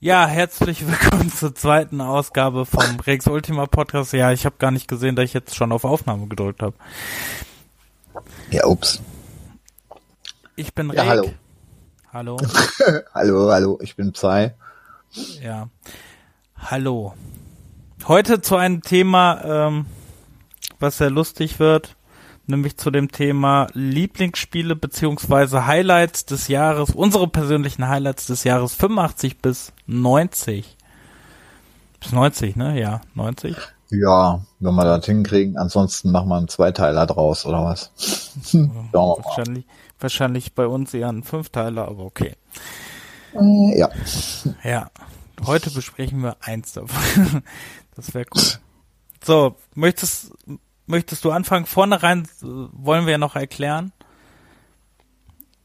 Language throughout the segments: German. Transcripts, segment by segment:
Ja, herzlich willkommen zur zweiten Ausgabe vom Rex Ultima Podcast. Ja, ich habe gar nicht gesehen, dass ich jetzt schon auf Aufnahme gedrückt habe. Ja, ups. Ich bin Ja, Reg. hallo. Hallo. hallo, hallo, ich bin Psy. Ja. Hallo. Heute zu einem Thema, ähm, was sehr lustig wird, nämlich zu dem Thema Lieblingsspiele beziehungsweise Highlights des Jahres, unsere persönlichen Highlights des Jahres 85 bis 90. Bis 90, ne? Ja, 90. Ja, wenn wir das hinkriegen, ansonsten machen wir einen Zweiteiler draus, oder was? Wahrscheinlich, wahrscheinlich bei uns eher ein Fünfteiler, aber okay. Äh, Ja. Ja, heute besprechen wir eins davon. Das wäre cool. So, möchtest, möchtest du anfangen? Vornherein äh, wollen wir ja noch erklären,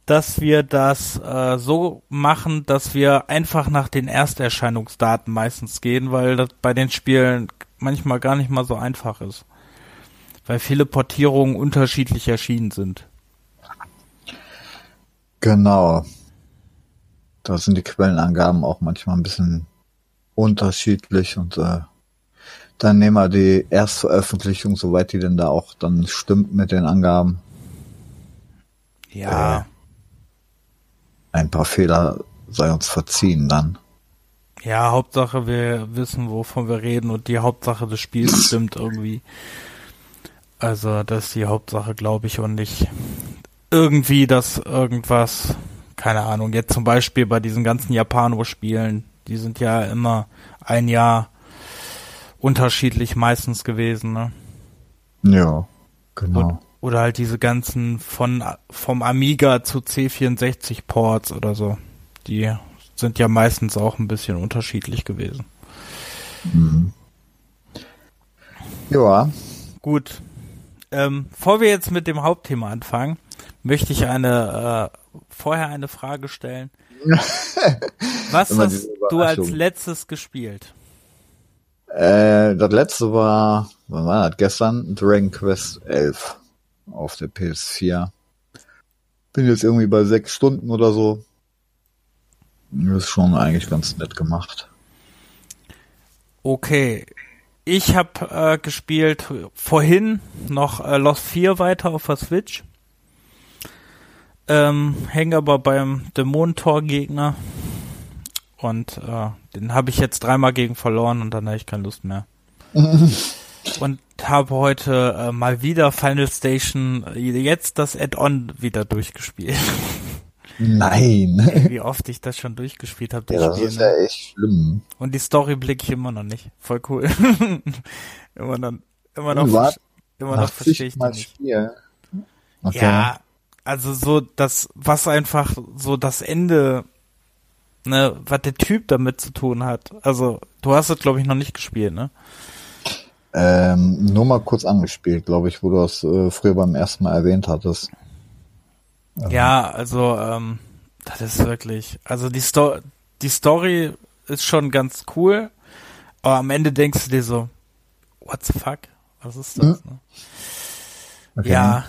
dass wir das äh, so machen, dass wir einfach nach den Ersterscheinungsdaten meistens gehen, weil das bei den Spielen manchmal gar nicht mal so einfach ist. Weil viele Portierungen unterschiedlich erschienen sind. Genau. Da sind die Quellenangaben auch manchmal ein bisschen unterschiedlich und äh, dann nehmen wir die Erstveröffentlichung, soweit die denn da auch dann stimmt mit den Angaben. Ja, Ein paar Fehler sei uns verziehen dann. Ja, Hauptsache wir wissen, wovon wir reden und die Hauptsache des Spiels stimmt irgendwie. Also das ist die Hauptsache, glaube ich, und nicht irgendwie, dass irgendwas, keine Ahnung, jetzt zum Beispiel bei diesen ganzen Japano-Spielen, die sind ja immer ein Jahr unterschiedlich meistens gewesen, ne? Ja, genau. Oder halt diese ganzen von vom Amiga zu C64 Ports oder so. Die sind ja meistens auch ein bisschen unterschiedlich gewesen. Mhm. Ja, Gut. Ähm, bevor wir jetzt mit dem Hauptthema anfangen, möchte ich eine äh, vorher eine Frage stellen. Was hast du als letztes gespielt? Äh, das letzte war, wann war das? Gestern Dragon Quest 11 auf der PS4. Bin jetzt irgendwie bei sechs Stunden oder so. Das ist schon eigentlich ganz nett gemacht. Okay. Ich habe äh, gespielt vorhin noch äh, Lost 4 weiter auf der Switch. Ähm, hänge aber beim Dämonentor-Gegner. Und äh, den habe ich jetzt dreimal gegen verloren und dann habe ich keine Lust mehr. und habe heute äh, mal wieder Final Station, äh, jetzt das Add-on wieder durchgespielt. Nein. Wie oft ich das schon durchgespielt habe. Ja, das ist ja echt schlimm. Und die Story blicke ich immer noch nicht. Voll cool. immer noch, immer noch, immer noch verstehe ich zigmal nicht. Okay. Ja, also so das, was einfach so das Ende, ne, was der Typ damit zu tun hat. Also du hast es glaube ich noch nicht gespielt, ne? Ähm, nur mal kurz angespielt, glaube ich, wo du das äh, früher beim ersten Mal erwähnt hattest. Ja, also ähm, das ist wirklich, also die Sto die Story ist schon ganz cool, aber am Ende denkst du dir so, what the fuck? Was ist das? Ne? Okay. Ja,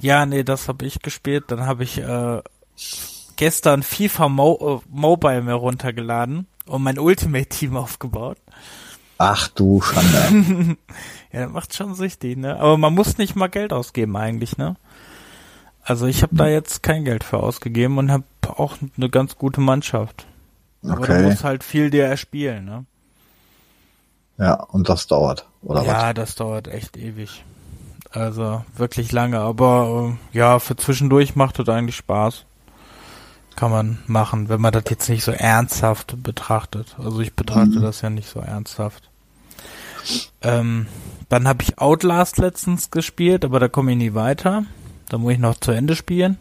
ja, nee, das habe ich gespielt. Dann habe ich äh, gestern FIFA Mo äh, Mobile mir runtergeladen und mein Ultimate Team aufgebaut. Ach du Schande. Ja, das macht schon süchtig, ne? Aber man muss nicht mal Geld ausgeben eigentlich, ne? Also ich habe da jetzt kein Geld für ausgegeben und habe auch eine ganz gute Mannschaft. Aber du Okay. musst halt viel dir erspielen, ne? Ja, und das dauert, oder was? ja, das dauert echt ewig. Also wirklich lange, aber äh, ja, für zwischendurch macht das eigentlich Spaß. Kann man machen, wenn man das jetzt nicht so ernsthaft betrachtet. Also ich betrachte Mhm. das ja nicht so ernsthaft. Ähm, dann habe ich Outlast letztens gespielt, aber da komme ich nie weiter. Da muss ich noch zu Ende spielen,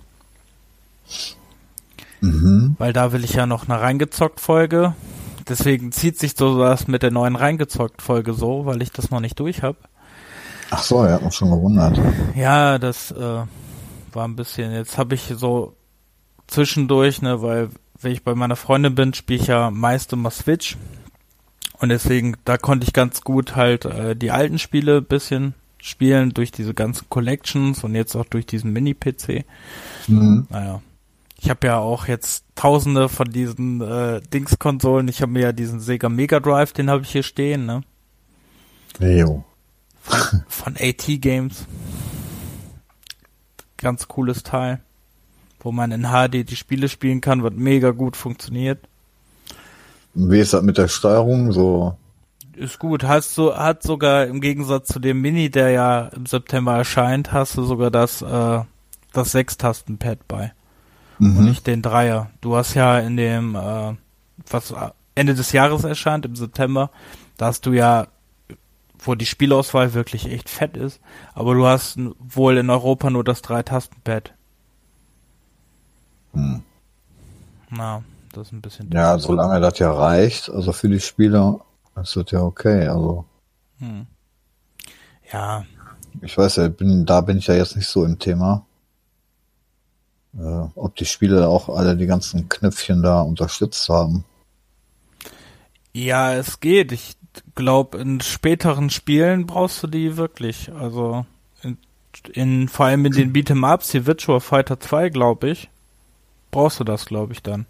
Mhm. weil da will ich ja noch eine reingezockt Folge. Deswegen zieht sich so das mit der neuen reingezockt Folge so, weil ich das noch nicht durch habe. Ach so, er hat mich schon gewundert. Ja, das äh, war ein bisschen. Jetzt habe ich so zwischendurch, ne, weil wenn ich bei meiner Freundin bin, spiele ich ja meist immer Switch. Und deswegen, da konnte ich ganz gut halt äh, die alten Spiele bisschen spielen durch diese ganzen Collections und jetzt auch durch diesen Mini-PC. Mhm. Naja. Ich habe ja auch jetzt tausende von diesen äh, Dings-Konsolen. Ich habe mir ja diesen Sega Mega Drive, den habe ich hier stehen, ne? Jo. Von, von AT Games. Ganz cooles Teil. Wo man in HD die Spiele spielen kann, was mega gut funktioniert. Wie ist das mit der Steuerung? So ist gut. Hast du, hat sogar im Gegensatz zu dem Mini, der ja im September erscheint, hast du sogar das, äh, das Sechstastenpad bei. Mhm. Und nicht den Dreier. Du hast ja in dem, äh, was Ende des Jahres erscheint, im September, da hast du ja, wo die Spielauswahl wirklich echt fett ist, aber du hast wohl in Europa nur das Drei-Tastenpad. Hm. Na, das ist ein bisschen. Ja, solange das ja reicht, also für die Spieler das wird ja okay, also. Hm. Ja. Ich weiß ja, bin, da bin ich ja jetzt nicht so im Thema. Äh, ob die Spiele auch alle die ganzen Knöpfchen da unterstützt haben. Ja, es geht. Ich glaube, in späteren Spielen brauchst du die wirklich. Also in, in vor allem in den Beat'em Ups, die Virtual Fighter 2, glaube ich, brauchst du das, glaube ich, dann.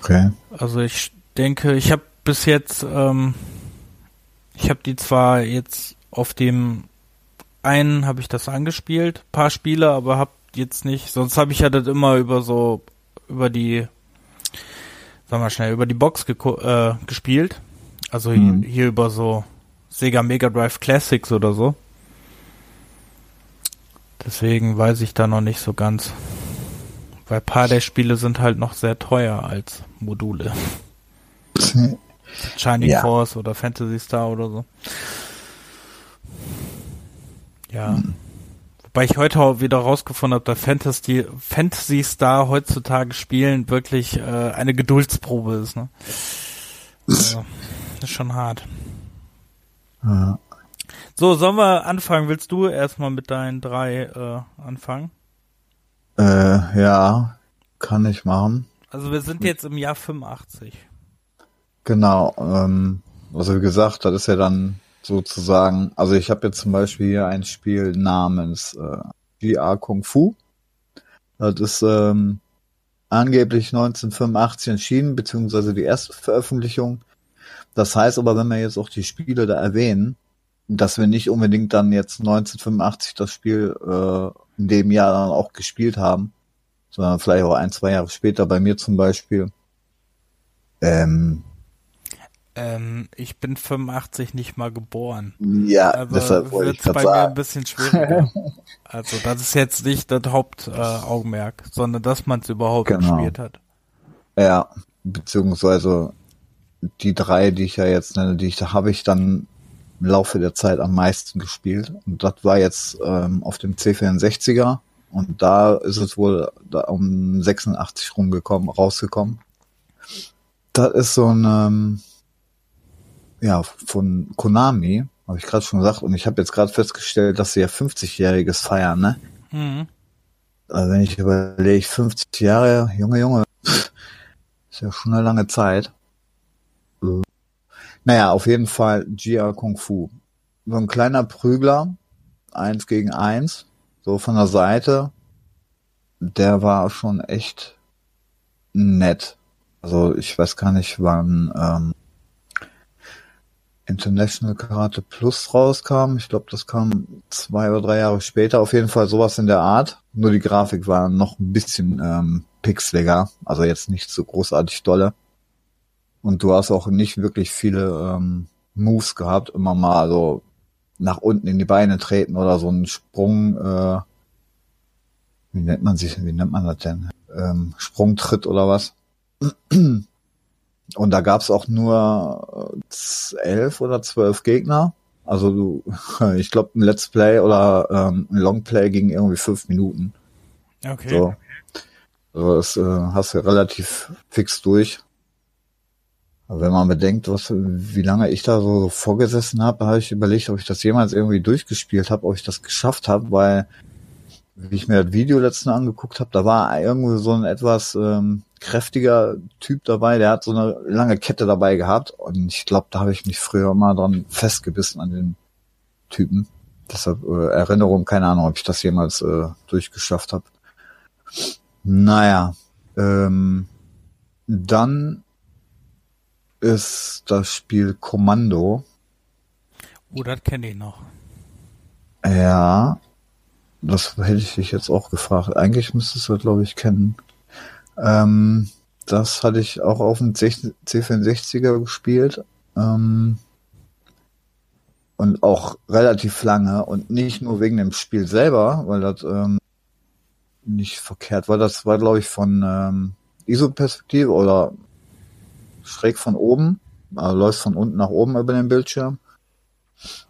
Okay. Also ich denke, ich habe bis jetzt, ähm, ich habe die zwar jetzt auf dem einen habe ich das angespielt, paar Spiele, aber hab jetzt nicht, sonst habe ich ja das immer über so, über die, sag mal schnell, über die Box äh, gespielt. Also hier, hier über so Sega Mega Drive Classics oder so. Deswegen weiß ich da noch nicht so ganz. Weil paar der Spiele sind halt noch sehr teuer als Module. Shining ja. Force oder Fantasy Star oder so. Ja. Hm. Wobei ich heute auch wieder rausgefunden habe, dass Fantasy, Fantasy Star heutzutage spielen wirklich äh, eine Geduldsprobe ist. Ne? Also, ist schon hart. Ja. So, sollen wir anfangen? Willst du erstmal mit deinen drei äh, anfangen? Äh, ja, kann ich machen. Also wir sind jetzt im Jahr 85. Genau, ähm, also wie gesagt, das ist ja dann sozusagen, also ich habe jetzt zum Beispiel hier ein Spiel namens äh, GR Kung Fu. Das ist ähm, angeblich 1985 entschieden, beziehungsweise die erste Veröffentlichung. Das heißt aber, wenn wir jetzt auch die Spiele da erwähnen, dass wir nicht unbedingt dann jetzt 1985 das Spiel äh, in dem Jahr dann auch gespielt haben, sondern vielleicht auch ein, zwei Jahre später, bei mir zum Beispiel. Ähm, ähm, ich bin 85 nicht mal geboren. Ja, also deshalb wollte ich bei sagen. mir ein bisschen schwieriger. also das ist jetzt nicht das Hauptaugenmerk, äh, sondern dass man es überhaupt genau. gespielt hat. Ja, beziehungsweise die drei, die ich ja jetzt nenne, die ich, da habe ich dann im Laufe der Zeit am meisten gespielt. Und das war jetzt ähm, auf dem C64er. Und da ist es wohl da um 86 rumgekommen, rausgekommen. Das ist so ein, ähm, ja, von Konami, habe ich gerade schon gesagt, und ich habe jetzt gerade festgestellt, dass sie ja 50-jähriges feiern, ne? Mhm. Also wenn ich überlege, 50 Jahre, Junge, Junge, ist ja schon eine lange Zeit. Naja, auf jeden Fall Gia Kung Fu. So ein kleiner Prügler, eins gegen eins, so von der Seite, der war schon echt nett. Also ich weiß gar nicht, wann ähm, International Karate Plus rauskam. Ich glaube, das kam zwei oder drei Jahre später. Auf jeden Fall sowas in der Art. Nur die Grafik war noch ein bisschen ähm, pixeliger, also jetzt nicht so großartig dolle. Und du hast auch nicht wirklich viele ähm, Moves gehabt, immer mal so nach unten in die Beine treten oder so einen Sprung, äh, wie nennt man sich, wie nennt man das denn? Ähm, Sprungtritt oder was? Und da gab's auch nur äh, elf oder zwölf Gegner. Also du, ich glaube, ein Let's Play oder ähm, ein Long Play ging irgendwie fünf Minuten. Okay. So. Also das äh, hast du relativ fix durch. Wenn man bedenkt, was, wie lange ich da so vorgesessen habe, habe ich überlegt, ob ich das jemals irgendwie durchgespielt habe, ob ich das geschafft habe, weil wie ich mir das Video letztens angeguckt habe, da war irgendwo so ein etwas ähm, kräftiger Typ dabei, der hat so eine lange Kette dabei gehabt und ich glaube, da habe ich mich früher mal dran festgebissen an den Typen. deshalb äh, Erinnerung, keine Ahnung, ob ich das jemals äh, durchgeschafft habe. Naja, ähm, dann ist das Spiel Kommando. Oh, das kenne ich noch. Ja, das hätte ich dich jetzt auch gefragt. Eigentlich müsstest du, glaube ich, kennen. Ähm, das hatte ich auch auf dem C64er gespielt. Ähm, und auch relativ lange. Und nicht nur wegen dem Spiel selber, weil das ähm, nicht verkehrt war. Das war, glaube ich, von ähm, ISO-Perspektive oder schräg von oben. Also läuft von unten nach oben über den Bildschirm.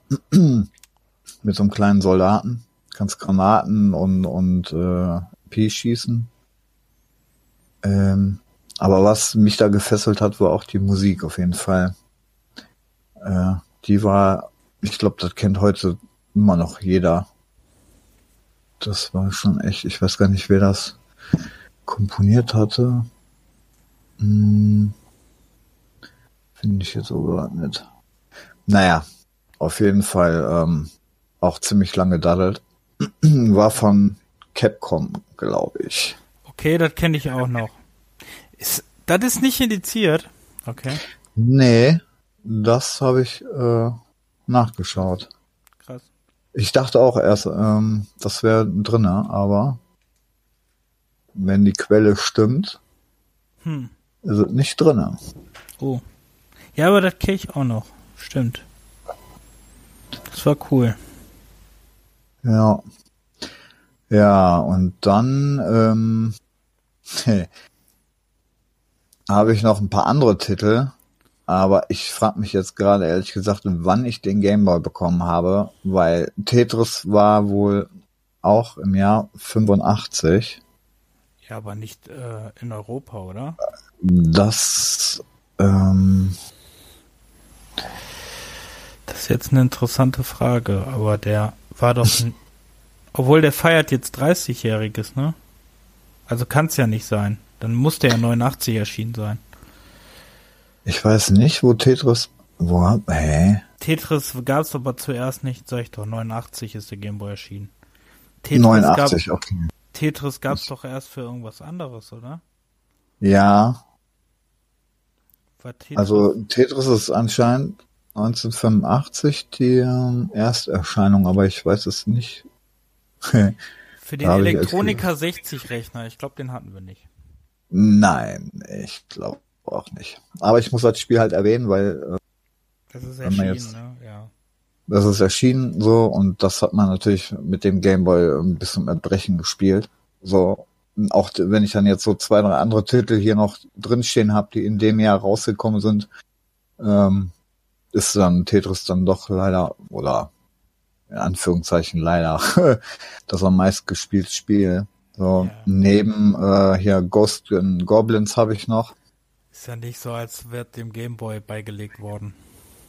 Mit so einem kleinen Soldaten. Kannst Granaten und, und äh, P schießen. Ähm, aber was mich da gefesselt hat, war auch die Musik auf jeden Fall. Äh, die war, ich glaube, das kennt heute immer noch jeder. Das war schon echt, ich weiß gar nicht, wer das komponiert hatte. Hm, Finde ich jetzt so nicht. Naja, auf jeden Fall ähm, auch ziemlich lange daddelt. war von Capcom, glaube ich. Okay, das kenne ich auch noch. Ist, das ist nicht indiziert. Okay. Nee, das habe ich äh, nachgeschaut. Krass. Ich dachte auch erst, ähm, das wäre drinne, aber wenn die Quelle stimmt, Hm. ist es nicht drinne. Oh. Ja, aber das kenne ich auch noch. Stimmt. Das war cool. Ja. Ja, und dann ähm, habe ich noch ein paar andere Titel, aber ich frage mich jetzt gerade ehrlich gesagt, wann ich den Gameboy bekommen habe, weil Tetris war wohl auch im Jahr 85. Ja, aber nicht äh, in Europa, oder? Das ähm, Das ist jetzt eine interessante Frage, aber der war doch. Ein, obwohl der feiert jetzt 30-Jähriges, ne? Also kann es ja nicht sein. Dann muss der ja 89 erschienen sein. ich weiß nicht, wo Tetris wo hä? Tetris gab es aber zuerst nicht, sag ich doch. 89 ist der Gameboy erschienen. Tetris 89, Gab, okay. Tetris gab es doch erst für irgendwas anderes, oder? Ja, Tetris, also Tetris ist anscheinend 1985 die ähm, Ersterscheinung, aber ich weiß es nicht. für den Elektronika 60 Rechner. Ich glaube, den hatten wir nicht. Nein, ich glaube auch nicht. Aber ich muss das Spiel halt erwähnen, weil äh, Das ist erschienen, jetzt- ne? Ja. das ist erschienen so und das hat man natürlich mit dem Gameboy ein bisschen Erbrechen gespielt. So, auch wenn ich dann jetzt so zwei, drei andere Titel hier noch drinstehen habe, die in dem Jahr rausgekommen sind, ähm, ist dann Tetris dann doch leider, oder in Anführungszeichen leider, das am meist gespielte Spiel. So, Ja. neben äh, hier Ghost and Goblins habe ich noch. Ist ja nicht so, als wäre dem Gameboy beigelegt worden.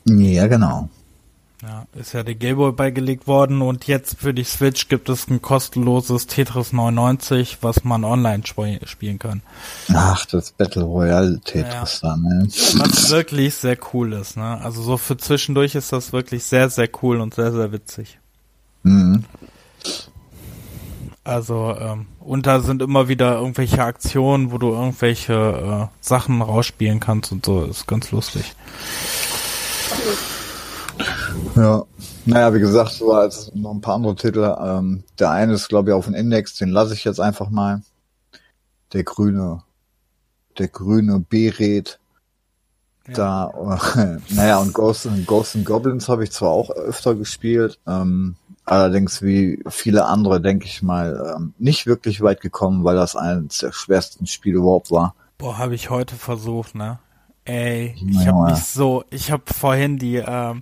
Ja, genau. Ja, ist ja der Gameboy beigelegt worden und jetzt für die Switch gibt es ein kostenloses Tetris 99, was man online sp spielen kann. Ach, das Battle Royale Tetris da, ne? Was wirklich sehr cool ist, ne? Also so für zwischendurch ist das wirklich sehr, sehr cool und sehr, sehr witzig. Mhm. Also, ähm, und da sind immer wieder irgendwelche Aktionen, wo du irgendwelche äh, Sachen rausspielen kannst und so. Ist ganz lustig. Ja. Naja, wie gesagt, so als noch ein paar andere Titel. Ähm, der eine ist, glaube ich, auf dem Index, den lasse ich jetzt einfach mal. Der grüne, der grüne Beret. Da, äh, naja, und Ghosts and, Ghosts and Goblins habe ich zwar auch öfter gespielt, ähm, allerdings wie viele andere, denke ich mal, ähm, nicht wirklich weit gekommen, weil das eines der schwersten Spiele überhaupt war. Boah, habe ich heute versucht, ne? Ey, ich Ja. habe mich so, ich habe vorhin die, ähm,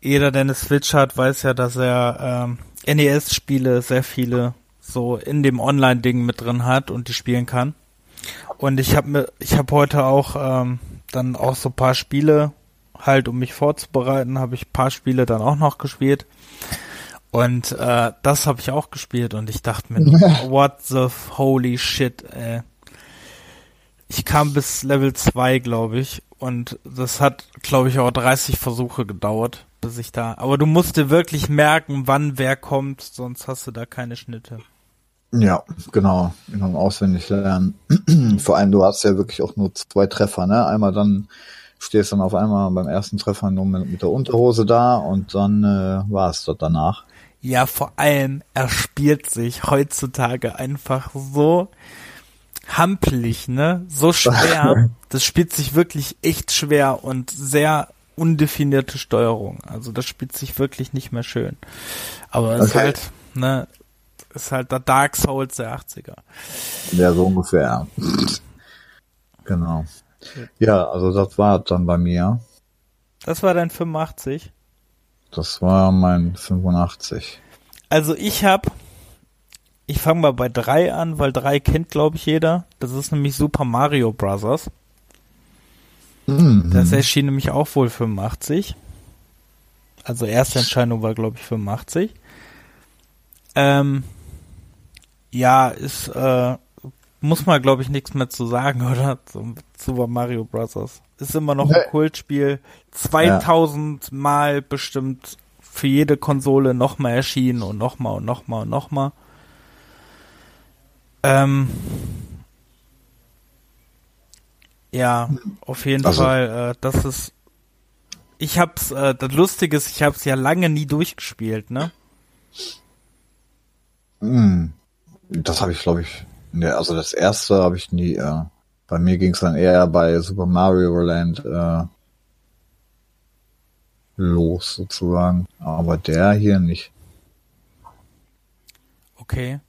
jeder, der eine Switch hat, weiß ja, dass er ähm, NES-Spiele sehr viele so in dem Online-Ding mit drin hat und die spielen kann. Und ich habe mir, ich habe heute auch ähm, dann auch so paar Spiele halt, um mich vorzubereiten, habe ich paar Spiele dann auch noch gespielt. Und äh, das habe ich auch gespielt und ich dachte mir, what the holy shit, ey. Ich kam bis Level 2, glaube ich, und das hat, glaube ich, auch 30 Versuche gedauert. Bis ich da. Aber du musst dir wirklich merken, wann wer kommt, sonst hast du da keine Schnitte. Ja, genau. Genau, auswendig lernen. Vor allem, du hast ja wirklich auch nur zwei Treffer, ne? Einmal dann stehst dann auf einmal beim ersten Treffer nur mit, mit der Unterhose da und dann äh, war es dort danach. Ja, vor allem, er spielt sich heutzutage einfach so hampelig, ne? So schwer. Das spielt sich wirklich echt schwer und sehr undefinierte Steuerung. Also das spielt sich wirklich nicht mehr schön. Aber es okay. ist halt, ne, ist halt der Dark Souls der 80er. Ja, so ungefähr. genau. Ja, also das war dann bei mir. Das war dein 85? Das war mein 85. Also ich hab ich fange mal bei drei an, weil drei kennt, glaube ich, jeder. Das ist nämlich Super Mario Bros. Mhm. Das erschien nämlich auch wohl 85. Also erste Entscheidung war, glaube ich, 85. Ähm, ja, ist, äh, muss man, glaube ich, nichts mehr zu sagen, oder? Zum Super Mario Bros. Ist immer noch ein Kultspiel. 2000 ja. Mal bestimmt für jede Konsole nochmal erschienen und nochmal und nochmal und nochmal. Ähm, ja, auf jeden also. Fall. Äh, das ist. Ich hab's. Äh, das Lustige ist, ich hab's ja lange nie durchgespielt, ne? Mm, das habe ich, glaube ich. Ne, also das erste habe ich nie. Äh, bei mir ging's dann eher bei Super Mario Land äh, los sozusagen, aber der hier nicht. Okay.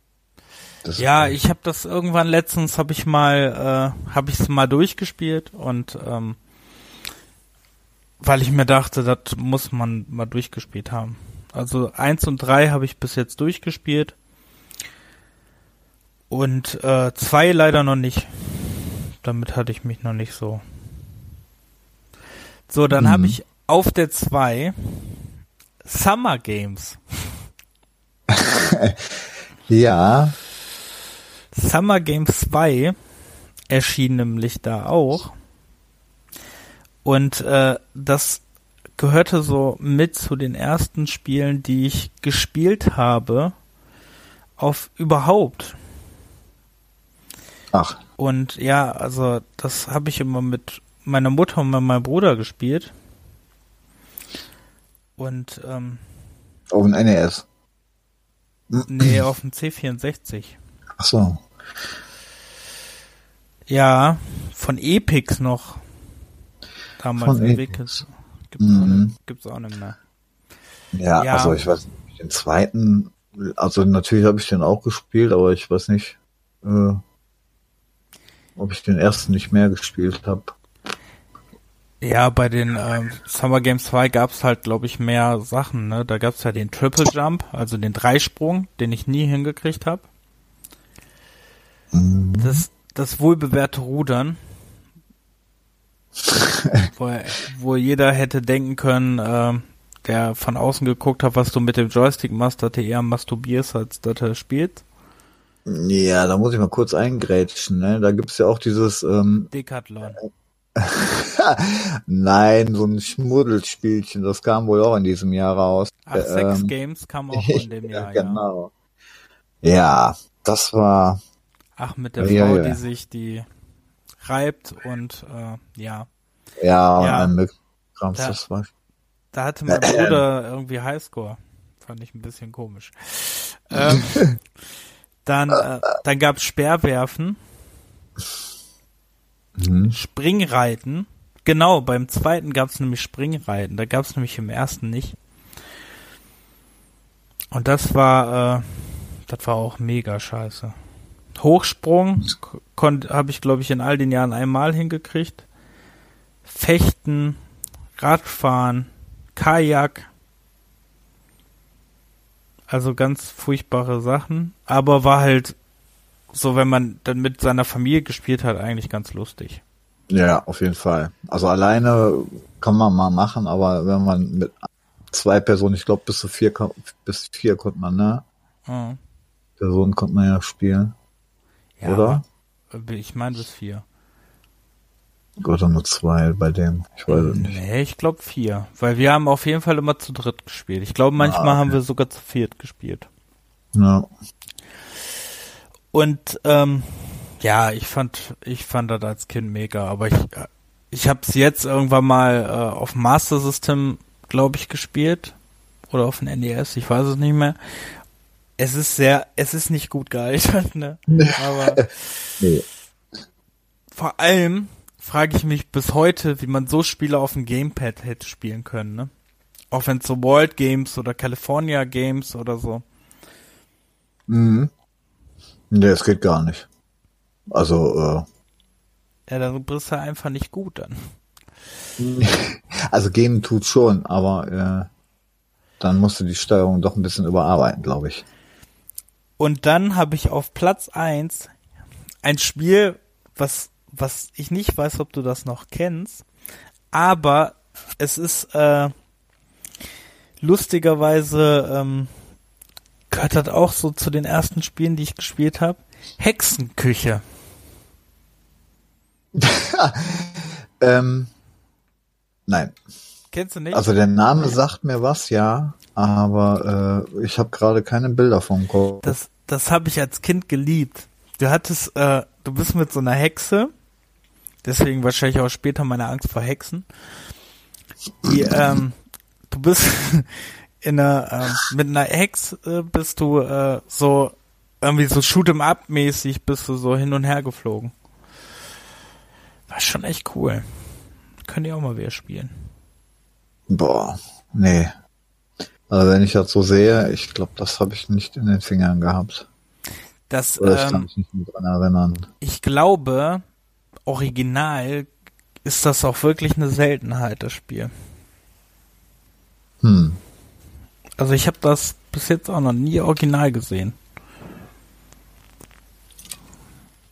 Das ja, ich habe das irgendwann letztens habe ich mal äh, habe ich es mal durchgespielt und ähm, weil ich mir dachte, das muss man mal durchgespielt haben. Also eins und drei habe ich bis jetzt durchgespielt und äh, zwei leider noch nicht. Damit hatte ich mich noch nicht so. So, dann mhm. habe ich auf der zwei Summer Games. ja. Summer Games 2 erschien nämlich da auch. Und äh, das gehörte so mit zu den ersten Spielen, die ich gespielt habe, auf überhaupt. Ach. Und ja, also das habe ich immer mit meiner Mutter und meinem Bruder gespielt. Und ähm, auf dem NES. Nee, auf dem C64. Ach so. Ja, von Epix noch. Damals von entwickelt. Gibt's, mhm. auch nicht mehr. Ja, ja, also ich weiß nicht, den zweiten, also natürlich habe ich den auch gespielt, aber ich weiß nicht, äh, ob ich den ersten nicht mehr gespielt habe. Ja, bei den ähm, Summer Games 2 gab's halt, glaube ich, mehr Sachen. Ne? Da gab's ja den Triple Jump, also den Dreisprung, den ich nie hingekriegt habe. Mhm. Das, das wohlbewährte Rudern. wo, wo jeder hätte denken können, äh, der von außen geguckt hat, was du mit dem Joystick machst, dass du eher masturbierst, als dass er spielt. Ja, da muss ich mal kurz eingrätschen, ne? Da gibt's ja auch dieses ähm, Decathlon. Nein, so ein Schmuddelspielchen, das kam wohl auch in diesem Jahr raus. Ach, äh, Sex ähm, Games kam auch in dem Jahr, ja, genau. Ja. ja, das war Ach, mit der ja, Frau, ja. die sich die reibt und äh, ja. Ja, ja. und Kram, da, das war. Da hatte mein Bruder irgendwie Highscore. Fand ich ein bisschen komisch. Ähm, dann äh, dann gab's Speerwerfen. Mhm. Springreiten. Genau, beim zweiten gab's nämlich Springreiten. Da gab's nämlich im ersten nicht. Und das war, äh, das war auch mega scheiße. Hochsprung habe ich, glaube ich, in all den Jahren einmal hingekriegt. Fechten, Radfahren, Kajak. Also ganz furchtbare Sachen. Aber war halt so, wenn man dann mit seiner Familie gespielt hat, eigentlich ganz lustig. Ja, auf jeden Fall. Also alleine kann man mal machen, aber wenn man mit zwei Personen, ich glaube bis zu vier, bis vier konnte man, ne? Mhm. Personen konnte man ja spielen. Ja, oder? Ich meine bis vier. Oder nur zwei bei dem. Ich weiß es nicht. Nee, ich glaube vier. Weil wir haben auf jeden Fall immer zu dritt gespielt. Ich glaube, manchmal Ah, okay. haben wir sogar zu viert gespielt. Ja. Und ähm, ja, ich fand, ich fand das als Kind mega, aber ich, äh, ich habe es jetzt irgendwann mal äh, auf dem Master System, glaube ich, gespielt oder auf dem NES, ich weiß es nicht mehr. Es ist sehr, es ist nicht gut gealtert, ne? Aber Nee. vor allem frage ich mich bis heute, wie man so Spiele auf dem Gamepad hätte spielen können, ne? Auch wenn es so World Games oder California Games oder so. Mhm. Nee, es geht gar nicht. Also, Ja, dann bist du einfach nicht gut dann. äh, also gehen tut schon, aber äh, dann musst du die Steuerung doch ein bisschen überarbeiten, glaube ich. Und dann habe ich auf Platz eins ein Spiel, was, was ich nicht weiß, ob du das noch kennst, aber es ist äh, lustigerweise ähm, gehört das auch so zu den ersten Spielen, die ich gespielt habe. Hexenküche. Ähm, nein. Kennst du nicht? Also der Name sagt mir was, ja, aber äh, ich habe gerade keine Bilder vom Kopf. Das, das habe ich als Kind geliebt. Du hattest, äh, du bist mit so einer Hexe, deswegen wahrscheinlich auch später meine Angst vor Hexen. Die, ähm, du bist in einer, ähm, mit einer Hex äh, bist du äh, so irgendwie so shoot'em up mäßig bist du so hin und her geflogen. War schon echt cool. Könnt ihr auch mal wieder spielen. Boah, nee. Also wenn ich das so sehe, ich glaube, das habe ich nicht in den Fingern gehabt. Das, Oder ich kann ähm, mich nicht mehr dran erinnern. ich glaube, original ist das auch wirklich eine Seltenheit, das Spiel. Hm. Also ich habe das bis jetzt auch noch nie original gesehen.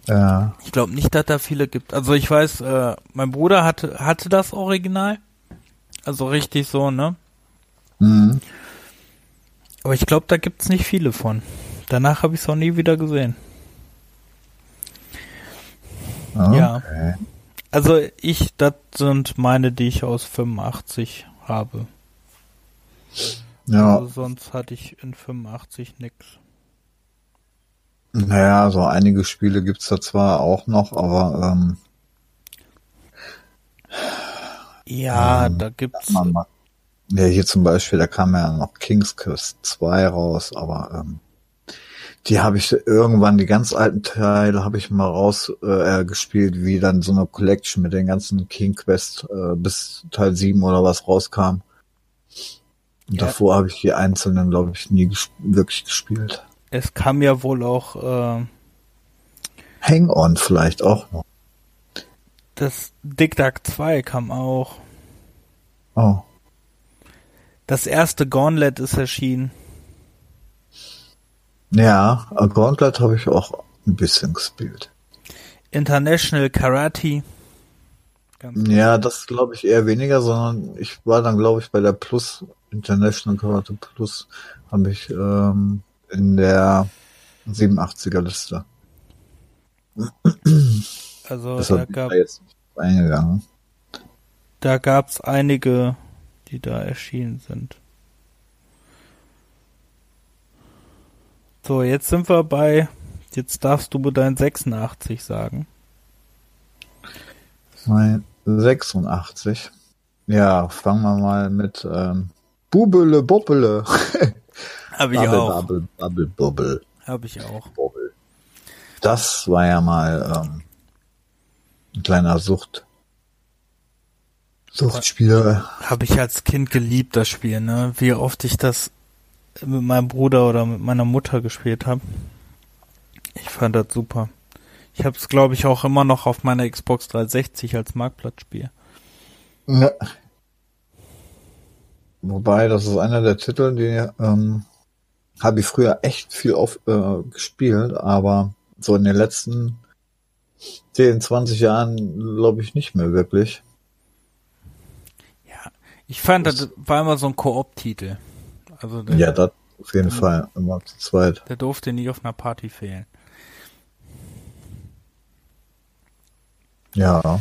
Ja. Ich glaube nicht, dass da viele gibt. Also ich weiß, äh, mein Bruder hatte hatte das Original. Also richtig so, ne? Mhm. Aber ich glaube, da gibt's nicht viele von. Danach habe ich es auch nie wieder gesehen. Ja. Okay. Also ich, das sind meine, die ich aus 85 habe. Ja, Also sonst hatte ich in 85 nix. naja, so einige Spiele gibt's da zwar auch noch, aber ähm, Ja, Ähm, da gibt's. man ja, hier zum Beispiel, da kam ja noch King's Quest 2 raus, aber ähm, die habe ich irgendwann, die ganz alten Teile habe ich mal raus äh, gespielt, wie dann so eine Collection mit den ganzen King Quest äh, bis Teil 7 oder was rauskam. Und Ja. davor habe ich die einzelnen, glaube ich, nie gesp wirklich gespielt. Es kam ja wohl auch äh, Hang-On vielleicht auch noch. das Dick Duck 2 kam auch. Oh. Das erste Gauntlet ist erschienen. Ja, Gauntlet habe ich auch ein bisschen gespielt. International Karate. Ganz Ja, das glaube ich eher weniger, sondern ich war dann, glaube ich, bei der Plus, International Karate Plus, habe ich ähm, in der 87er Liste. Also da Deshalb gab da nicht eingegangen. da gab's einige, die da erschienen sind. So, jetzt sind wir bei jetzt darfst du dein 86 sagen. Mein 86. Ja, fangen wir mal mit ähm, Bubele Bobbele. Habe ich Bubble, auch. Bubble, Bubble, Bubble, Habe ich auch. Bubble. Das war ja mal ähm, ein kleiner Sucht. Suchtspiel. Habe ich als Kind geliebt, das Spiel, ne? Wie oft ich das mit meinem Bruder oder mit meiner Mutter gespielt habe. Ich fand das super. Ich habe es, glaube ich, auch immer noch auf meiner Xbox 360 als Marktplatzspiel. Ja. Wobei, das ist einer der Titel, die ähm, habe ich früher echt viel auf äh, gespielt, aber so in den letzten 10, 20 Jahren glaube ich nicht mehr wirklich. Ich fand, das war immer so ein Koop-Titel. Also der, Ja, das auf jeden Fall immer zu zweit. der durfte nie auf einer Party fehlen. Ja.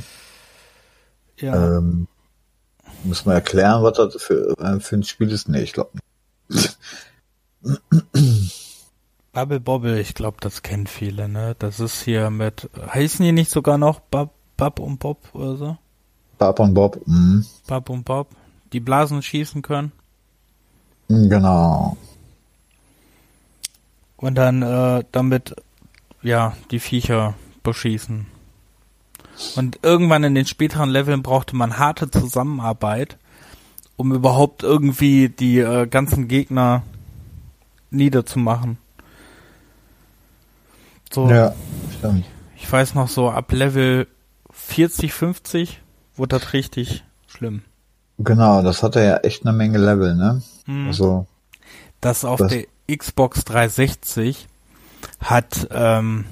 Ja. Ähm, muss man erklären, was das für, äh, für ein Spiel ist? Nee, ich glaube nicht. Bubble Bobble, ich glaube, das kennen viele, ne? Das ist hier mit, heißen die nicht sogar noch Bub, Bub und Bob oder so? Bob und Bob. Mhm. Bub und Bob, die Blasen schießen können Genau. und dann äh, damit, ja, die Viecher beschießen. Und irgendwann in den späteren Leveln brauchte man harte Zusammenarbeit, um überhaupt irgendwie die äh, ganzen Gegner niederzumachen. So, Ja, stimmt. ich weiß noch so, ab Level 40, 50 wurde das richtig schlimm. Genau, das hatte ja echt eine Menge Level, ne? Mhm. Also, Das auf Das- der Xbox 360 hat, ähm,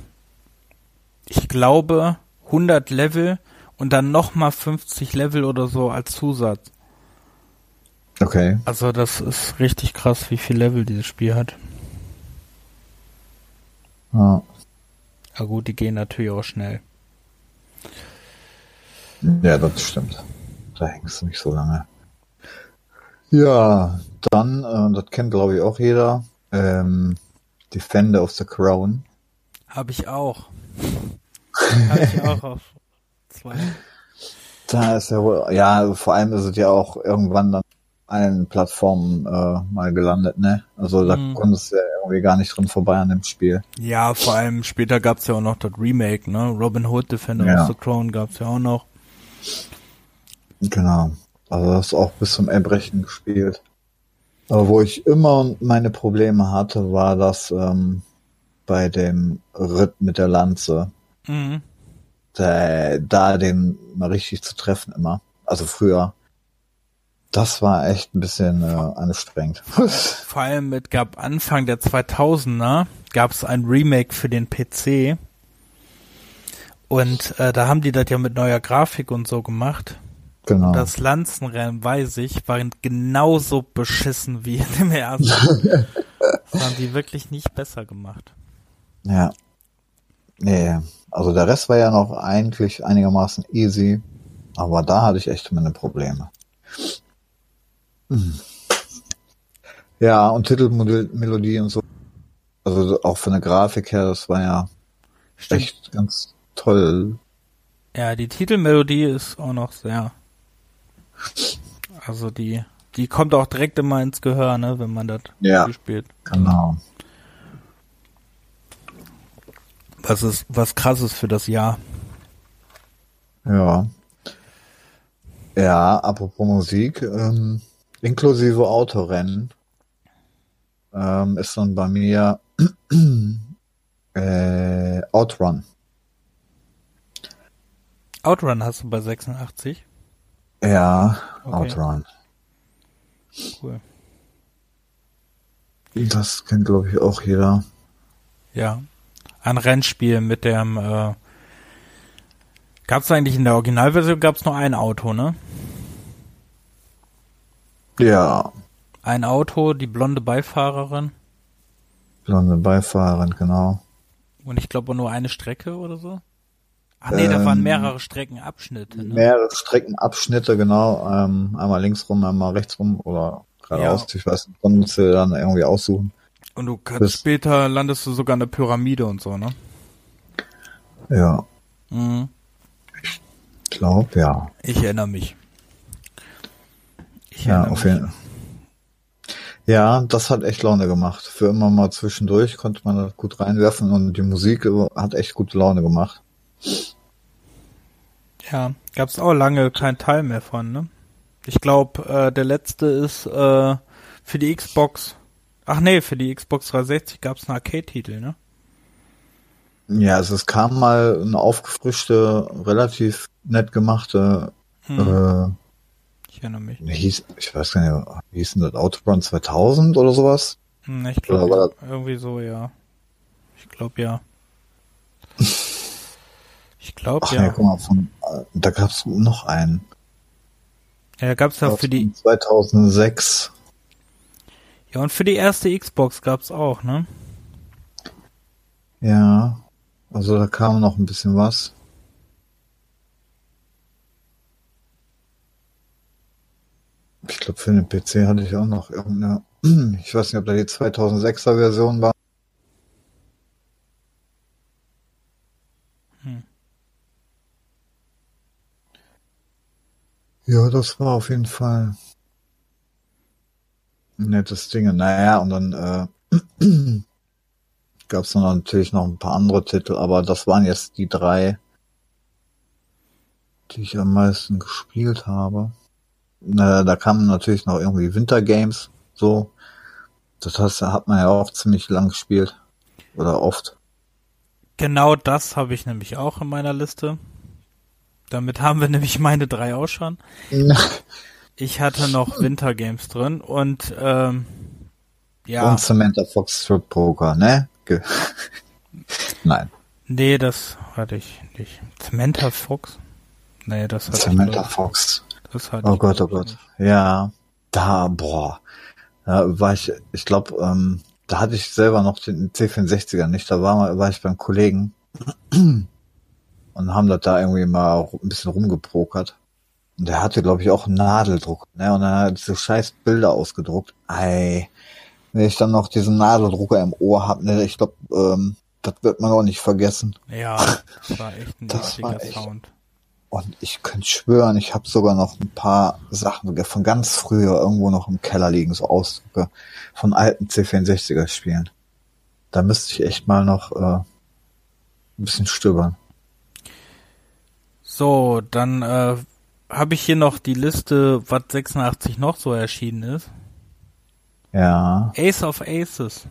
ich glaube, 100 Level und dann nochmal 50 Level oder so als Zusatz. okay. Also das ist richtig krass, wie viel Level dieses Spiel hat. Ja. Ja gut, die gehen natürlich auch schnell. Ja, das stimmt. Da hängst du nicht so lange. Ja, dann, äh, das kennt glaube ich auch jeder, ähm, Defender of the Crown. Habe ich auch. Habe ich auch auf zwei. Da ist ja wohl, ja, vor allem ist es ja auch irgendwann dann allen Plattformen äh, mal gelandet, ne? Also da Mhm. konntest du ja irgendwie gar nicht drin vorbei an dem Spiel. Ja, vor allem später gab's ja auch noch das Remake, ne? Robin Hood Defender Ja. of the Crown gab's ja auch noch. Genau. Also das auch bis zum Erbrechen gespielt. Aber wo ich immer meine Probleme hatte, war das ähm, bei dem Ritt mit der Lanze. Mhm. Da, da den mal richtig zu treffen immer. Also früher. Das war echt ein bisschen äh, anstrengend. Vor allem mit gab Anfang der 2000er gab's ein Remake für den PC. Und äh, da haben die das ja mit neuer Grafik und so gemacht. Genau. Das Lanzenrennen, weiß ich, war genauso beschissen wie in dem ersten. das haben die wirklich nicht besser gemacht. Ja. Nee, also der Rest war ja noch eigentlich einigermaßen easy, aber da hatte ich echt meine Probleme. Hm. Ja, und Titelmelodie und so. Also auch von der Grafik her, das war ja Stimmt. echt ganz toll. Ja, die Titelmelodie ist auch noch sehr. Also die, die kommt auch direkt immer ins Gehör, ne, wenn man das Ja. Spiel spielt. Genau. Was ist, was krass ist für das Jahr. Ja. Ja, apropos Musik, ähm, inklusive Autorennen, ähm, ist dann bei mir äh, Outrun. Outrun hast du bei 86. Ja, Okay. Outrun. Cool. Das kennt, glaube ich, auch jeder. Ja. Ein Rennspiel mit dem, äh, gab's eigentlich in der Originalversion gab's nur ein Auto, ne? Ja, Ein Auto, die blonde Beifahrerin blonde Beifahrerin, genau. und ich glaube nur eine Strecke oder so. Ach nee, da Ähm, waren mehrere Streckenabschnitte, ne? Mehrere Streckenabschnitte, genau. Ähm, einmal links rum, einmal rechts rum oder geradeaus. Ich weiß nicht, konntest du dann irgendwie aussuchen. Und du kannst bis- später landest du sogar in der Pyramide und so, ne? Ja, Mhm. ich glaube, ja. Ich erinnere mich. Ich Ja, erinnere auf mich. jeden Fall. Ja, das hat echt Laune gemacht. Für immer mal zwischendurch konnte man das gut reinwerfen und die Musik hat echt gute Laune gemacht. Ja, gab's auch lange kein Teil mehr von, ne? Ich glaube, äh, der letzte ist äh, für die Xbox. Ach nee, für die Xbox 360 gab's einen Arcade-Titel, ne? Ja, also es kam mal eine aufgefrischte, relativ nett gemachte, Hm, ich erinnere mich. äh, hieß, ich weiß gar nicht, wie hieß denn das, Autobahn 2000 oder sowas? Hm, ich glaube, irgendwie so, ja. Ich glaube, ja. Ich glaube, ja, ja. guck mal, von, äh, da gab's noch einen. Ja, gab's ja für die, 2006. ja, und für die erste Xbox gab's auch, ne? Ja, also da kam noch ein bisschen was. Ich glaube, für den PC hatte ich auch noch irgendeine, ich weiß nicht, ob da die 2006er Version war. Ja, das war auf jeden Fall ein nettes Ding. Naja, und dann äh, gab es natürlich noch ein paar andere Titel, aber das waren jetzt die drei, die ich am meisten gespielt habe. Na, da kamen natürlich noch irgendwie Wintergames, so. Das heißt, da hat man ja auch ziemlich lang gespielt. Oder oft. Genau das habe ich nämlich auch in meiner Liste. Damit haben wir nämlich meine drei auch schon. ich hatte noch Wintergames drin und ähm, ja. Und Samantha Fox Strip Poker, ne? Ge Nein. Nee, das hatte ich nicht. Samantha Fox? Nee, das hatte Samantha ich Fox. Das hatte oh Gott, oh Gott. Nicht. Ja, da, boah. Da war ich, ich glaube, ähm, da hatte ich selber noch den C64er nicht. Da war, war ich beim Kollegen und haben das da irgendwie mal ein bisschen rumgeprokert. Und der hatte, glaube ich, auch einen Nadeldruck. Ne? Und dann hat so scheiß Bilder ausgedruckt. Ei, wenn ich dann noch diesen Nadeldrucker im Ohr hab, ne, ich glaube, ähm, das wird man auch nicht vergessen. Ja, das war echt ein das war echt, Sound. Und ich könnte schwören, ich habe sogar noch ein paar Sachen von ganz früher irgendwo noch im Keller liegen, so Ausdrücke von alten C64er Spielen. Da müsste ich echt mal noch äh, ein bisschen stöbern. So, dann äh, habe ich hier noch die Liste, was 86 noch so erschienen ist. Ja. Ace of Aces.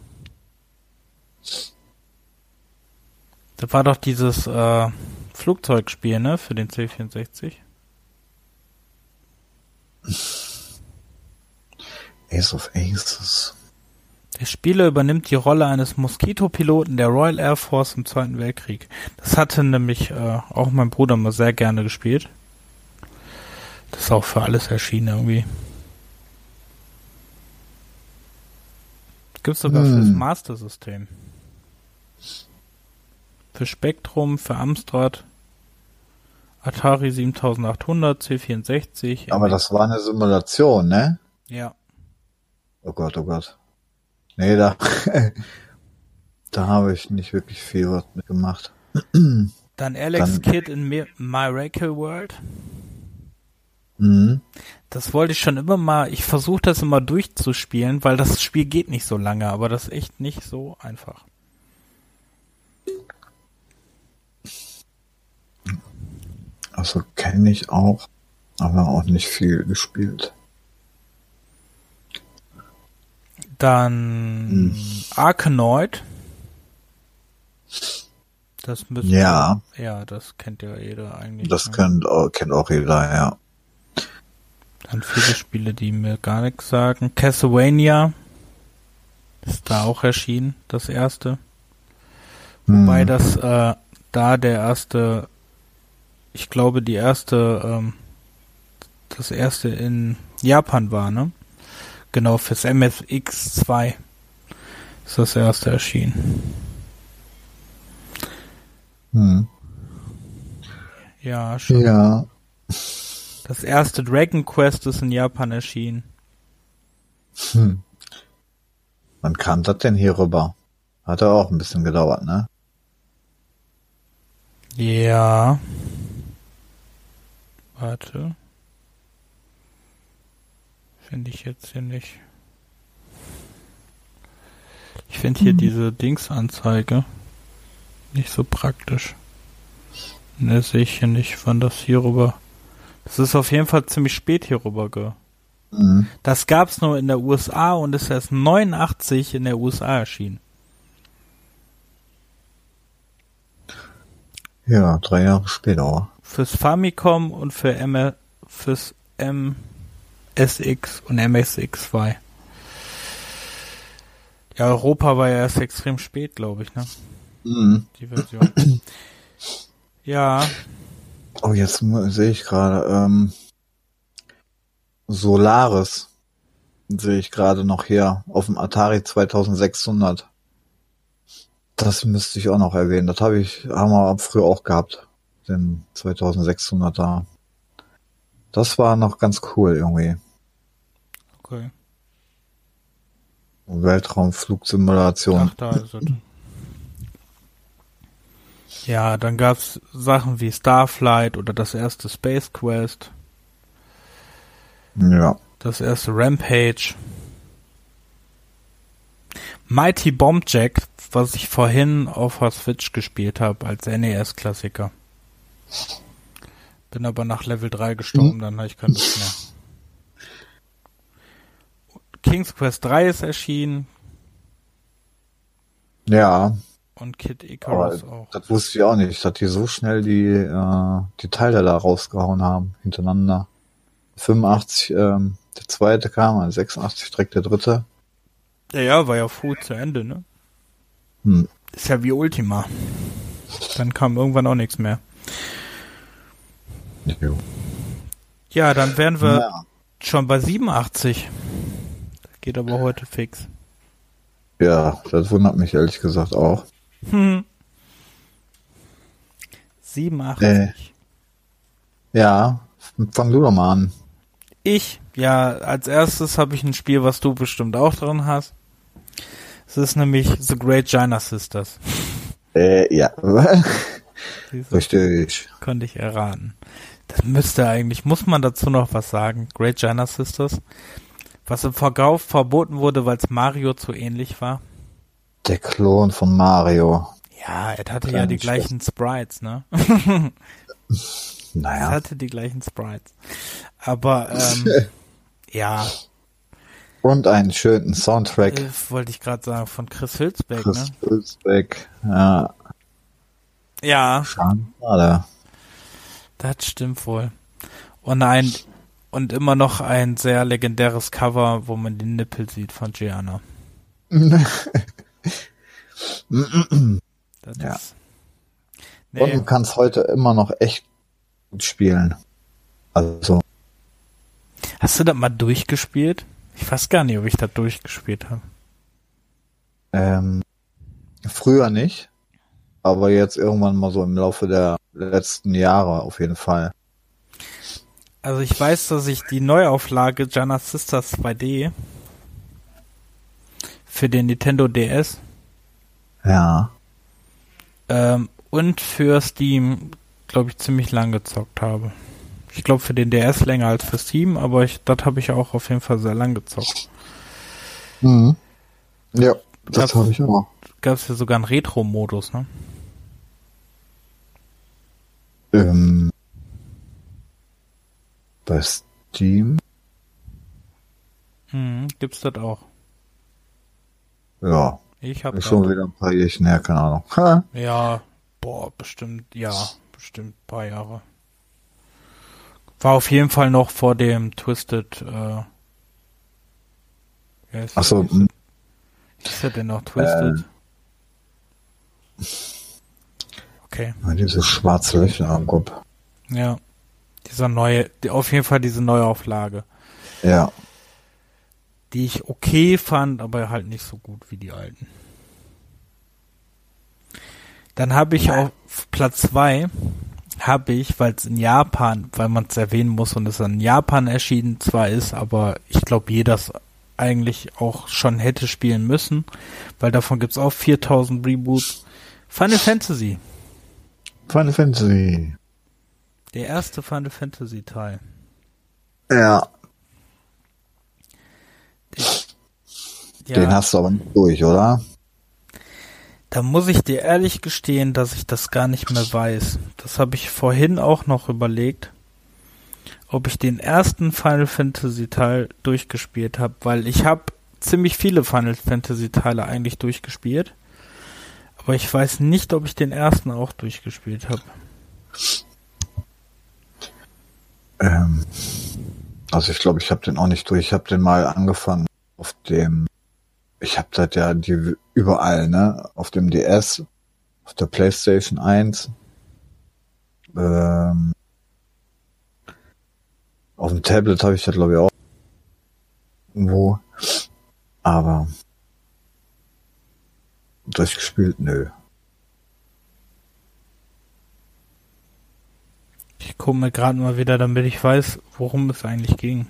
Das war doch dieses äh, Flugzeugspiel, ne, für den C64. Ace of Aces. Der Spieler übernimmt die Rolle eines Moskito-Piloten der Royal Air Force im Zweiten Weltkrieg. Das hatte nämlich äh, auch mein Bruder mal sehr gerne gespielt. Das ist auch für alles erschienen irgendwie. Gibt's sogar hm. fürs Master System. Für Spektrum, für Amstrad, Atari 7800, C64. Aber das war eine Simulation, ne? Ja. Oh Gott, oh Gott. Nee, da, da habe ich nicht wirklich viel was mitgemacht. Dann Alex Dann, Kidd in Miracle World. Mhm. Das wollte ich schon immer mal, ich versuche das immer durchzuspielen, weil das Spiel geht nicht so lange, aber das ist echt nicht so einfach. Also kenne ich auch, aber auch nicht viel gespielt. Dann hm. Arkanoid. Das müsste ja. Ja, das kennt ja jeder eigentlich. Das ne? kennt, kennt auch jeder, ja. Dann viele Spiele, die mir gar nichts sagen. Castlevania ist da auch erschienen, das erste. Hm. Wobei das äh, da der erste, ich glaube die erste, ähm, das erste in Japan war, ne? Genau, fürs MSX2 ist das erste erschienen. Hm. Ja, schon. Ja. Das erste Dragon Quest ist in Japan erschienen. Hm. Wann kam das denn hier rüber? Hat er auch ein bisschen gedauert, ne? Ja. Warte. Finde ich jetzt hier nicht. Ich finde hier hm. diese Dingsanzeige nicht so praktisch. Ne, sehe ich hier nicht, wann das hier rüber das ist auf jeden Fall ziemlich spät hier rüber ge. Mhm. Das gab's nur in der USA und ist erst 89 in der USA erschienen. Ja, drei Jahre später. Fürs Famicom und für M fürs MSX und MSX2. Ja, Europa war ja erst extrem spät, glaube ich, ne? Mhm. Die Version. ja. Oh, jetzt sehe ich gerade, ähm, Solaris sehe ich gerade noch hier auf dem Atari 2600. Das müsste ich auch noch erwähnen. Das habe ich, haben wir früher auch gehabt. Den 2600er. Das war noch ganz cool irgendwie. Okay. Weltraumflugsimulation. Ach, da ist es. Ja, dann gab's Sachen wie Starflight oder das erste Space Quest, Ja. das erste Rampage. Mighty Bomb Jack, was ich vorhin auf der Switch gespielt habe als NES-Klassiker. Bin aber nach Level 3 gestorben, dann habe ich keine Lust mehr. King's Quest 3 ist erschienen Ja, und Kid aber Icarus auch. das wusste ich auch nicht, dass die so schnell die, äh, die Teile da rausgehauen haben, hintereinander. 85, ähm, der zweite kam, also 86 direkt der dritte. Ja, ja, war ja früh zu Ende, ne? Hm. Ist ja wie Ultima. Dann kam irgendwann auch nichts mehr. Jo. Ja, dann wären wir Ja. schon bei 87. Geht aber heute fix. ja, das wundert mich ehrlich gesagt auch. Hm. 87. Äh. Ja, fang du doch mal an. Ich, ja, als erstes habe ich ein Spiel, was du bestimmt auch drin hast. Es ist nämlich The Great China Sisters. Äh, ja. Richtig. konnte ich erraten. Das müsste eigentlich, muss man dazu noch was sagen? Great China Sisters. Was im Verkauf verboten wurde, weil es Mario zu ähnlich war. Der Klon von Mario. Ja, er hatte ja Kleine die gleichen Sprites, ne? Es Naja. hatte die gleichen Sprites. Aber, ähm, ja, Und einen schönen Soundtrack. äh, wollte ich gerade sagen, von Chris Hülsbeck, Chris ne? Hülsbeck. Ja, Ja, schade. das stimmt wohl. Und ein, und immer noch ein sehr legendäres Cover, wo man den Nippel sieht von Gianna. Das Ja. ist, Und du nee, kannst heute immer noch echt gut spielen. Also, hast du das mal durchgespielt? Ich weiß gar nicht, ob ich das durchgespielt habe. ähm, früher nicht, aber jetzt irgendwann mal so im Laufe der letzten Jahre auf jeden Fall. Also ich weiß, dass ich die Neuauflage Jana Sisters 2D für den Nintendo DS Ja. ähm, und für Steam, glaube ich, ziemlich lang gezockt habe. Ich glaube für den DS länger als für Steam, aber ich, das habe ich auch auf jeden Fall sehr lang gezockt. Mhm. Ja, Das- das habe ich auch. Gab es ja sogar einen Retro-Modus, ne? Ähm, bei Steam? Mhm, gibt's das auch. Ja, Ich habe ist schon wieder ein paar Jährchen her, keine Ahnung. Ha. Ja, boah, bestimmt, ja, bestimmt ein paar Jahre. War auf jeden Fall noch vor dem Twisted, äh, Ach so, Wie ist der denn noch Twisted? Okay, diese schwarze Löcher am Kopf. ja. Dieser neue, auf jeden Fall diese Neuauflage, Ja. die ich okay fand, aber halt nicht so gut wie die alten. Dann habe ich auf Platz zwei habe ich, weil es in Japan, weil man es erwähnen muss und es in Japan erschienen zwar ist, aber ich glaube, jeder es eigentlich auch schon hätte spielen müssen, weil davon gibt's auch 4000 Reboots. Final Fantasy, Final Fantasy. Der erste Final Fantasy Teil. Ja. Ja, Den hast du aber nicht durch, oder? Da muss ich dir ehrlich gestehen, dass ich das gar nicht mehr weiß. Das habe ich vorhin auch noch überlegt, ob ich den ersten Final Fantasy Teil durchgespielt habe, weil ich habe ziemlich viele Final Fantasy Teile eigentlich durchgespielt, aber ich weiß nicht, ob ich den ersten auch durchgespielt habe. Ähm, also ich glaube, ich habe den auch nicht durch. Ich habe den mal angefangen auf dem, ich habe das ja die überall, ne? Auf dem DS, auf der PlayStation 1, ähm, auf dem Tablet habe ich das glaube ich auch irgendwo, aber durchgespielt, nö. Ich gucke mir gerade mal wieder, damit ich weiß, worum es eigentlich ging.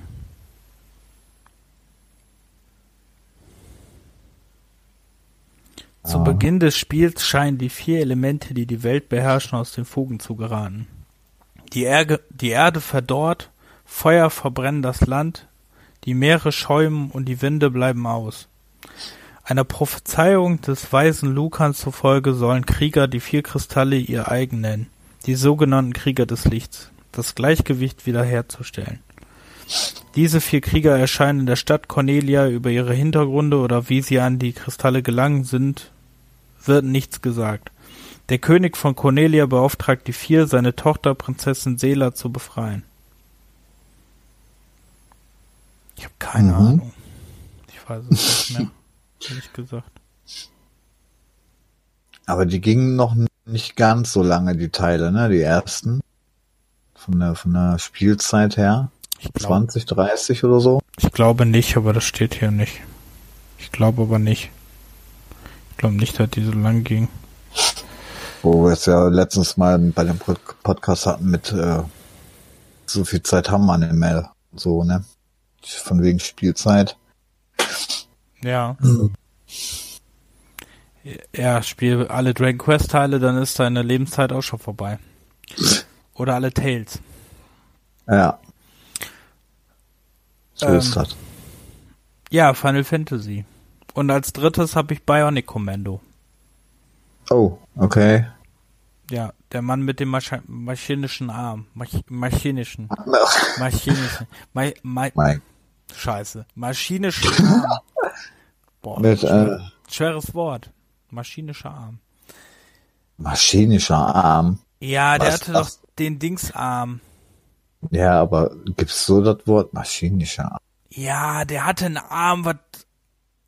Zu ah. Beginn des Spiels scheinen die vier Elemente, die die Welt beherrschen, aus den Fugen zu geraten. Die, Erge, die Erde verdorrt, Feuer verbrennen das Land, die Meere schäumen und die Winde bleiben aus. Einer Prophezeiung des weisen Lukans zufolge sollen Krieger die vier Kristalle ihr eigen nennen die sogenannten Krieger des Lichts, das Gleichgewicht wiederherzustellen. Diese vier Krieger erscheinen in der Stadt Cornelia über ihre Hintergründe oder wie sie an die Kristalle gelangen sind, wird nichts gesagt. Der König von Cornelia beauftragt die vier, seine Tochter Prinzessin Sela zu befreien. Ich habe keine mhm. Ahnung. Ich weiß es nicht mehr, ehrlich gesagt. Aber die gingen noch nicht ganz so lange, die Teile, ne? Die ersten. Von der, von der Spielzeit her. Ich glaub, 20, 30 oder so? Ich glaube nicht, aber das steht hier nicht. Ich glaube aber nicht. Ich glaube nicht, dass die so lang ging. Wo wir es ja letztens mal bei dem Podcast hatten mit äh, so viel Zeit haben wir an dem Mail. So, ne? Von wegen Spielzeit. Ja. Hm. Ja, spiel alle Dragon Quest Teile, dann ist deine Lebenszeit auch schon vorbei. Oder alle Tales. Ja. So ähm, ist das. Ja, Final Fantasy. Und als drittes habe ich Bionic Commando. Oh, okay. Ja, der Mann mit dem Maschi maschinischen Arm. Mach maschinischen. maschinischen. Ma ma Nein. Scheiße. Maschinischen Arm. Boah, mit, schwer, äh, schweres Wort. Maschinischer Arm. Maschinischer Arm? Ja, der Was, hatte doch den Dingsarm. Ja, aber gibt's so das Wort maschinischer Arm? Ja, der hatte einen Arm, was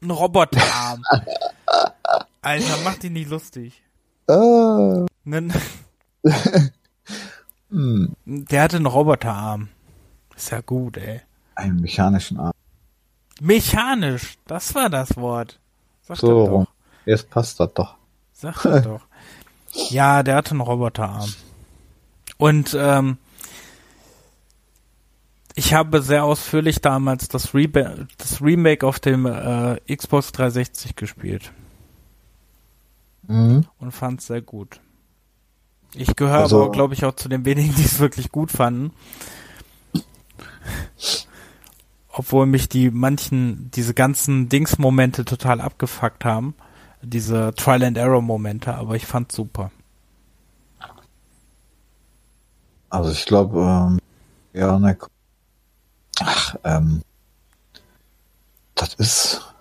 ein Roboterarm. Alter, mach dich nicht lustig. Uh. Der hatte einen Roboterarm. Ist ja gut, ey. Einen mechanischen Arm. Mechanisch, das war das Wort. Sag so. Jetzt passt das doch. Sag das doch. Ja, der hatte einen Roboterarm. Und ähm, ich habe sehr ausführlich damals das, Reba das Remake auf dem äh, Xbox 360 gespielt. Mhm. Und fand es sehr gut. Ich gehöre also, aber, glaube ich, auch zu den wenigen, die es wirklich gut fanden. Obwohl mich die manchen, diese ganzen Dings-Momente total abgefuckt haben. Diese Trial-and-Error-Momente, aber ich fand's super. Also ich glaube, ähm, ja, ne, Ach, ähm, das ist,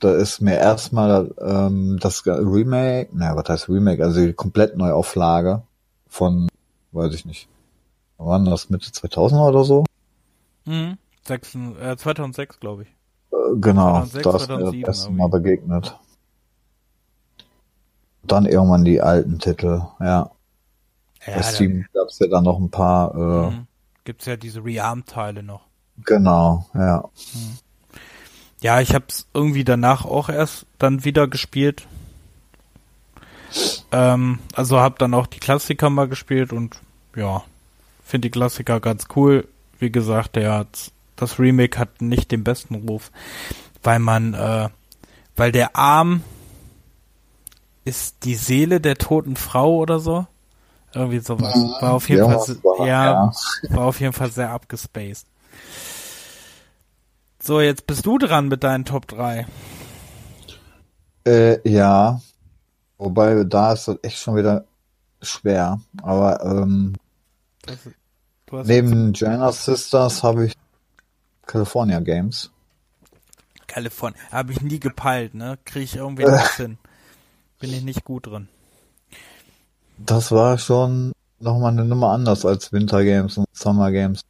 da ist mir erstmal ähm, das Remake, naja, was heißt Remake, also die komplett Neuauflage von, weiß ich nicht, wann das Mitte 2000 oder so? Mhm, 6, äh, 2006 glaube ich. Äh, genau, 2006, da ist mir das erste Mal begegnet. Dann irgendwann die alten Titel, ja. ja Bei Steam gab es ja dann noch ein paar äh, mhm gibt's ja diese Rearm-Teile noch. Genau, ja. Hm. Ja, ich hab's irgendwie danach auch erst dann wieder gespielt. Ähm, also hab dann auch die Klassiker mal gespielt und ja, finde die Klassiker ganz cool. Wie gesagt, der hat, das Remake hat nicht den besten Ruf, weil man, äh, weil der Arm ist die Seele der toten Frau oder so. Irgendwie sowas. War auf jeden ja, Fall, war, ja, ja, war auf jeden Fall sehr abgespaced. So, jetzt bist du dran mit deinen Top 3. Äh, ja. Wobei, da ist das echt schon wieder schwer. Aber, ähm, neben Jenna Sisters habe ich California Games. California. Habe ich nie gepeilt, ne? Kriege ich irgendwie nicht hin. Bin ich nicht gut drin. Das war schon nochmal eine Nummer anders als Winter Games und Summer Games.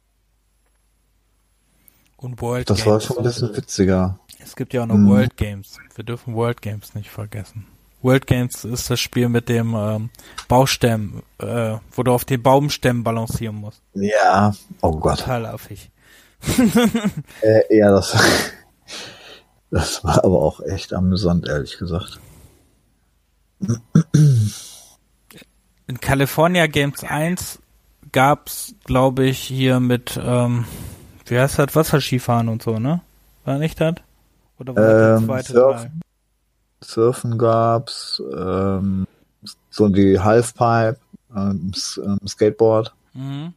Und World das Games. Das war schon ein bisschen witziger. Es gibt ja auch noch hm. World Games. Wir dürfen World Games nicht vergessen. World Games ist das Spiel mit dem ähm, Baustämmen, äh, wo du auf den Baumstämmen balancieren musst. Ja, oh Gott. Total affig. äh, ja, das, das war aber auch echt amüsant, ehrlich gesagt. in California Games 1 gab's, glaube ich, hier mit, ähm, wie heißt das, Wasserskifahren und so, ne? War nicht das? Oder war das ähm, zweite Surfen. Teil? Surfen gab's, ähm, so die Halfpipe, ähm, ähm, Skateboard. Mhm.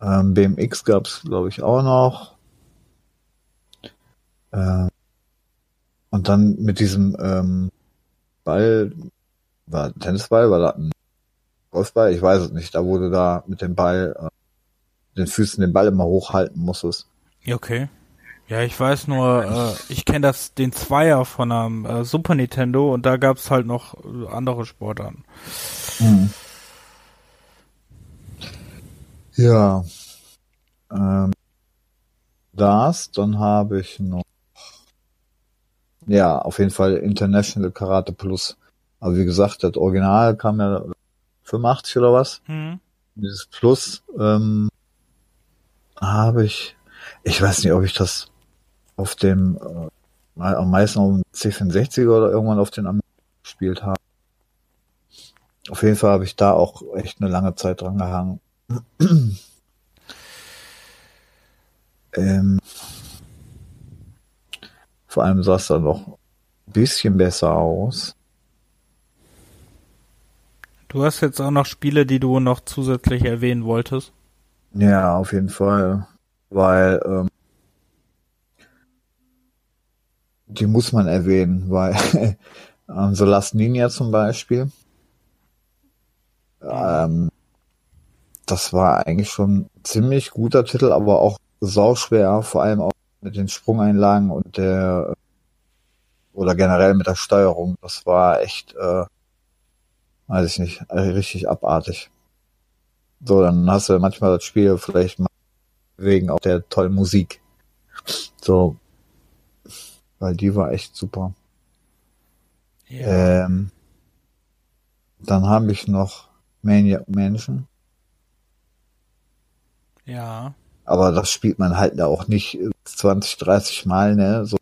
Ähm, BMX gab's, glaube ich, auch noch. Ähm, und dann mit diesem ähm, Ball, war Tennisball, war das ein Golfball? Ich weiß es nicht. Da wurde da mit dem Ball, äh, den Füßen den Ball immer hochhalten musstest. Okay. Ja, ich weiß nur, äh, ich kenne das den Zweier von einem äh, Super Nintendo und da gab's halt noch andere Sportarten. Hm. Ja. Ähm, das, dann habe ich noch ja, auf jeden Fall International Karate Plus. Aber wie gesagt, das Original kam ja 85 oder was. Mhm. Dieses Plus ähm, habe ich, ich weiß nicht, ob ich das auf dem, äh, am meisten auf dem C64 oder irgendwann auf den Amiga gespielt habe. Auf jeden Fall habe ich da auch echt eine lange Zeit dran gehangen. Ähm, vor allem sah es dann noch ein bisschen besser aus. Du hast jetzt auch noch Spiele, die du noch zusätzlich erwähnen wolltest? Ja, auf jeden Fall. Weil ähm, die muss man erwähnen, weil ähm, so Last Ninja zum Beispiel, ähm, das war eigentlich schon ein ziemlich guter Titel, aber auch sauschwer, vor allem auch mit den Sprungeinlagen und der oder generell mit der Steuerung. Das war echt, äh, weiß ich nicht, richtig abartig. So, dann hast du manchmal das Spiel vielleicht mal wegen auch der tollen Musik. So, weil die war echt super. Ja. Ähm, dann habe ich noch Maniac Mansion. Ja. Aber das spielt man halt auch nicht 20, 30 Mal, ne? So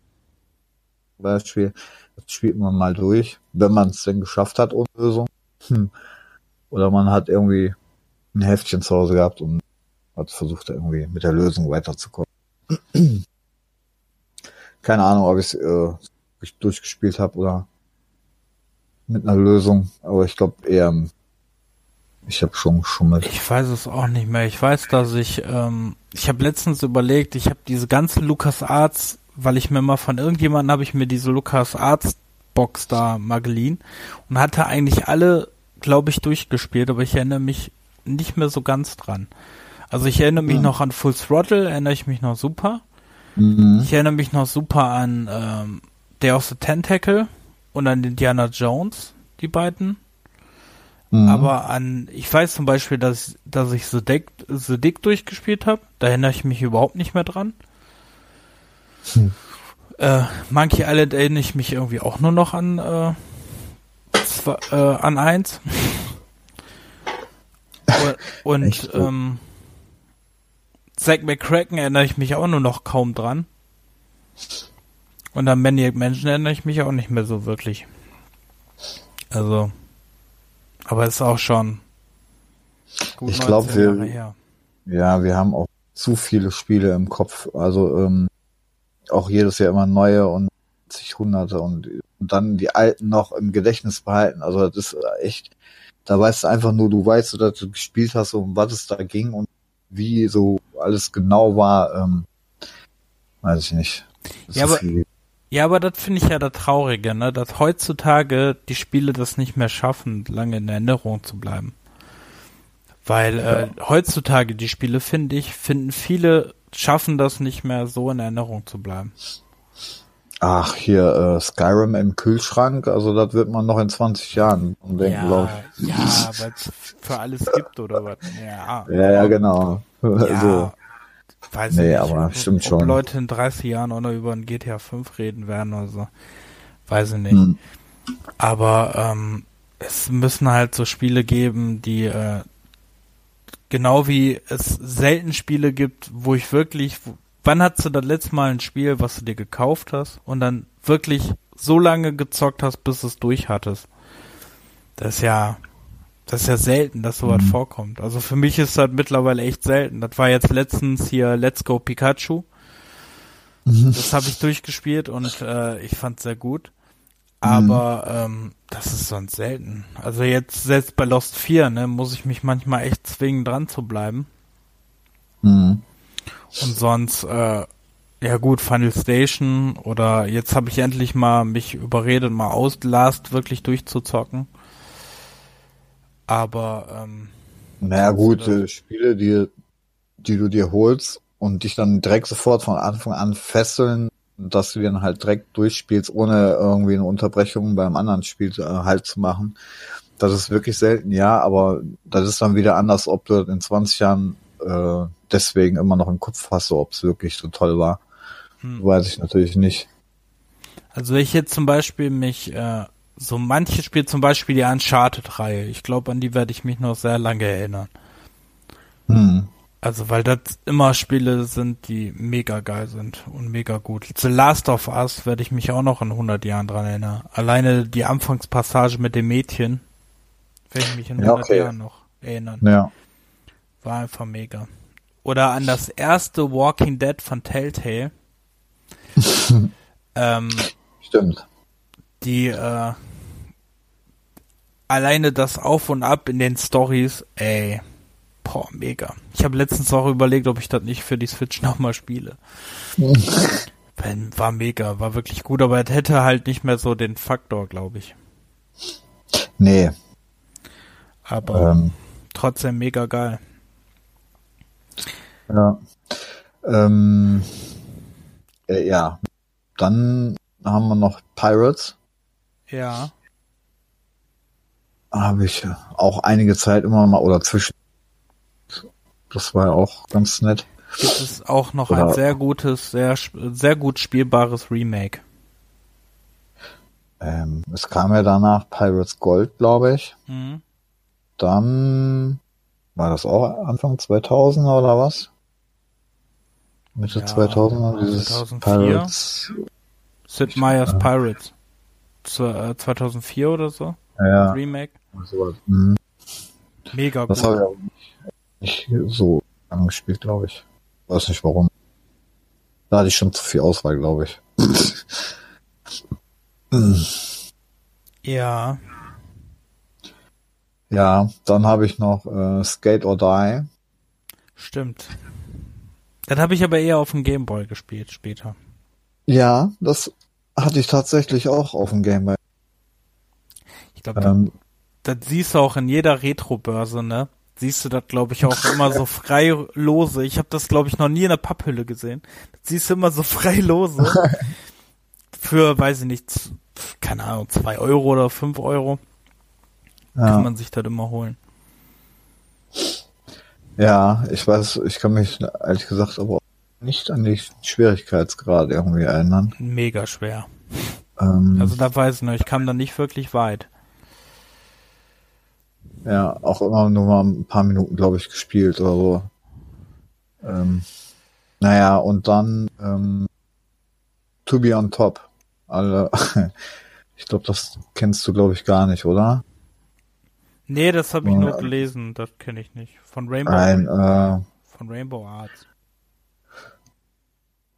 Beispiel, das spielt man mal durch, wenn man es denn geschafft hat ohne Lösung. Hm. Oder man hat irgendwie ein Heftchen zu Hause gehabt und hat versucht, irgendwie mit der Lösung weiterzukommen. Keine Ahnung, ob ich es äh, durchgespielt habe oder mit einer Lösung, aber ich glaube eher ich habe schon geschummelt. Ich weiß es auch nicht mehr. Ich weiß, dass ich, ähm, ich habe letztens überlegt, ich habe diese ganze Lukas Arts, weil ich mir mal von irgendjemandem habe ich mir diese Lukas Arts Box da mal geliehen und hatte eigentlich alle, glaube ich, durchgespielt, aber ich erinnere mich nicht mehr so ganz dran. Also ich erinnere mich ja. noch an Full Throttle, erinnere ich mich noch super. Mhm. Ich erinnere mich noch super an ähm, Day of the Tentacle und an Indiana Jones, die beiden. Mhm. Aber an, ich weiß zum Beispiel, dass, dass ich The Dick, The Dick durchgespielt habe. Da erinnere ich mich überhaupt nicht mehr dran. Hm. Äh, Monkey Island erinnere ich mich irgendwie auch nur noch an, äh, zwei, äh, an eins. und und ähm, Zack McCracken erinnere ich mich auch nur noch kaum dran. Und an Maniac Mansion erinnere ich mich auch nicht mehr so wirklich. Also. Aber es ist auch schon gut ich glaube, wir, ja, wir haben auch zu viele Spiele im Kopf. Also ähm, auch jedes Jahr immer neue und zig Hunderte und, und dann die alten noch im Gedächtnis behalten. Also das ist echt, da weißt du einfach nur, du weißt, dass du gespielt hast, um was es da ging und wie so alles genau war. Ähm, weiß ich nicht. Ja, aber, ja, aber das finde ich ja das Traurige, ne? dass heutzutage die Spiele das nicht mehr schaffen, lange in Erinnerung zu bleiben. Weil äh, heutzutage die Spiele, finde ich, finden viele, schaffen das nicht mehr so in Erinnerung zu bleiben. Ach, hier äh, Skyrim im Kühlschrank, also das wird man noch in 20 Jahren denken, ja, glaube ich. Ja, weil es für alles gibt oder was. Ja, ja, ja genau. Ja, so. Weiß nee, nicht, aber ob, stimmt ob schon. Leute in 30 Jahren auch noch über ein GTA 5 reden werden oder so. Weiß ich nicht. Hm. Aber ähm, es müssen halt so Spiele geben, die äh, genau wie es selten Spiele gibt, wo ich wirklich, wann hast du das letzte Mal ein Spiel, was du dir gekauft hast und dann wirklich so lange gezockt hast, bis es durch hattest? Das ist ja, das ist ja selten, dass sowas mhm. vorkommt. Also für mich ist das mittlerweile echt selten. Das war jetzt letztens hier Let's Go Pikachu. Mhm. Das habe ich durchgespielt und äh, ich fand sehr gut. Aber ähm, das ist sonst selten. Also jetzt selbst bei Lost 4, ne, muss ich mich manchmal echt zwingen, dran zu bleiben. Mhm. Und sonst, äh, ja gut, Final Station oder jetzt habe ich endlich mal mich überredet, mal Outlast wirklich durchzuzocken. Aber ähm, Naja gut, äh, Spiele, die, die du dir holst und dich dann direkt sofort von Anfang an fesseln, dass du dann halt direkt durchspielst, ohne irgendwie eine Unterbrechung beim anderen Spiel äh, halt zu machen. Das ist wirklich selten, ja, aber das ist dann wieder anders, ob du in 20 Jahren äh, deswegen immer noch im Kopf hast, ob es wirklich so toll war. Hm. Weiß ich natürlich nicht. Also wenn ich jetzt zum Beispiel mich, äh, so manche Spiele, zum Beispiel die Uncharted-Reihe, ich glaube, an die werde ich mich noch sehr lange erinnern. Hm. Also weil das immer Spiele sind, die mega geil sind und mega gut. The Last of Us werde ich mich auch noch in 100 Jahren dran erinnern. Alleine die Anfangspassage mit dem Mädchen werde ich mich in 100 Ja, okay. Jahren noch erinnern. Ja. War einfach mega. Oder an das erste Walking Dead von Telltale. ähm, Stimmt. die äh, alleine das Auf und Ab in den Stories, ey, boah, mega. Ich habe letztens auch überlegt, ob ich das nicht für die Switch nochmal spiele. War mega, war wirklich gut, aber es hätte halt nicht mehr so den Faktor, glaube ich. Nee. Aber Ähm, trotzdem mega geil. ja. Ähm, äh, ja. Dann haben wir noch Pirates. Ja, Habe ich auch einige Zeit immer mal oder zwischen. Das war ja auch ganz nett. gibt es auch noch Oder- ein sehr gutes, sehr, sehr gut spielbares Remake. Ähm, es kam ja danach Pirates Gold, glaube ich. Mhm. Dann war das auch Anfang 2000 oder was? Mitte Ja, 2000 dieses 2004. Pirates. Sid Meier's Pirates. Äh, 2004 oder so, Ja, Remake. Mhm. Mega Das gut. habe ich auch nicht, so angespielt, glaube ich. Weiß nicht warum. Da hatte ich schon zu viel Auswahl, glaube ich. Ja, Ja, dann habe ich noch äh, Skate or Die. stimmt. Das habe ich aber eher auf dem Gameboy gespielt später. Ja, das hatte ich tatsächlich auch auf dem Game Boy. Ich glaube, Ähm, das siehst du auch in jeder Retro-Börse, ne? Siehst du das, glaube ich, auch immer so frei lose. Ich habe das, glaube ich, noch nie in der Papphülle gesehen. Das siehst du immer so frei lose. Für, weiß ich nicht, keine Ahnung, zwei Euro oder fünf Euro kann ja, man sich das immer holen. ja, ich weiß, ich kann mich ehrlich gesagt aber auch nicht an die Schwierigkeitsgrad irgendwie erinnern. Mega schwer. Ähm, Also da weiß ich noch, ich kam da nicht wirklich weit. Ja, auch immer nur mal ein paar Minuten, glaube ich, gespielt oder so. Ähm, naja, und dann ähm, To Be on Top. Alle, ich glaube, das kennst du, glaube ich, gar nicht, oder? Nee, das habe ich Ja. nur gelesen, das kenne ich nicht. Von Rainbow, Ein, äh, von Rainbow Arts.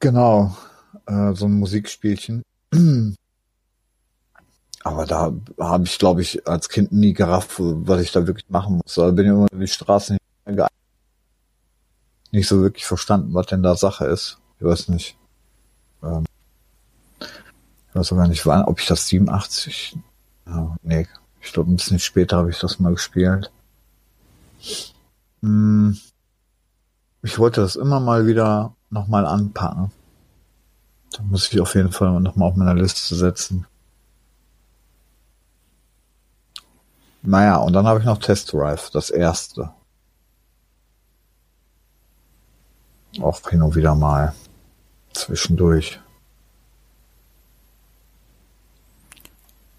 genau, äh, so ein Musikspielchen. Aber da habe ich, glaube ich, als Kind nie gerafft, was ich da wirklich machen muss. Da bin ich immer über die Straße nicht, mehr ge- nicht so wirklich verstanden, was denn da Sache ist. Ich weiß nicht. Ähm, ich weiß sogar nicht, wann, ob ich das 87, ja, nee, ich glaube ein bisschen später habe ich das mal gespielt. Hm, ich wollte das immer mal wieder nochmal anpacken. Da muss ich auf jeden Fall nochmal auf meiner Liste setzen. Naja, und dann habe ich noch Test Drive, das erste. Auch hin und wieder mal. Zwischendurch.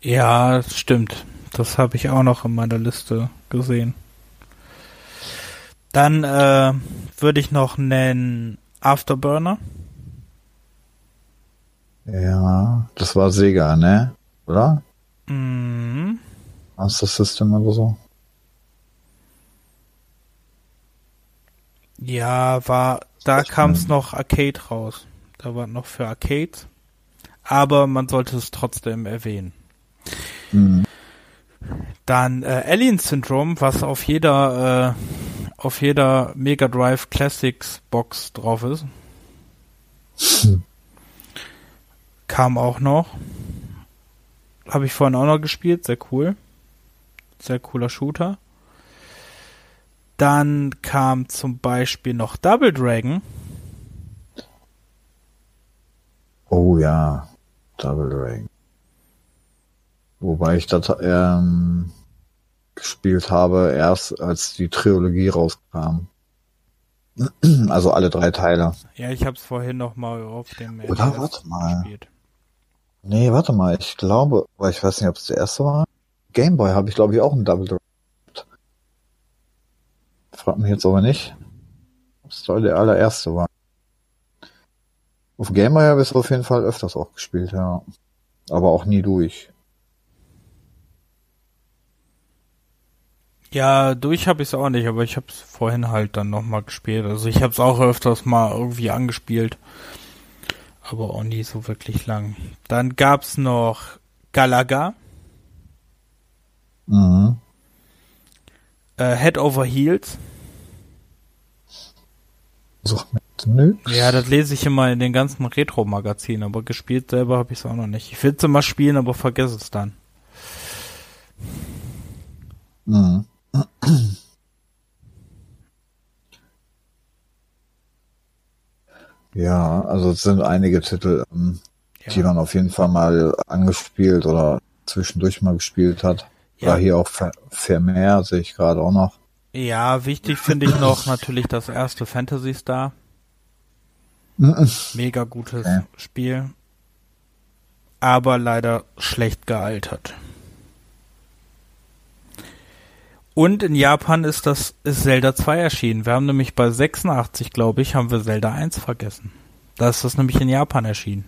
Ja, das stimmt. Das habe ich auch noch in meiner Liste gesehen. Dann äh, würde ich noch nennen Afterburner. Ja, das war Sega, ne? Oder? Mhm. Master System oder so? Ja, war, da kam es noch Arcade raus. Da war noch für Arcades. Aber man sollte es trotzdem erwähnen. Mhm. Dann äh, Alien Syndrome, was auf jeder äh, auf jeder Mega Drive Classics Box drauf ist. Hm. Kam auch noch. Habe ich vorhin auch noch gespielt, sehr cool. Sehr cooler Shooter. Dann kam zum Beispiel noch Double Dragon. Oh ja, Double Dragon. Wobei ich das ähm, gespielt habe, erst als die Trilogie rauskam. Also alle drei Teile. Ja, ich habe es vorhin noch mal auf dem Oder warte mal. Gespielt. Nee, warte mal, ich glaube, ich weiß nicht, ob es der erste war. Gameboy habe ich glaube ich auch einen Double Dragon. Frag mich jetzt aber nicht, ob es der allererste war. Auf Gameboy habe ich es auf jeden Fall öfters auch gespielt, ja. Aber auch nie durch. Ja, durch habe ich es auch nicht, aber ich habe es vorhin halt dann nochmal gespielt. Also ich habe es auch öfters mal irgendwie angespielt, aber auch nie so wirklich lang. Dann gab's noch Galaga. Mhm. Äh, Head Over Heels. Such mir Ja, das lese ich immer in den ganzen Retro-Magazinen, aber gespielt selber habe ich es auch noch nicht. Ich will es immer spielen, aber vergesse es dann. Mhm. Ja, also es sind einige Titel, ähm, ja. die man auf jeden Fall mal angespielt oder zwischendurch mal gespielt hat. Ja. War hier auch Vermeer, sehe ich gerade auch noch. Ja, wichtig finde ich noch natürlich das erste Fantasy Star. Mega gutes okay. Spiel. Aber leider schlecht gealtert. Und in Japan ist das ist Zelda 2 erschienen. Wir haben nämlich bei 86, glaube ich, haben wir Zelda 1 vergessen. Da ist das nämlich in Japan erschienen.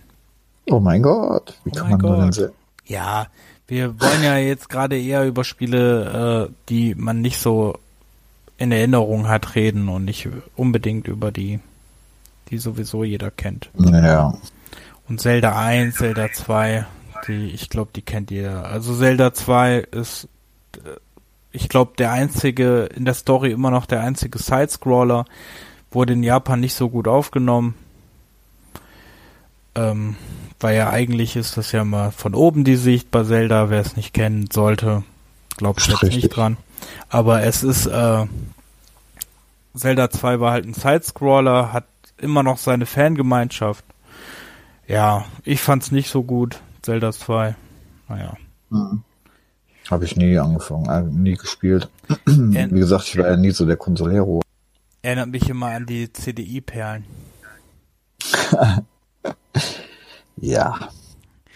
Oh mein Gott, wie oh kann man Gott. denn sehen? Ja, wir wollen ja jetzt gerade eher über Spiele, äh, die man nicht so in Erinnerung hat, reden und nicht unbedingt über die, die sowieso jeder kennt. Ja. Und Zelda 1, Zelda 2, die, ich glaube, die kennt jeder. Also Zelda 2 ist äh, ich glaube, der einzige, in der Story immer noch der einzige Sidescroller, wurde in Japan nicht so gut aufgenommen. Ähm, weil ja eigentlich ist das ja mal von oben die Sicht bei Zelda, wer es nicht kennen sollte, glaube ich jetzt nicht dran. Aber es ist, äh, Zelda 2 war halt ein Sidescroller, hat immer noch seine Fangemeinschaft. Ja, ich fand's nicht so gut, Zelda 2. Naja. Mhm. Habe ich nie angefangen, äh, nie gespielt. Wie gesagt, ich war ja nie so der Consolero. Erinnert mich immer an die CDI-Perlen. ja,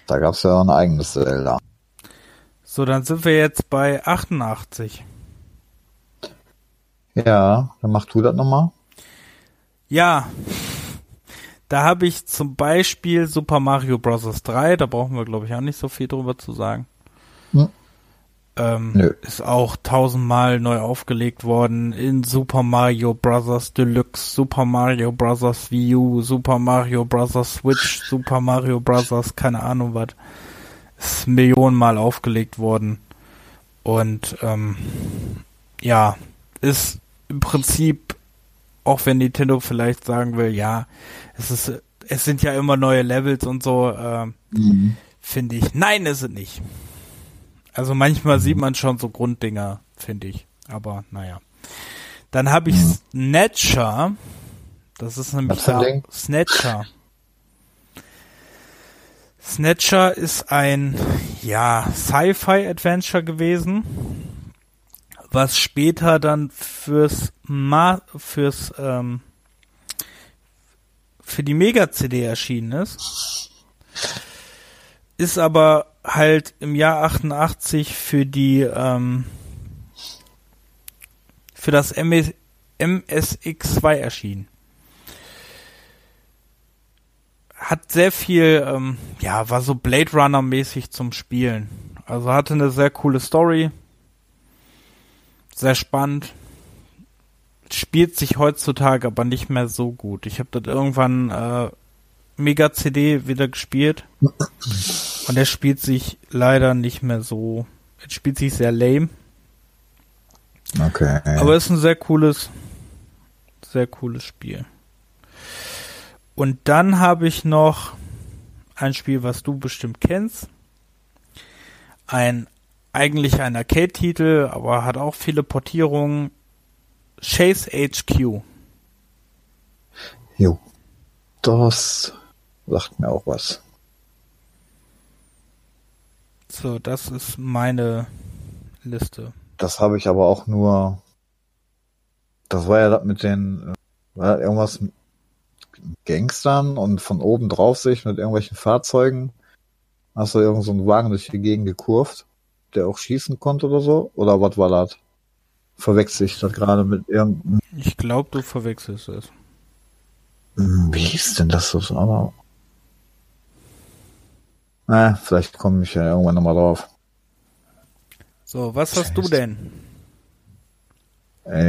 da gab es ja auch ein eigenes Zelda. So, dann sind wir jetzt bei 88. Ja, dann mach du das nochmal. Ja, da habe ich zum Beispiel Super Mario Bros. 3, da brauchen wir glaube ich auch nicht so viel drüber zu sagen. Hm. Ähm, ist auch tausendmal neu aufgelegt worden in Super Mario Bros. Deluxe, Super Mario Bros. Wii U, Super Mario Bros. Switch, Super Mario Bros. keine Ahnung was. Ist millionenmal aufgelegt worden. Und ähm, ja, ist im Prinzip, auch wenn Nintendo vielleicht sagen will, ja, es ist, es sind ja immer neue Levels und so, äh, mhm. finde ich, nein, ist es nicht. Also manchmal sieht man schon so Grunddinger, finde ich. Aber naja. Dann habe ich Snatcher. Das ist nämlich da, Snatcher. Snatcher ist ein, ja, Sci-Fi-Adventure gewesen, was später dann fürs Ma fürs ähm, für die Mega-CD erschienen ist. Ist aber halt im Jahr 88 für die ähm, für das MS, MSX2 erschienen. Hat sehr viel, ähm, ja, war so Blade Runner mäßig zum Spielen. Also hatte eine sehr coole Story, sehr spannend. Spielt sich heutzutage aber nicht mehr so gut. Ich habe das irgendwann äh, Mega CD wieder gespielt. Und er spielt sich leider nicht mehr so. Er spielt sich sehr lame. Okay. Aber ist ein sehr cooles, sehr cooles Spiel. Und dann habe ich noch ein Spiel, was du bestimmt kennst. Ein eigentlich ein Arcade-Titel, aber hat auch viele Portierungen. Chase HQ. Jo. Das sagt mir auch was. So, das ist meine Liste. Das habe ich aber auch nur. Das war ja das mit den. War das irgendwas mit Gangstern und von oben drauf sich mit irgendwelchen Fahrzeugen. Hast du irgend so einen Wagen durch die Gegend gekurvt, der auch schießen konnte oder so? Oder was war das? Verwechsel ich das gerade mit irgendeinem. Ich glaube, du verwechselst es. Hm, Wie hieß denn das so? Aber. Na, vielleicht komme ich ja irgendwann nochmal drauf. So, was hast du denn?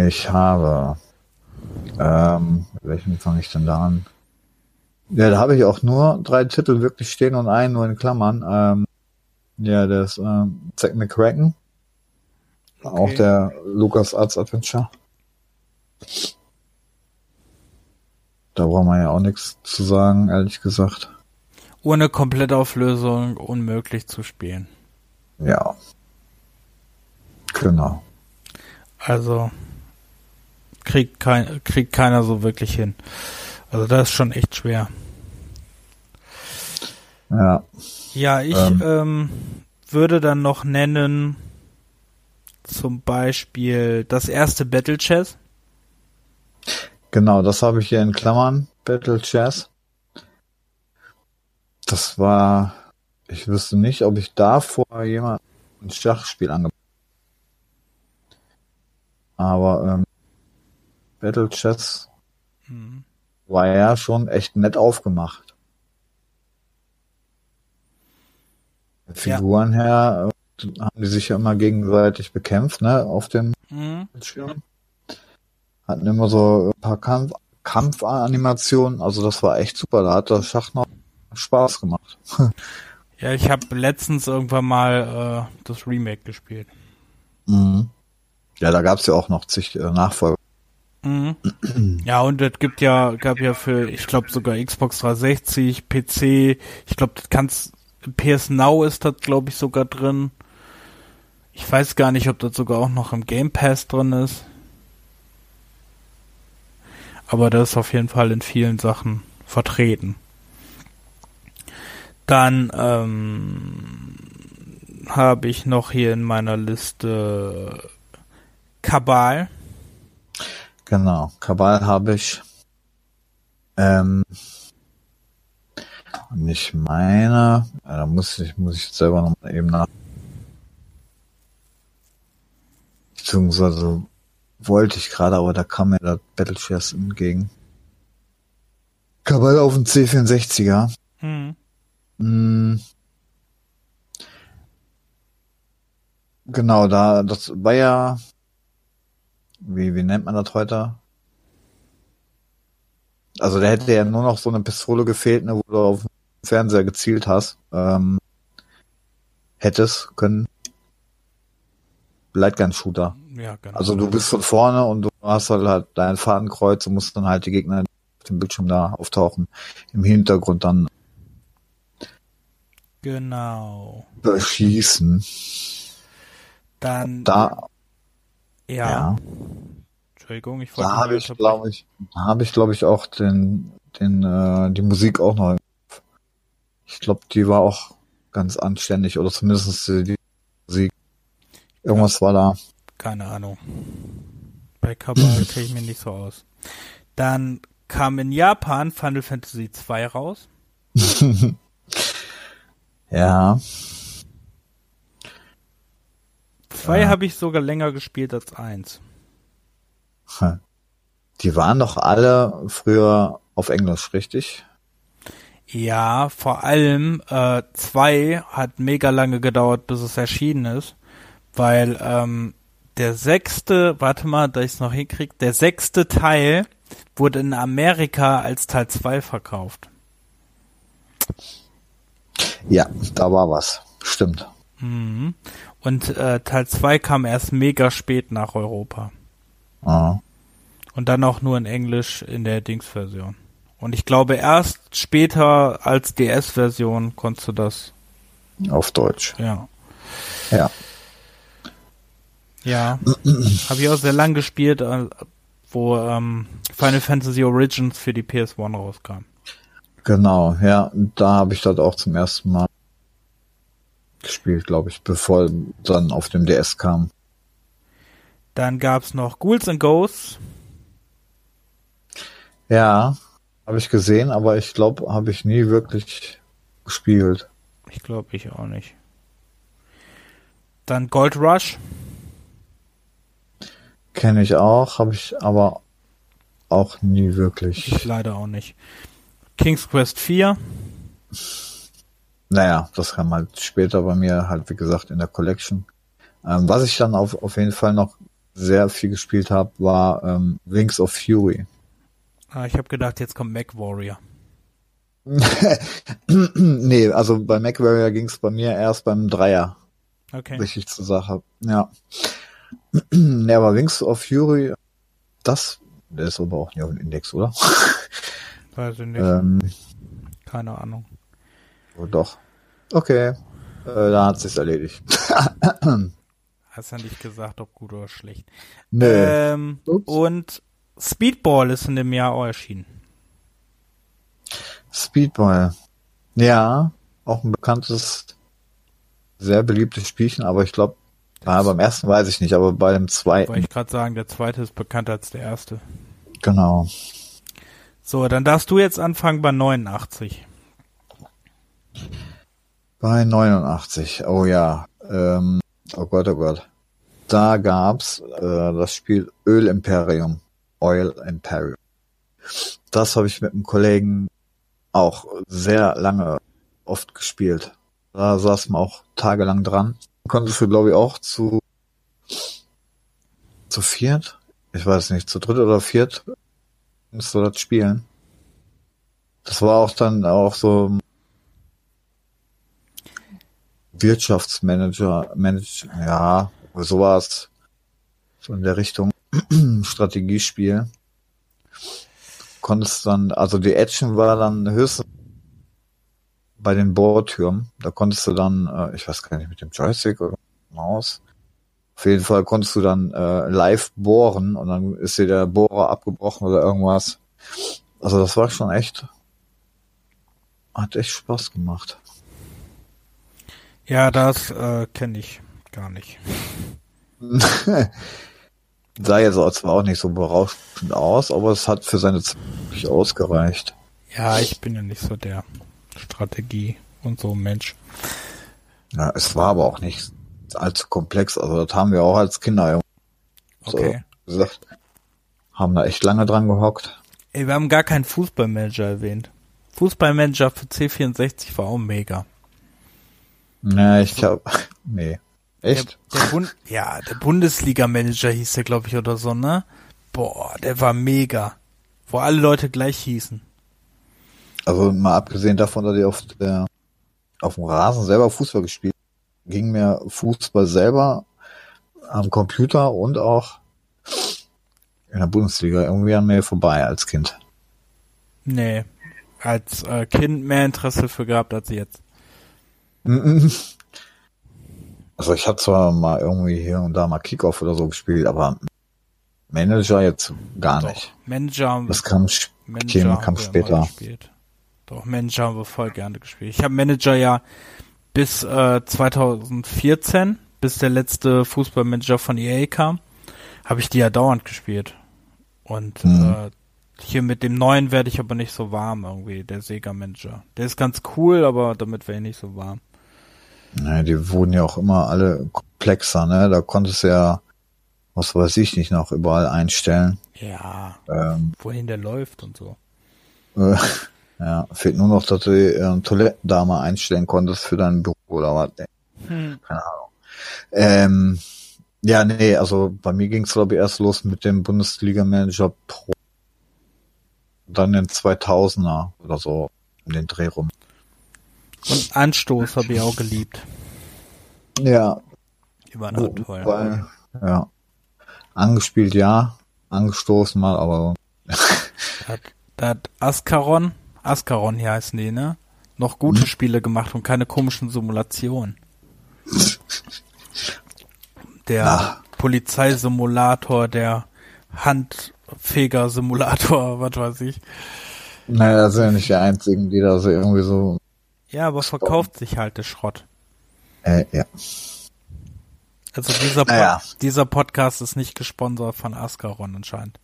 Ich habe. Ähm, mit welchem fange ich denn da an? Ja, da habe ich auch nur drei Titel wirklich stehen und einen nur in Klammern. Ähm, ja, der ist ähm, Zack McCracken. Auch Okay. der Lucas Arts Adventure. Da braucht man ja auch nichts zu sagen, ehrlich gesagt. Ohne Komplettauflösung unmöglich zu spielen. Ja. Genau. Also kriegt kein, kriegt keiner so wirklich hin. Also das ist schon echt schwer. Ja. Ja, ich Ähm. ähm, würde dann noch nennen zum Beispiel das erste Battle Chess. Genau, das habe ich hier in Klammern. Battle Chess. Das war, ich wüsste nicht, ob ich davor jemand ein Schachspiel angeboten Aber ähm, Battle Chess Hm. war ja schon echt nett aufgemacht. Figuren her äh, haben die sich ja immer gegenseitig bekämpft, ne, auf dem Mhm. Bildschirm. Hatten immer so ein paar Kampf Kampfanimationen, also das war echt super. Da hat das Schach noch Spaß gemacht. Ja, ich habe letztens irgendwann mal äh, das Remake gespielt. Mhm. Ja, da gab's ja auch noch zig äh, Nachfolger. Mhm. Ja, und es gibt ja, gab ja für, ich glaube sogar Xbox 360, PC, ich glaube, das kannst, PS Now ist das, glaube ich, sogar drin. Ich weiß gar nicht, ob das sogar auch noch im Game Pass drin ist. Aber das ist auf jeden Fall in vielen Sachen vertreten. Dann ähm, habe ich noch hier in meiner Liste Kabal. Genau. Kabal habe ich. Ähm, und ich meine, da muss ich, muss ich jetzt selber noch mal eben nach. Beziehungsweise wollte ich gerade, aber da kam mir das Battle Chess entgegen. Kabal auf dem C64er. Hm. Mm. Genau, da, das war ja, wie, wie nennt man das heute? Also da hätte ja nur noch so eine Pistole gefehlt, ne, wo du auf den Fernseher gezielt hast. Ähm, hättest können. Lightgun-Shooter. Ja, genau. Also du bist von vorne und du hast halt, halt dein Fadenkreuz und musst dann halt die Gegner auf dem Bildschirm da auftauchen. Im Hintergrund dann Genau. beschießen. Dann, Da, ja. ja. Entschuldigung, ich wollte Da habe ich, glaube ich, da habe ich, glaube ich, auch den, den, äh, die Musik auch noch. Ich glaube, die war auch ganz anständig oder zumindest die, die Musik. Irgendwas war da. Keine Ahnung. Bei Kabal kenne ich mir nicht so aus. Dann kam in Japan Final Fantasy 2 raus. Ja, Zwei Ja. habe ich sogar länger gespielt als eins. die waren doch alle früher auf Englisch, richtig? Ja, vor allem äh, zwei hat mega lange gedauert, bis es erschienen ist, weil ähm, der sechste, warte mal, da ich es noch hinkrieg, der sechste Teil wurde in Amerika als Teil 2 verkauft. Ja, da war was. Stimmt. Mhm. Und äh, Teil 2 kam erst mega spät nach Europa. Ah. Und dann auch nur in Englisch in der Dings-Version. Und ich glaube, erst später als DS-Version konntest du das. Auf Deutsch. Ja. Ja. Ja. Habe ich auch sehr lang gespielt, äh, wo ähm, Final Fantasy Origins für die PS1 rauskam. Genau, ja. Da habe ich das auch zum ersten Mal gespielt, glaube ich, bevor dann auf dem DS kam. Dann gab's noch Ghouls and Ghosts. Ja, habe ich gesehen, aber ich glaube, habe ich nie wirklich gespielt. Ich glaube, ich auch nicht. Dann Gold Rush. Kenne ich auch, habe ich aber auch nie wirklich. Ich leider auch nicht. King's Quest 4. Naja, das kam halt später bei mir halt, wie gesagt, in der Collection. Ähm, was ich dann auf, auf jeden Fall noch sehr viel gespielt habe, war ähm, Wings of Fury. Ah, ich habe gedacht, jetzt kommt Mac Warrior. nee, also bei Mac Warrior ging es bei mir erst beim Dreier Okay. richtig zur Sache. Ja. ja, aber Wings of Fury, das, der ist aber auch nicht auf dem Index, oder? Weiß ich nicht. ähm, Keine Ahnung. oh, doch. Okay. Äh, da hat sich's erledigt. Hast ja nicht gesagt, ob gut oder schlecht. nee. Ähm, und Speedball ist in dem Jahr auch erschienen. Speedball. Ja, auch ein bekanntes, sehr beliebtes Spielchen, aber ich glaube, ja, beim ersten weiß ich nicht, aber bei dem Wollte zweiten, ich gerade sagen, der zweite ist bekannter als der erste. genau. So, dann darfst du jetzt anfangen bei 89. Bei 89, oh ja. Ähm, oh Gott, oh Gott. Da gab's äh, das Spiel Öl Imperium. Oil Imperium. Das habe ich mit einem Kollegen auch sehr lange oft gespielt. Da saß man auch tagelang dran. Konntest du, glaube ich, auch zu zu viert? Ich weiß nicht, zu dritt oder viert musst du das spielen. Das war auch dann auch so Wirtschaftsmanager, Manage, ja, sowas. So in der Richtung Strategiespiel. Konntest dann, also die Action war dann höchstens bei den Bohrtürmen. Da konntest du dann, äh, ich weiß gar nicht, mit dem Joystick oder Maus. Auf jeden Fall konntest du dann äh, live bohren und dann ist dir der Bohrer abgebrochen oder irgendwas. Also das war schon echt, hat echt Spaß gemacht. Ja, das äh, kenne ich gar nicht. Sah jetzt auch zwar auch nicht so berauschend aus, aber es hat für seine Zeit ausgereicht. Ja, ich bin ja nicht so der Strategie und so Mensch. Ja, es war aber auch nicht allzu komplex. Also das haben wir auch als Kinder so Okay. gesagt. Haben da echt lange dran gehockt. Ey, wir haben gar keinen Fußballmanager erwähnt. Fußballmanager für C64 war auch mega. Ja, ich glaube, nee. Echt? Der, der Bund, ja, der Bundesliga-Manager hieß der, glaube ich, oder so, ne? Boah, der war mega. Wo alle Leute gleich hießen. Also mal abgesehen davon, dass ich auf der auf dem Rasen selber Fußball gespielt, ging mir Fußball selber am Computer und auch in der Bundesliga irgendwie an mir vorbei als Kind. Nee, als äh, Kind mehr Interesse für gehabt als jetzt. Mhm. Also ich hatte zwar mal irgendwie hier und da mal Kickoff oder so gespielt, aber Manager jetzt gar nicht. Manager haben Das kam, Manager kam, haben später. Doch, Manager haben wir voll gerne gespielt. Ich habe Manager ja bis äh, 2014, bis der letzte Fußballmanager von EA kam, habe ich die ja dauernd gespielt. Und Mhm. äh, hier mit dem neuen werde ich aber nicht so warm irgendwie, der Sega Manager. Der ist ganz cool, aber damit wäre ich nicht so warm. Ja, die wurden ja auch immer alle komplexer, ne? Da konntest du ja, was weiß ich nicht, noch überall einstellen. Ja, Ähm, wohin der läuft und so. ja, fehlt nur noch, dass du äh, Toilettendame einstellen konntest für dein Büro oder was. ey. Hm. Keine Ahnung. Ähm, ja, nee, also bei mir ging's glaube ich erst los mit dem Bundesliga Manager Pro. Dann den 2000er oder so, um den Dreh rum. Und Anstoß habe ich auch geliebt. Ja. Die waren auch toll. Weil, ja. Angespielt ja, angestoßen mal, aber Da hat, da hat Ascaron, Ascaron hier heißen die, ne? Noch gute Spiele gemacht und keine komischen Simulationen. Der Ja. Polizeisimulator, der Handfeger-Simulator, was weiß ich. naja, das sind ja nicht die einzigen, die da so irgendwie so, Ja, aber verkauft sich halt der Schrott. äh, ja. Also dieser, Pod Naja. dieser Podcast ist nicht gesponsert von Ascaron anscheinend.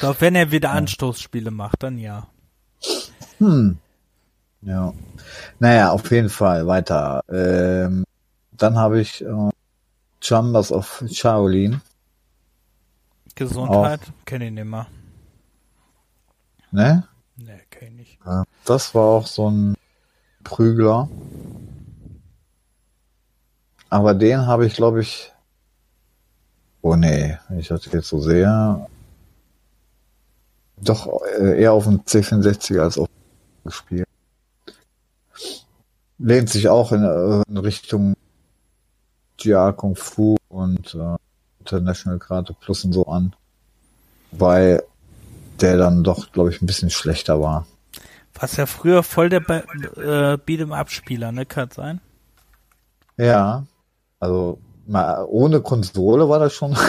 Doch wenn er wieder Anstoßspiele macht, dann ja. Hm. Ja. Naja, auf jeden Fall weiter. Ähm, dann habe ich äh, Chambers of Shaolin. Gesundheit, kenne ich nicht mehr. Ne? Nee, kenn ich nicht. Ja. Das war auch so ein Prügler. Aber den habe ich, glaube ich. Oh nee, wenn ich das jetzt so sehe. Doch äh, eher auf dem C64 als auf dem gespielt. Lehnt sich auch in, äh, in Richtung GR Kung Fu und äh, International Karate Plus und so an. Wobei der dann doch, glaube ich, ein bisschen schlechter war. Was ja früher voll der Be äh, Beat'em-up-Spieler, ne, kann sein? Ja, also mal ohne Konsole war das schon.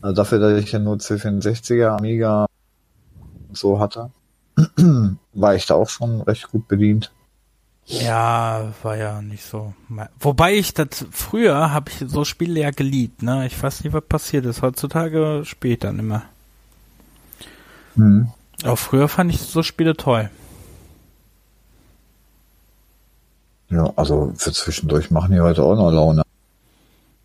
Also dafür, dass ich ja nur C64er, Amiga so hatte, war ich da auch schon recht gut bedient. Ja, war ja nicht so. Wobei ich das früher habe ich so Spiele ja geliebt, ne? Ich weiß nicht, was passiert ist. Heutzutage später nicht mehr. Mhm. Aber früher fand ich so Spiele toll. Ja, also für zwischendurch machen die heute auch noch Laune.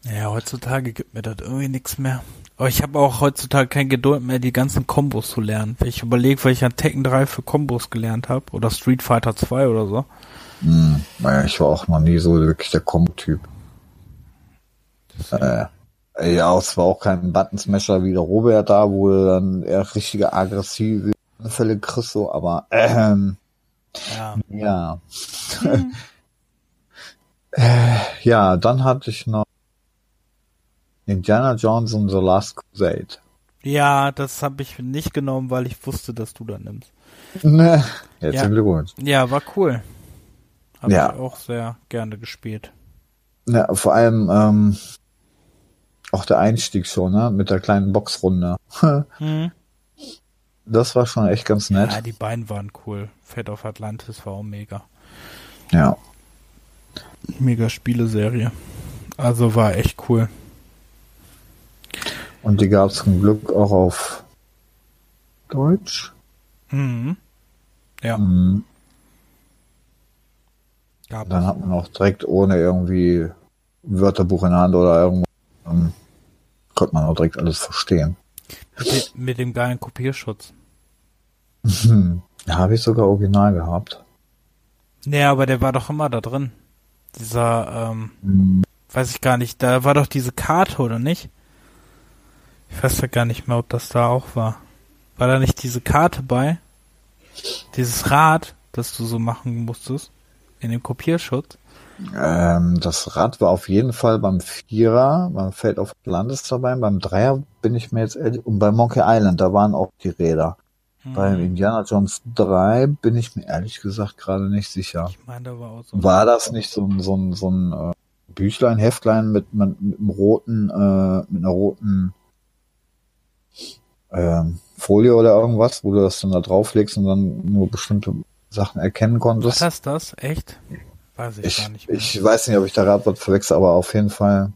Ja, heutzutage gibt mir das irgendwie nichts mehr. Aber ich habe auch heutzutage keine Geduld mehr, die ganzen Kombos zu lernen. Wenn ich überlege, weil ich an Tekken 3 für Kombos gelernt habe oder Street Fighter 2 oder so. Mhm. Naja, ich war auch noch nie so wirklich der Combo-Typ. Äh, ja, es war auch kein Button-Smasher wie der Robert da, wo du dann eher richtige aggressive Fälle kriegst, so, aber ähm, Ja. Ja. äh, ja, dann hatte ich noch Indiana Jones and the Last Crusade. Ja, das habe ich nicht genommen, weil ich wusste, dass du da nimmst. Ne, herzlichen Ja. Glückwunsch. Ja, war cool. Habe Ja. ich auch sehr gerne gespielt. Ja, vor allem ähm, auch der Einstieg schon, ne, mit der kleinen Boxrunde. Hm. Das war schon echt ganz Ja, nett. die beiden waren cool. Fate of Atlantis war auch mega. Ja. Mega Spieleserie. Also war echt cool. Und die gab es zum Glück auch auf Deutsch. Mhm. Ja, Mhm. gab Dann hat man auch direkt ohne irgendwie Wörterbuch in der Hand oder irgendwo, ähm, konnte man auch direkt alles verstehen. Mit, dem- mit dem geilen Kopierschutz. Hm. Ja, habe ich sogar original gehabt. Nee, aber der war doch immer da drin. Dieser, ähm, Hm. weiß ich gar nicht, da war doch diese Karte, oder nicht? Ich weiß ja gar nicht mehr, ob das da auch war. War da nicht diese Karte bei? Dieses Rad, das du so machen musstest? In dem Kopierschutz? Ähm, das Rad war auf jeden Fall beim Vierer, beim Feld auf Atlantis dabei, beim Dreier bin ich mir jetzt ehrlich, und bei Monkey Island, da waren auch die Räder. Hm. Beim Indiana Jones 3 bin ich mir ehrlich gesagt gerade nicht sicher. Ich meine, da war auch so. War das nicht so ein, so ein, so ein äh, Büchlein, Heftlein mit, mit, mit einem roten, äh, mit einer roten ähm, Folie oder irgendwas, wo du das dann da drauflegst und dann nur bestimmte Sachen erkennen konntest? das das? Echt? Weiß ich, gar Ich, nicht mehr. ich weiß nicht, ob ich da gerade was verwechsel, aber auf jeden Fall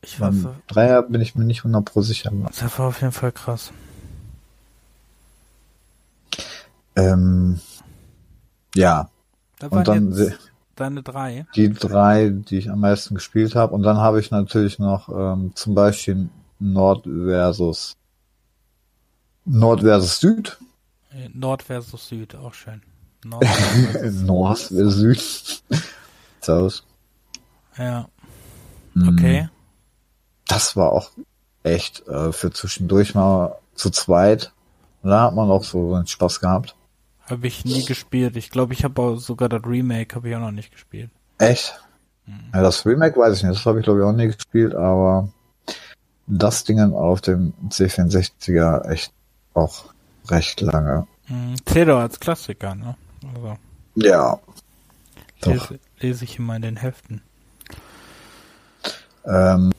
ich weiß, Dreier bin ich mir nicht 100 pro sicher. das war auf jeden Fall krass. Ähm, ja, Da und dann deine drei. die drei, die ich am meisten gespielt habe. Und dann habe ich natürlich noch ähm, zum Beispiel Nord versus Nord versus Süd. Äh, Nord versus Süd, auch schön. Nord versus, Nord versus Süd. So. ja, Mhm. okay. Das war auch echt äh, für zwischendurch mal zu zweit. Und da hat man auch so einen Spaß gehabt. Habe ich nie gespielt. Ich glaube, ich habe sogar das Remake habe ich auch noch nicht gespielt. Echt? Mhm. Ja, das Remake weiß ich nicht. Das habe ich glaube ich auch nie gespielt, aber das Ding auf dem C64er echt auch recht lange. Zählt doch als Klassiker, ne? Also. Ja. Lese, lese ich immer in den Heften. Ähm,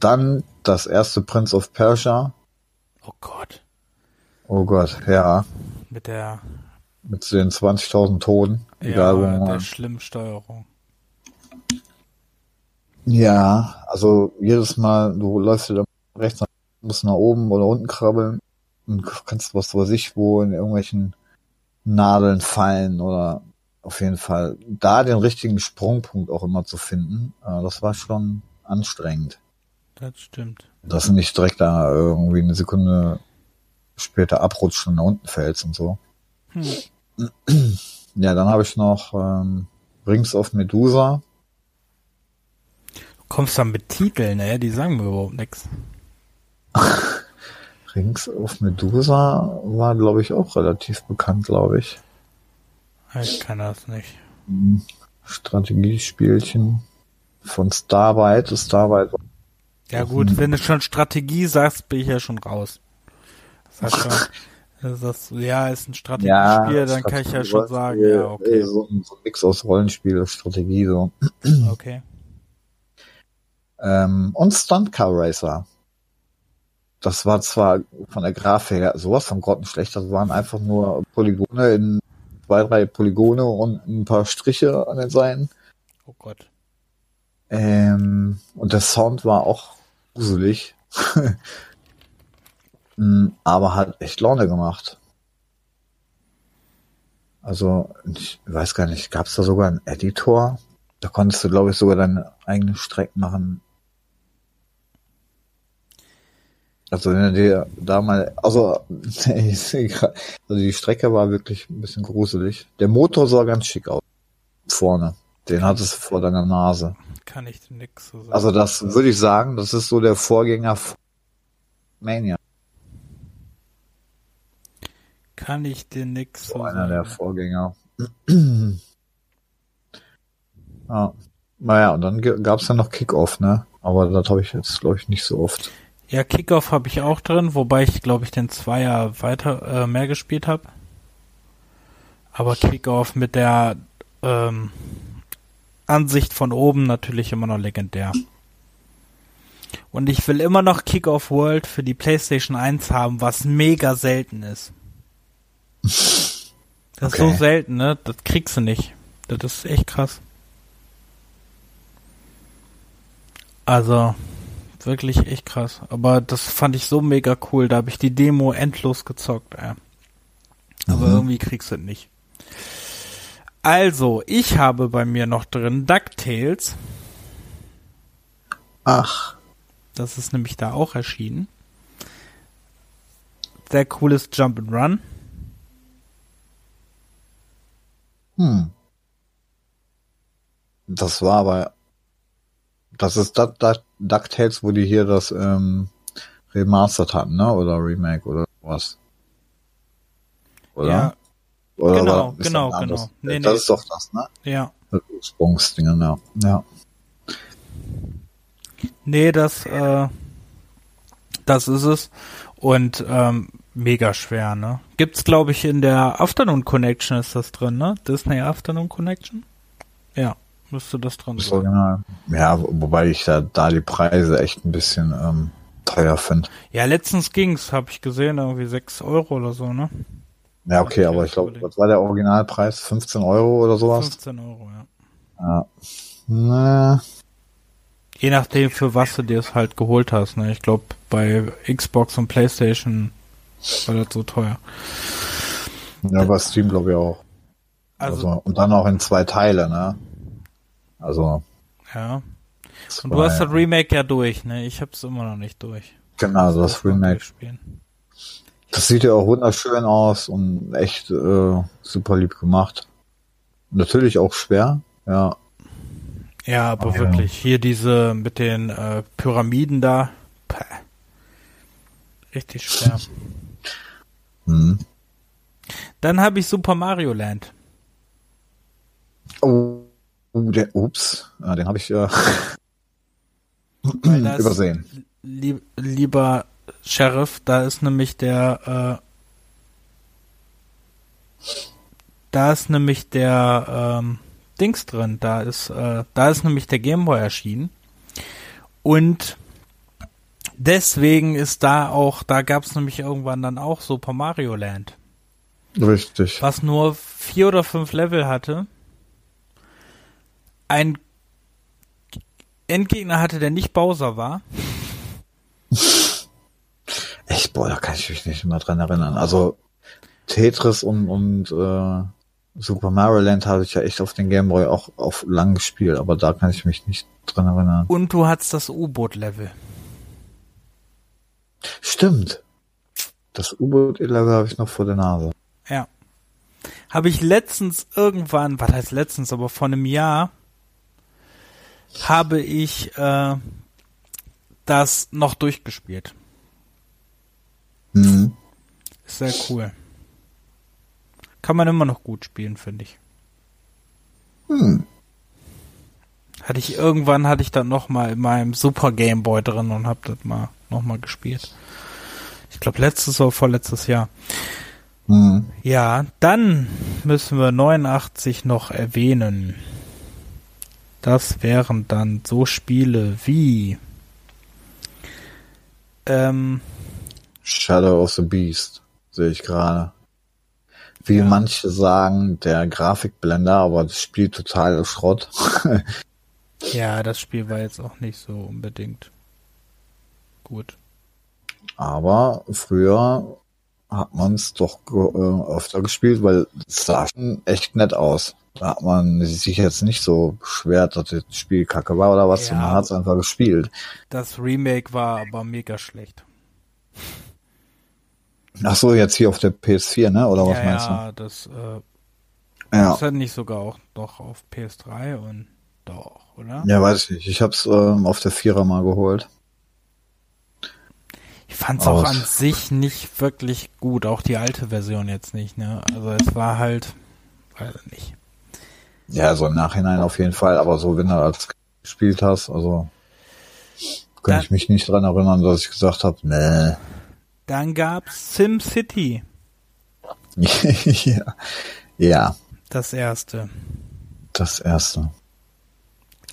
dann das erste Prince of Persia. Oh Gott. Oh Gott, ja. Mit der. Mit den 20.000 Toten. Ja, egal, der schlimmen Steuerung. Ja, also jedes Mal, du läufst wieder rechts, musst nach oben oder unten krabbeln und kannst was weiß ich wo in irgendwelchen Nadeln fallen oder auf jeden Fall da den richtigen Sprungpunkt auch immer zu finden, äh, das war schon anstrengend. Das stimmt. Dass du nicht direkt da irgendwie eine Sekunde später abrutschen und nach unten fällst und so. Hm. Ja, dann habe ich noch ähm, Rings of Medusa. Du kommst dann mit Titeln, ne? Die sagen mir überhaupt nichts. Rings of Medusa war, glaube ich, auch relativ bekannt, glaube ich. Ich kann das nicht. Hm. Strategiespielchen von Starbyte. Starbyte. Ja gut, wenn du schon Strategie sagst, bin ich ja schon raus. Heißt schon, das, ja, ist ein Strategiespiel, ja, dann kann ich ja schon sagen, ja, okay. So, so ein Mix aus Rollenspiel und Strategie, so. Okay. Ähm, und Stunt Car Racer. Das war zwar von der Grafik her sowas von grottenschlecht, das waren einfach nur Polygone in zwei, drei Polygone und ein paar Striche an den Seiten. Oh Gott. Ähm, und der Sound war auch gruselig. Mm, aber hat echt Laune gemacht. Also, ich weiß gar nicht, gab es da sogar einen Editor? Da konntest du, glaube ich, sogar deine eigenen Strecken machen. Also wenn du dir da mal, also, also die Strecke war wirklich ein bisschen gruselig. Der Motor sah ganz schick aus. Vorne. Den hattest du vor deiner Nase. Kann ich nix so sagen. Also das würde ich sagen, das ist so der Vorgänger Mania. Kann ich dir nix so einer sagen. der Vorgänger. ah. Naja, und dann gab's ja noch Kickoff, ne? Aber das habe ich jetzt, glaube ich, nicht so oft. Ja, Kickoff habe ich auch drin, wobei ich, glaube ich, den Zweier weiter äh, mehr gespielt habe. Aber Kickoff mit der ähm, Ansicht von oben natürlich immer noch legendär. Und ich will immer noch Kickoff World für die PlayStation 1 haben, was mega selten ist. Das okay. ist so selten, ne? Das kriegst du nicht. Das ist echt krass. Also, wirklich echt krass. Aber das fand ich so mega cool. Da habe ich die Demo endlos gezockt, ey. Aber mhm. irgendwie kriegst du es nicht. Also, ich habe bei mir noch drin DuckTales. Ach. Das ist nämlich da auch erschienen. Sehr cooles Jump and Run. Hm. Das war aber das ist Duck, Duck, DuckTales, wo die hier das ähm, remastered hatten, ne? Oder Remake oder was? Oder? Ja. Oder genau, genau, genau. Nee, das nee. ist doch das, ne? Ja. Das Ursprungsding, ja. ja. Nee, das, äh, das ist es. Und ähm, mega schwer, ne? Gibt's, glaube ich, in der Afternoon Connection ist das drin, ne? Disney Afternoon Connection? Ja müsste das dran sein. Original. Ja, wobei ich da, da die Preise echt ein bisschen ähm, teuer finde. Ja, letztens ging's, habe ich gesehen, irgendwie 6 Euro oder so, ne? Ja, okay, aber ich glaube, was war der Originalpreis? 15 Euro oder sowas? 15 Euro, ja. Ja. Na. Je nachdem, für was du dir es halt geholt hast, ne? Ich glaube, bei Xbox und Playstation war das so teuer. Ja, bei Steam glaube ich auch. Also, also, und dann auch in zwei Teile, ne? Also. Ja. Und du hast das Remake ja durch, ne? Ich hab's immer noch nicht durch. Genau, das, das Remake. Das sieht ja auch wunderschön aus und echt äh, super lieb gemacht. Natürlich auch schwer, ja. Ja, aber ja. wirklich, hier diese mit den äh, Pyramiden da. Päh. Richtig schwer. hm. Dann habe ich Super Mario Land. Oh, der, ups, ja, den habe ich äh, übersehen. Lieb, lieber Sheriff, da ist nämlich der, äh, da ist nämlich der ähm, Dings drin. Da ist, äh, da ist nämlich der Gameboy erschienen. Und deswegen ist da auch, da gab es nämlich irgendwann dann auch Super Mario Land. Richtig. Was nur vier oder fünf Level hatte. Ein Endgegner hatte, der nicht Bowser war. Echt, boah, da kann ich mich nicht mehr dran erinnern. Also Tetris und, und äh, Super Mario Land habe ich ja echt auf den Game Boy auch auf lang gespielt, aber da kann ich mich nicht dran erinnern. Und du hattest das U-Boot-Level. Stimmt. Das U-Boot-Level habe ich noch vor der Nase. Ja. Habe ich letztens irgendwann, was heißt letztens, aber vor einem Jahr, habe ich äh, das noch durchgespielt. Mhm. Sehr cool. Kann man immer noch gut spielen, finde ich. Hm. Hatte ich irgendwann hatte ich dann noch mal in meinem Super Game Boy drin und habe das mal noch mal gespielt. Ich glaube letztes oder vorletztes Jahr. Mhm. Ja, dann müssen wir 89 noch erwähnen. Das wären dann so Spiele wie ähm, Shadow of the Beast sehe ich gerade. Wie Ja. manche sagen, der Grafikblender, aber das Spiel total Schrott. ja, das Spiel war jetzt auch nicht so unbedingt gut. aber früher hat man es doch ge- äh, öfter gespielt, weil es sah schon echt nett aus. Da hat man sich jetzt nicht so beschwert, dass das Spiel kacke war oder was. Ja. Man hat es einfach gespielt. Das Remake war aber mega schlecht. Ach so, jetzt hier auf der PS4, ne? Oder was ja, meinst ja, das äh, du? Ja. ist halt nicht sogar auch doch auf PS3 und doch, oder? Ja, weiß ich nicht. Ich hab's ähm, auf der Vierer mal geholt. Ich fand's auch Aus. an sich nicht wirklich gut, auch die alte Version jetzt nicht, ne? Also es war halt, weiß ich nicht. Ja, so im Nachhinein auf jeden Fall, aber so, wenn du als gespielt hast, also kann ich mich nicht dran erinnern, dass ich gesagt habe, nee. Dann gab's SimCity, ja. ja, das erste. das erste.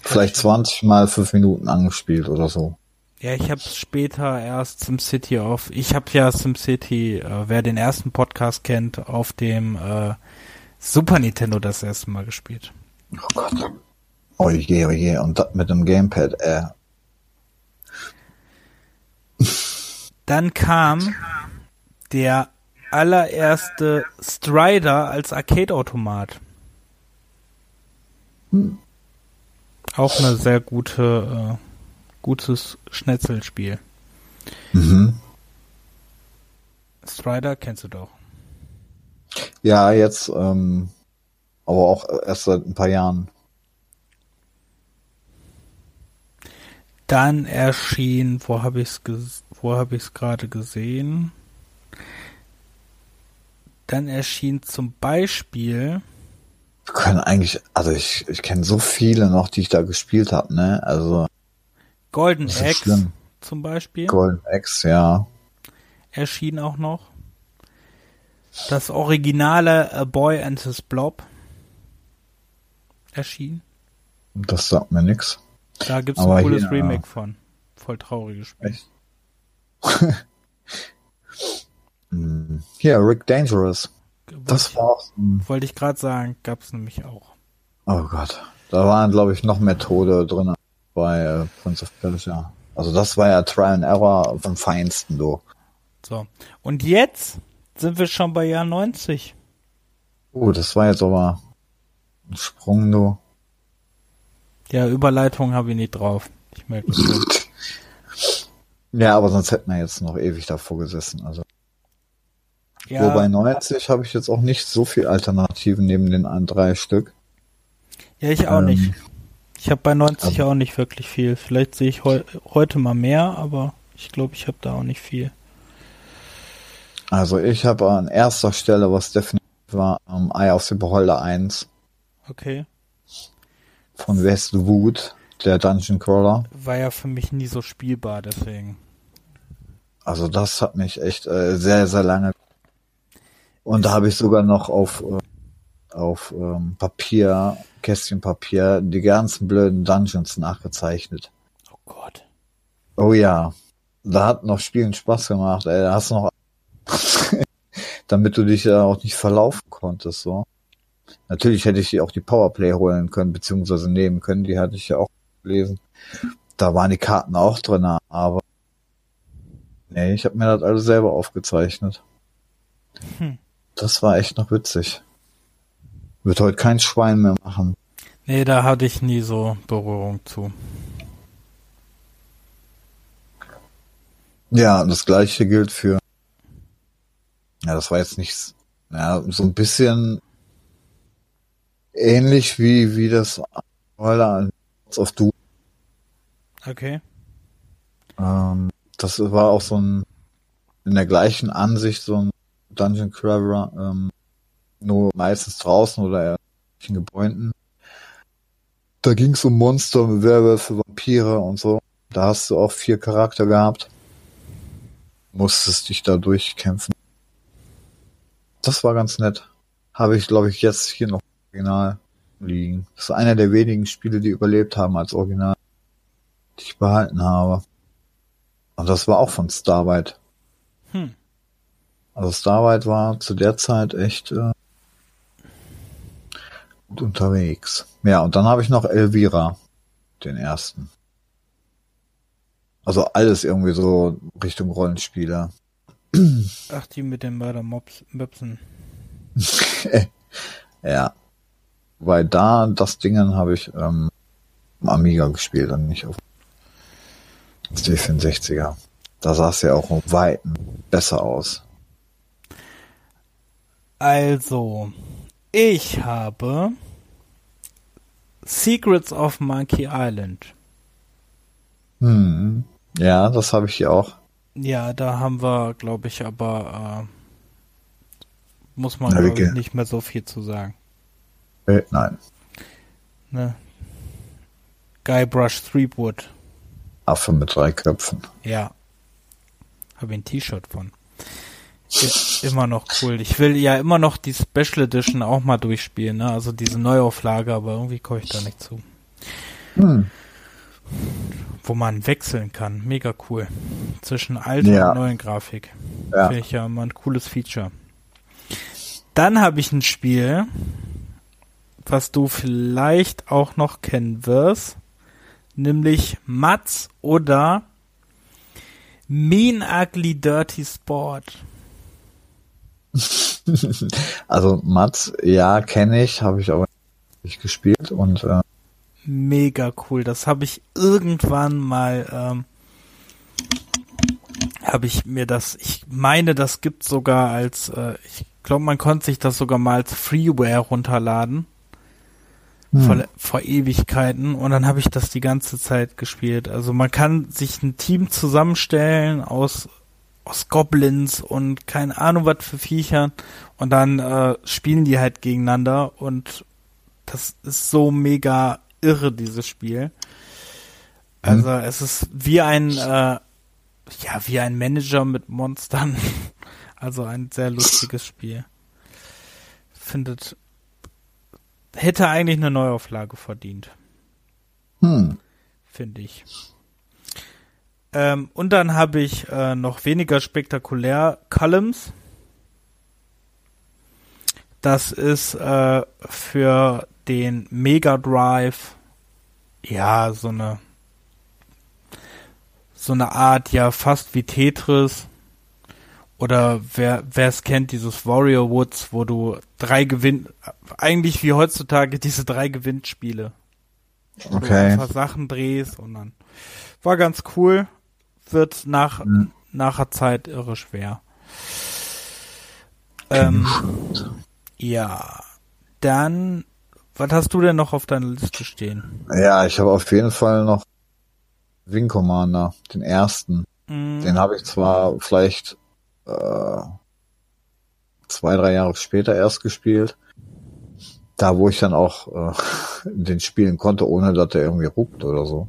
Vielleicht 20 mal 5 Minuten angespielt oder so. Ja, ich habe später erst SimCity auf. Ich habe ja SimCity, äh, wer den ersten Podcast kennt, auf dem äh, Super Nintendo das erste Mal gespielt. Oh Gott. Oh je, oh je. Und mit dem Gamepad, äh. Dann kam der allererste Strider als Arcade-Automat. Auch eine sehr gute, äh, gutes Schnetzelspiel. Mhm. Strider kennst du doch. Ja, jetzt, ähm, aber auch erst seit ein paar Jahren. Dann erschien, wo habe ich es wo habe ich es gerade gesehen? Dann erschien zum Beispiel Wir können eigentlich, also ich, ich kenne so viele noch, die ich da gespielt habe, ne? Also Golden schlimm. zum Beispiel. Golden Axe, ja. erschien auch noch. Das originale A Boy and His Blob erschien. Das sagt mir nix. Da gibt's Aber ein cooles hier, Remake von. Voll trauriges Spiel. Echt? Hm. Hier, Rick Dangerous. Das war auch, Wollte ich gerade sagen, gab's nämlich auch. oh Gott. Da waren, glaube ich, noch mehr Tode drin bei äh, Prince of Persia. Also das war ja Trial and Error vom Feinsten, du. So. Und jetzt sind wir schon bei Jahr 90. Oh, das war jetzt aber ein Sprung, du. Ja, Überleitung habe ich nicht drauf. Ich merke es. Ja, aber sonst hätten wir jetzt noch ewig davor gesessen. Also Ja, Wobei 90 habe ich jetzt auch nicht so viel Alternativen neben den drei Stück. ja, ich auch ähm, nicht. Ich habe bei 90 aber- auch nicht wirklich viel. Vielleicht sehe ich heu heute mal mehr, aber ich glaube, ich habe da auch nicht viel. Also ich habe an erster Stelle, was definitiv war ähm, Eye of the Beholder 1 Okay. von Westwood, der Dungeon Crawler. War ja für mich nie so spielbar, deswegen. Also das hat mich echt äh, sehr, sehr lange. Und da habe ich sogar noch auf, äh, auf ähm, Papier, Kästchen Papier, die ganzen blöden Dungeons nachgezeichnet. Oh Gott. Oh ja, da hat noch Spielen Spaß gemacht. Ey, da hast du noch, damit du dich ja auch nicht verlaufen konntest. So. Natürlich hätte ich dir auch die Powerplay holen können, beziehungsweise nehmen können. Die hatte ich ja auch gelesen. Da waren die Karten auch drin, aber nee, ich habe mir das alles selber aufgezeichnet. Hm. Das war echt noch witzig. Wird heute kein Schwein mehr machen. Nee, da hatte ich nie so Berührung zu. Ja, das gleiche gilt für. Ja, das war jetzt nicht. Ja, so ein bisschen ähnlich wie wie das Spoiler of Doom. Okay. Ähm, das war auch so ein in der gleichen Ansicht so ein Dungeon Crawler, ähm, nur meistens draußen oder in Gebäuden. Da ging es um Monster, Werwölfe, Vampire und so. Da hast du auch vier Charakter gehabt. Musstest dich da durchkämpfen. Das war ganz nett. Habe ich, glaube ich, jetzt hier noch original liegen. Das ist einer der wenigen Spiele, die überlebt haben als Original, die ich behalten habe. Und das war auch von Starlight. Hm. Also Starlight war zu der Zeit echt äh, unterwegs. Ja, und dann habe ich noch Elvira, den ersten. Also alles irgendwie so Richtung Rollenspieler. Ach, die mit den Mörder Mops, Möpsen. ja. Weil da, das Dingen habe ich ähm, am Amiga gespielt und nicht auf C64er. Da sah es ja auch um Weiten besser aus. Also, ich habe Secrets of Monkey Island. Hm. Ja, das habe ich hier auch. Ja, da haben wir, glaube ich, aber äh, muss man Na, ich, nicht mehr so viel zu sagen. Äh, nein. Ne? Guybrush Threepwood. Affe mit drei Köpfen. Ja. Habe ein T-Shirt von. Ist immer noch cool. Ich will ja immer noch die Special Edition auch mal durchspielen, ne? Also diese Neuauflage, aber irgendwie komme ich da nicht zu. Hm. Wo man wechseln kann. Mega cool. Zwischen alter Ja. und neuen Grafik. Ja. Finde ich ja immer ein cooles Feature. Dann habe ich ein Spiel, was du vielleicht auch noch kennen wirst, nämlich Mats oder Mean Ugly Dirty Sport. Also Mats, ja, kenne ich, habe ich aber nicht gespielt und äh, Mega cool. Das habe ich irgendwann mal, ähm, habe ich mir das, ich meine, das gibt sogar als, äh, ich glaube, man konnte sich das sogar mal als Freeware runterladen. vor, vor Ewigkeiten und dann habe ich das die ganze Zeit gespielt. Also man kann sich ein Team zusammenstellen aus aus Goblins und keine Ahnung was für Viechern und dann äh, spielen die halt gegeneinander und das ist so mega irre dieses Spiel. Also es ist wie ein äh, ja wie ein Manager mit Monstern. Also ein sehr lustiges Spiel. Findet hätte eigentlich eine Neuauflage verdient, hm, finde ich. Ähm, und dann habe ich äh, noch weniger spektakulär Columns. Das ist äh, für den Mega Drive ja so eine so eine Art ja fast wie Tetris oder wer wer es kennt dieses Warrior Woods, wo du drei Gewinn eigentlich wie heutzutage diese drei Gewinnspiele wo du okay. einfach Sachen drehst und dann war ganz cool, wird nach Mhm. nachher Zeit irre schwer. Ähm, ja, dann was hast du denn noch auf deiner Liste stehen? Ja, ich habe auf jeden Fall noch Wing Commander, den ersten. Mm, Den habe ich zwar vielleicht äh, zwei, drei Jahre später erst gespielt. Da, wo ich dann auch äh, den spielen konnte, ohne dass der irgendwie ruckt oder so.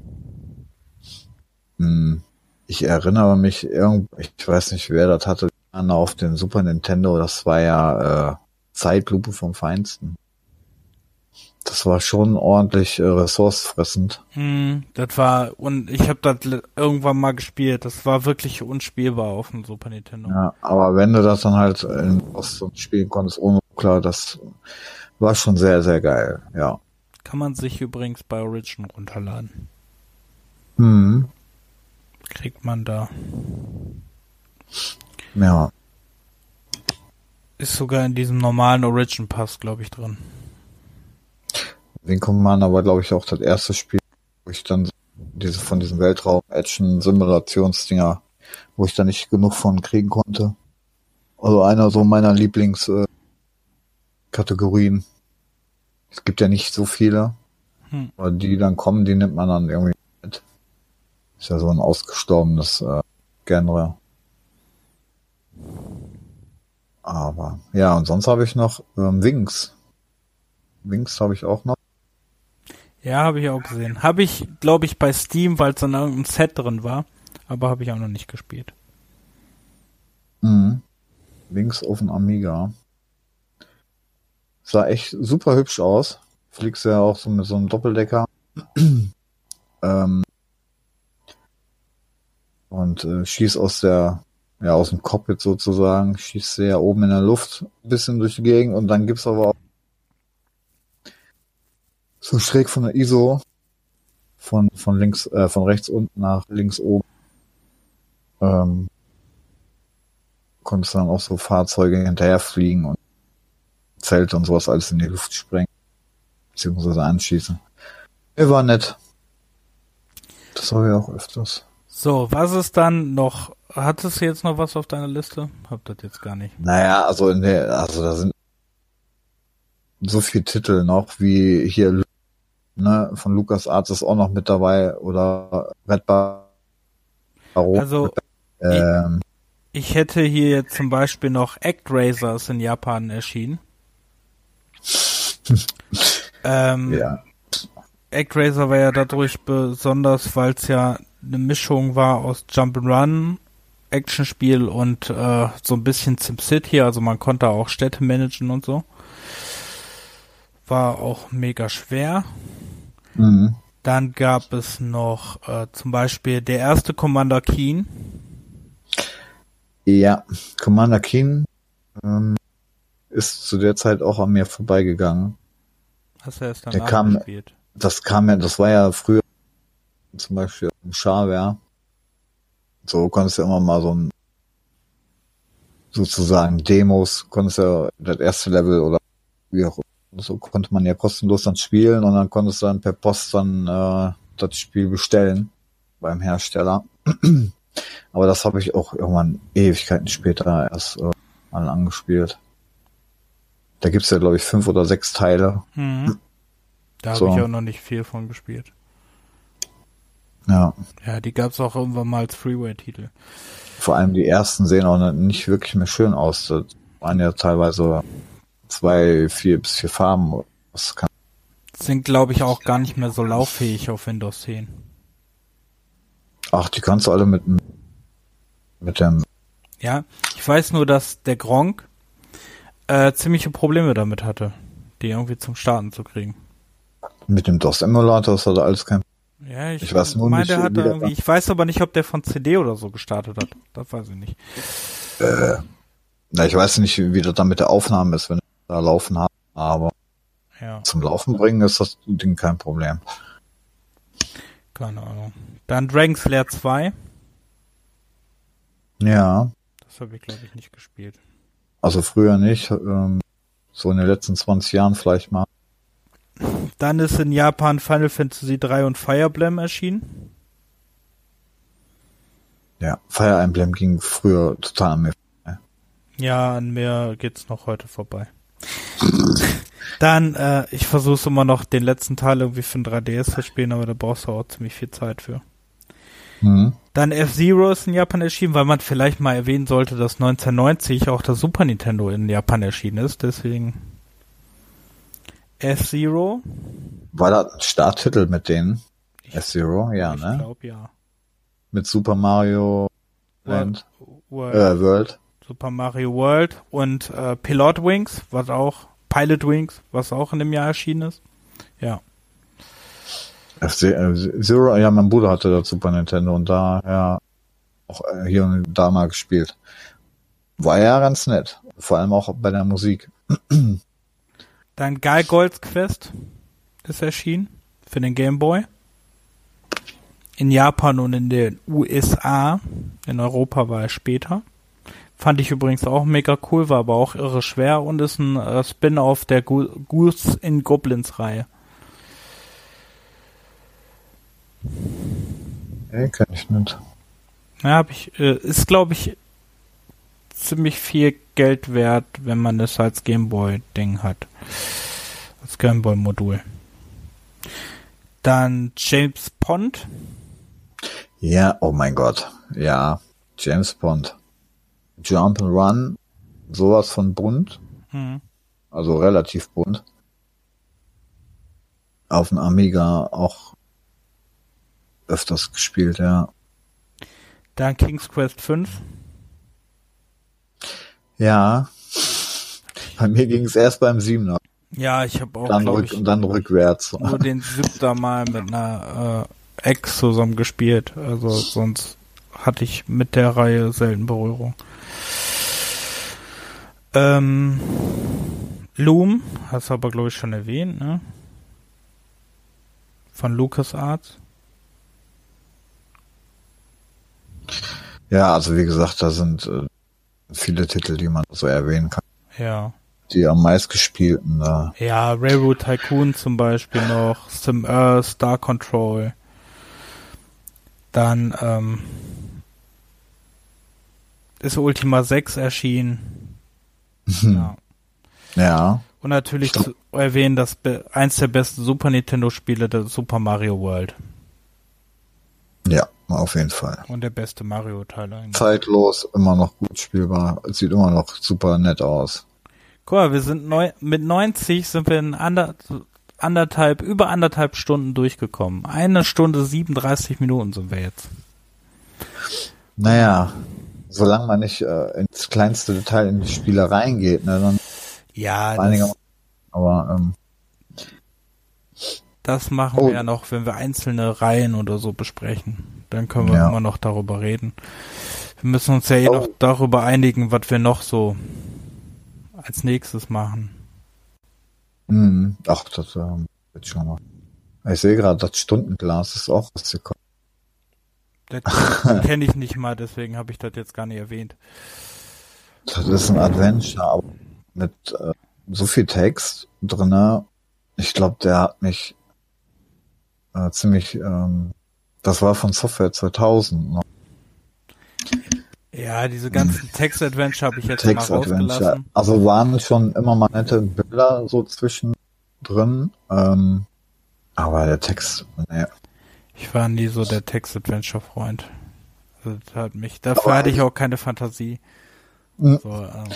Hm. Ich erinnere mich, irgend, ich weiß nicht, wer das hatte, auf den Super Nintendo, das war ja äh, Zeitlupe vom Feinsten. Das war schon ordentlich äh, ressourcefressend. Hm, das war, und ich habe das irgendwann mal gespielt, das war wirklich unspielbar auf dem Super Nintendo. Ja, aber wenn du das dann halt in Ost spielen konntest, ohne klar, das war schon sehr, sehr geil, ja. Kann man sich übrigens bei Origin runterladen. Hm. Kriegt man da. Ja. Ist sogar in diesem normalen Origin Pass, glaube ich, drin. Wing Commander war, glaube ich, auch das erste Spiel, wo ich dann diese von diesen Weltraum-Action-Simulationsdinger, wo ich da nicht genug von kriegen konnte. Also einer so meiner Lieblingskategorien. Äh, es gibt ja nicht so viele, hm. aber die dann kommen, die nimmt man dann irgendwie. Ist ja so ein ausgestorbenes äh, Genre. Aber ja, und sonst habe ich noch ähm, Wings. Wings habe ich auch noch. Ja, habe ich auch gesehen. Habe ich, glaube ich, bei Steam, weil es dann irgendein Set drin war, aber habe ich auch noch nicht gespielt. Mhm. Links auf dem Amiga. Sah echt super hübsch aus. Fliegst ja auch so mit so einem Doppeldecker. ähm, und äh, schießt aus der, ja, aus dem Cockpit sozusagen, schießt sehr oben in der Luft ein bisschen durch die Gegend und dann gibt's aber auch so schräg von der ISO von, von links, äh, von rechts unten nach links oben. Ähm, konntest dann auch so Fahrzeuge hinterherfliegen und Zelte und sowas alles in die Luft sprengen. Beziehungsweise anschießen. Er war nett. Das habe ich auch öfters. So, was ist dann noch? Hattest du jetzt noch was auf deiner Liste? Hab das jetzt gar nicht. Naja, also der, also da sind so viele Titel noch wie hier ne, von Lukas Arzt ist auch noch mit dabei oder Red Bar. Also ähm, ich, ich, hätte hier jetzt zum Beispiel noch Actraiser in Japan erschienen. ähm, ja. Actraiser war ja dadurch besonders, weil es ja eine Mischung war aus Jump'n'Run, Actionspiel und äh, so ein bisschen SimCity, also man konnte auch Städte managen und so. War auch mega schwer. Mhm. Dann gab es noch äh, zum Beispiel der erste Commander Keen. Ja, Commander Keen ähm, ist zu der Zeit auch an mir vorbeigegangen. Hast du erst dann der kam, gespielt? Das kam ja, das war ja früher zum Beispiel Shareware. So konntest du immer mal so ein sozusagen Demos, konntest ja das erste Level oder wie auch so konnte man ja kostenlos dann spielen und dann konntest du dann per Post dann äh, das Spiel bestellen beim Hersteller. Aber das habe ich auch irgendwann Ewigkeiten später erst äh, mal angespielt. Da gibt's ja, glaube ich, fünf oder sechs Teile. Mhm. Da habe so. ich auch noch nicht viel von gespielt. Ja. Ja, die gab's auch irgendwann mal als Freeware-Titel. Vor allem die ersten sehen auch nicht wirklich mehr schön aus. Das waren ja teilweise zwei, vier bis vier Farben. Das kann sind, glaube ich, auch gar nicht mehr so lauffähig auf Windows 10. Ach, die kannst du alle mit, mit dem. Ja, ich weiß nur, dass der Gronk äh, ziemliche Probleme damit hatte, die irgendwie zum Starten zu kriegen. Mit dem DOS-Emulator ist da alles kein ja, ich, ich weiß nur meine, nicht, der hat irgendwie, ich weiß aber nicht, ob der von CD oder so gestartet hat. Das weiß ich nicht. Äh, na, ich weiß nicht, wie das dann mit der Aufnahme ist, wenn da laufen haben, aber ja. zum Laufen bringen ist das Ding kein Problem. Keine Ahnung. Dann Dragon's Lair 2. Ja. Das habe ich, glaube ich, nicht gespielt. Also früher nicht. Ähm, so in den letzten 20 Jahren vielleicht mal. Dann ist in Japan Final Fantasy 3 und Fire Emblem erschienen. Ja, Fire Emblem ging früher total an mir vorbei. Ja, an mir geht's noch heute vorbei. Dann, äh, ich versuche immer noch den letzten Teil irgendwie für ein 3DS zu spielen, aber da brauchst du auch ziemlich viel Zeit für. Mhm. Dann F-Zero ist in Japan erschienen, weil man vielleicht mal erwähnen sollte, dass 1990 auch das Super Nintendo in Japan erschienen ist. Deswegen F-Zero. War das ein Starttitel mit denen? F-Zero, ja, ich ne? glaube ja. Mit Super Mario Land, World, äh, World. Super Mario World und äh, Pilot Wings, was auch Pilot Wings, was auch in dem Jahr erschienen ist. Ja. F-Zero, ja, mein Bruder hatte das Super Nintendo und da ja auch äh, hier und da mal gespielt. War ja ganz nett. Vor allem auch bei der Musik. Dann Gargoyles Quest ist erschienen für den Game Boy. In Japan und in den USA. In Europa war er später. Fand ich übrigens auch mega cool, war aber auch irre schwer und ist ein äh, Spin-off der Goose in Goblins Reihe. Nee, kenn ich nicht. Ja, hab ich, äh, ist glaube ich ziemlich viel Geld wert, wenn man es als Gameboy-Ding hat. Als Gameboy-Modul. Dann James Pond. Ja, oh mein Gott. Ja, James Bond. Jump and Run, sowas von bunt. Hm. Also relativ bunt. Auf dem Amiga auch öfters gespielt, ja. Dann King's Quest 5. Ja. Bei mir ging es erst beim Siebener, Ja, ich habe auch, dann rück, ich, und dann rückwärts. nur den siebter Mal mit einer äh, Ex zusammen gespielt. Also sonst hatte ich mit der Reihe selten Berührung. Ähm, Loom, hast du aber glaube ich schon erwähnt, ne? Von LucasArts. Ja, also wie gesagt, da sind äh, viele Titel, die man so erwähnen kann. Ja. Die am meistgespielten, äh, Ja, Railroad Tycoon zum Beispiel noch, Sim Earth, Star Control. Dann ähm, ist Ultima 6 erschienen. Ja. ja, Und natürlich zu erwähnen, dass eins der besten Super Nintendo Spiele das Super Mario World ja, auf jeden Fall. und der beste Mario Teil eigentlich. Zeitlos, immer noch gut spielbar, sieht immer noch super nett aus. Guck mal, wir sind neu, mit 90 sind wir in ander, anderthalb, über anderthalb Stunden durchgekommen. Eine Stunde 37 Minuten sind wir jetzt. Naja, solange man nicht äh, ins kleinste Detail in die Spiele reingeht, ne, dann Ja, das, aber ähm, das machen Oh. wir ja noch, wenn wir einzelne Reihen oder so besprechen. Dann können wir Ja. immer noch darüber reden. Wir müssen uns ja eh Oh. noch darüber einigen, was wir noch so als nächstes machen. mh, ach, das ähm, wird schon noch. Ich sehe gerade, das Stundenglas ist auch rausgekommen. Das kenne ich nicht mal, deswegen habe ich das jetzt gar nicht erwähnt. Das ist ein Adventure aber mit äh, so viel Text drinne. Ich glaube, der hat mich äh, ziemlich. Ähm, das war von Software 2000. Ne? Ja, diese ganzen Text-Adventure habe ich jetzt mal Text-Adventure. rausgelassen. Also waren schon immer mal nette Bilder so zwischendrin. Ähm, aber der Text, nee. Ich war nie so der Text-Adventure-Freund. Also das hat mich, dafür Aber hatte ich auch keine Fantasie. Mhm. So, ähm,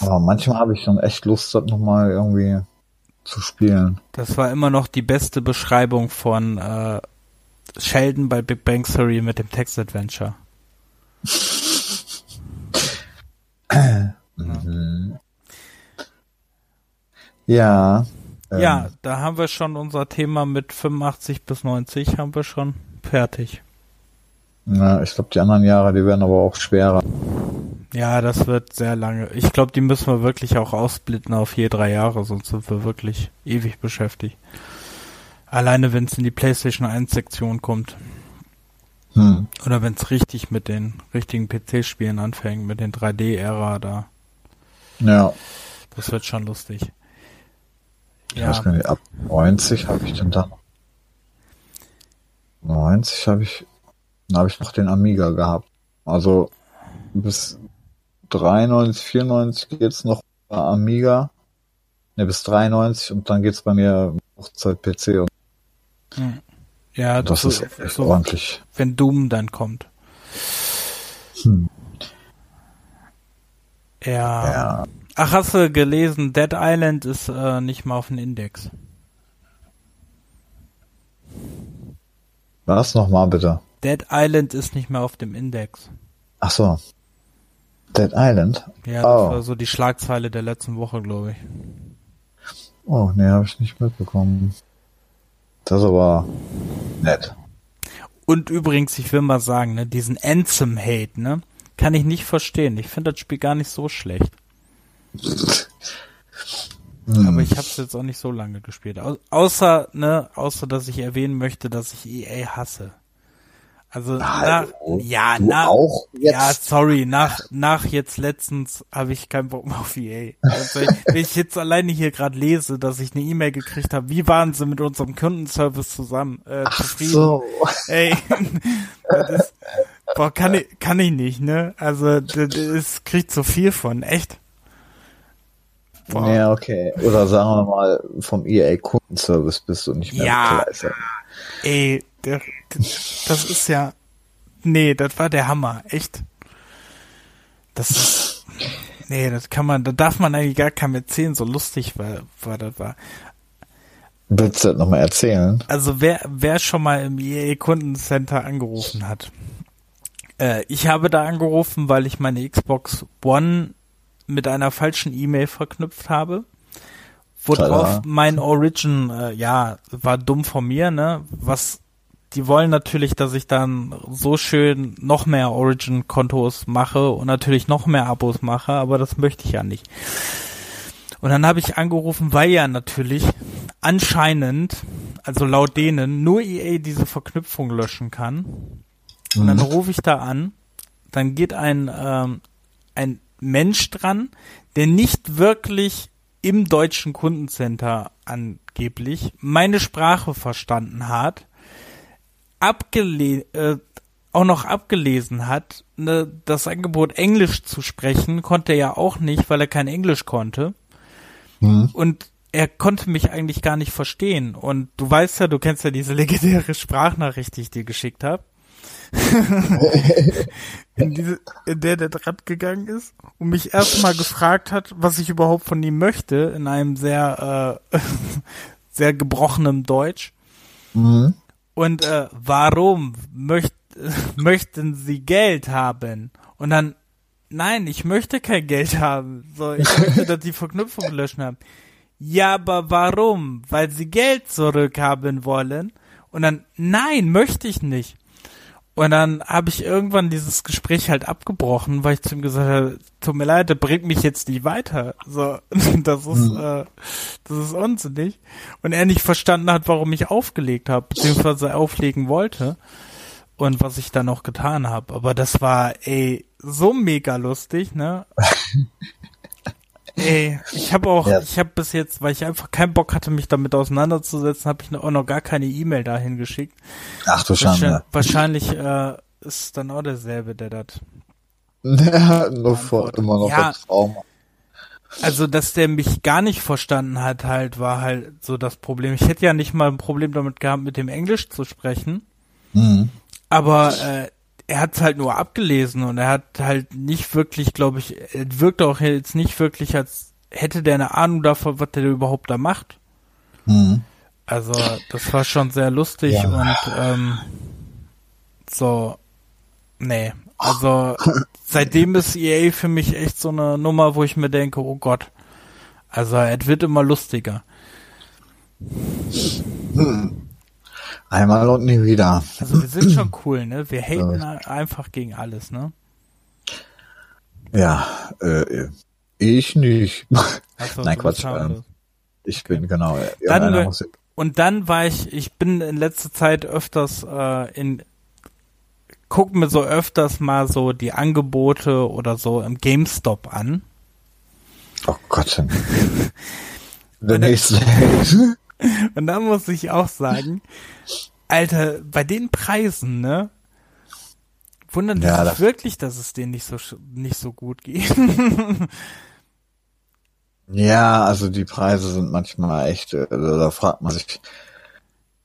Aber manchmal habe ich schon echt Lust, das nochmal irgendwie zu spielen. das war immer noch die beste Beschreibung von äh, Sheldon bei Big Bang Theory mit dem Text-Adventure. Mhm. Ja. ähm, Ja, da haben wir schon unser Thema mit 85 bis 90 haben wir schon fertig. Ja, ich glaube, die anderen Jahre, die werden aber auch schwerer. Ja, das wird sehr lange. Ich glaube, die müssen wir wirklich auch ausblitten auf je drei Jahre, sonst sind wir wirklich ewig beschäftigt. Alleine wenn es in die PlayStation 1 Sektion kommt. Hm. Oder wenn es richtig mit den richtigen PC-Spielen anfängt, mit den 3D-Ära da. Ja, Das wird schon lustig. ich Ja, weiß gar nicht, ab 90 habe ich denn da noch. 90 habe ich, dann habe ich noch den Amiga gehabt. Also bis 93, 94 geht's noch bei Amiga. Ne, bis 93 und dann geht's bei mir Hochzeit PC und hm. Ja, Das so, ist echt so, ordentlich. wenn Doom dann kommt. Hm. Ja. Ja. Ach, hast du gelesen, Dead Island ist äh, nicht mal auf dem Index. Was nochmal bitte? Dead Island ist nicht mehr auf dem Index. Ach so. Dead Island? Ja, das Oh. war so die Schlagzeile der letzten Woche, glaube ich. Oh, nee, habe ich nicht mitbekommen. Das aber nett. Und übrigens, ich will mal sagen, ne, diesen Anthem-Hate, ne, kann ich nicht verstehen. Ich finde das Spiel gar nicht so schlecht. Hm. Aber ich habe es jetzt auch nicht so lange gespielt. Au außer, ne, außer dass ich erwähnen möchte, dass ich EA hasse. Also nach, Hallo? ja, nach, auch jetzt? ja, sorry, nach, nach jetzt letztens habe ich keinen Bock mehr auf EA. Ganz ehrlich, Wenn ich jetzt alleine hier gerade lese, dass ich eine E-Mail gekriegt habe, wie waren sie mit unserem Kundenservice zusammen, äh, zufrieden? so. Ey, das boah, kann ich, kann ich nicht, ne? Also, das kriegt so viel von, echt. Boah. Ja, okay. Oder sagen wir mal, vom EA Kundenservice bist du nicht mehr Ja. begeistert. Ey, der, das ist ja, nee, das war der Hammer, echt. Das ist, nee, das kann man, da darf man eigentlich gar keinem erzählen, so lustig war, war das war. Willst du das nochmal erzählen? Also wer, wer schon mal im EA Kundencenter angerufen hat. Äh, ich habe da angerufen, weil ich meine Xbox One mit einer falschen E-Mail verknüpft habe. Worauf mein Origin, äh, ja, war dumm von mir, ne? Was, die wollen natürlich, dass ich dann so schön noch mehr Origin-Kontos mache und natürlich noch mehr Abos mache, aber das möchte ich ja nicht. Und dann habe ich angerufen, weil ja natürlich anscheinend, also laut denen, nur EA diese Verknüpfung löschen kann. Und dann rufe ich da an, dann geht ein, ähm, ein Mensch dran, der nicht wirklich im deutschen Kundencenter angeblich meine Sprache verstanden hat, abgele äh, auch noch abgelesen hat, ne, das Angebot Englisch zu sprechen, konnte er ja auch nicht, weil er kein Englisch konnte. Hm. Und er konnte mich eigentlich gar nicht verstehen. Und du weißt ja, du kennst ja diese legendäre Sprachnachricht, die ich dir geschickt habe. in, diese, in der der dran gegangen ist und mich erstmal gefragt hat, was ich überhaupt von ihm möchte, in einem sehr, äh, sehr gebrochenem Deutsch. Mhm. Und äh, warum möcht, möchten Sie Geld haben? Und dann, nein, ich möchte kein Geld haben. So, ich möchte, dass die Verknüpfung gelöscht haben. Ja, aber warum? Weil Sie Geld zurückhaben wollen? Und dann, nein, möchte ich nicht. Und dann habe ich irgendwann dieses Gespräch halt abgebrochen, weil ich zu ihm gesagt habe, tut mir leid, das bringt mich jetzt nicht weiter. So, das ist, äh, das ist unsinnig. Und er nicht verstanden hat, warum ich aufgelegt habe, beziehungsweise auflegen wollte. Und was ich dann auch getan habe. Aber das war, ey, so mega lustig, ne? ey, ich habe auch, Ja. ich habe bis jetzt, weil ich einfach keinen Bock hatte, mich damit auseinanderzusetzen, habe ich auch noch gar keine E-Mail dahin geschickt. Ach du Wahrscheinlich, Schande. wahrscheinlich äh, ist dann auch derselbe, der das. Ja, nur vor immer noch Ja. das Trauma. Also, dass der mich gar nicht verstanden hat, halt, war halt so das Problem. Ich hätte ja nicht mal ein Problem damit gehabt, mit dem Englisch zu sprechen, Mhm. aber äh, er hat es halt nur abgelesen und er hat halt nicht wirklich, glaube ich, er wirkte auch jetzt nicht wirklich, als hätte der eine Ahnung davon, was der überhaupt da macht. Mhm. Also, das war schon sehr lustig Ja. und ähm, so, nee. Also, seitdem ist EA für mich echt so eine Nummer, wo ich mir denke, oh Gott. Also, es wird immer lustiger. Einmal und nie wieder. Also, wir sind schon cool, ne? Wir haten einfach gegen alles, ne? Ja, äh, ich nicht. Also, Nein, so Quatsch, ähm. Ich bin genau. Ja, Dann wir- Und dann war ich, ich bin in letzter Zeit öfters äh, in, guck mir so öfters mal so die Angebote oder so im GameStop an. oh Gott. Der nächste. Und da muss ich auch sagen, Alter, bei den Preisen, ne? Wundern Ja, sich das- wirklich, dass es denen nicht so nicht so gut geht. Ja, also die Preise sind manchmal echt, also da fragt man sich,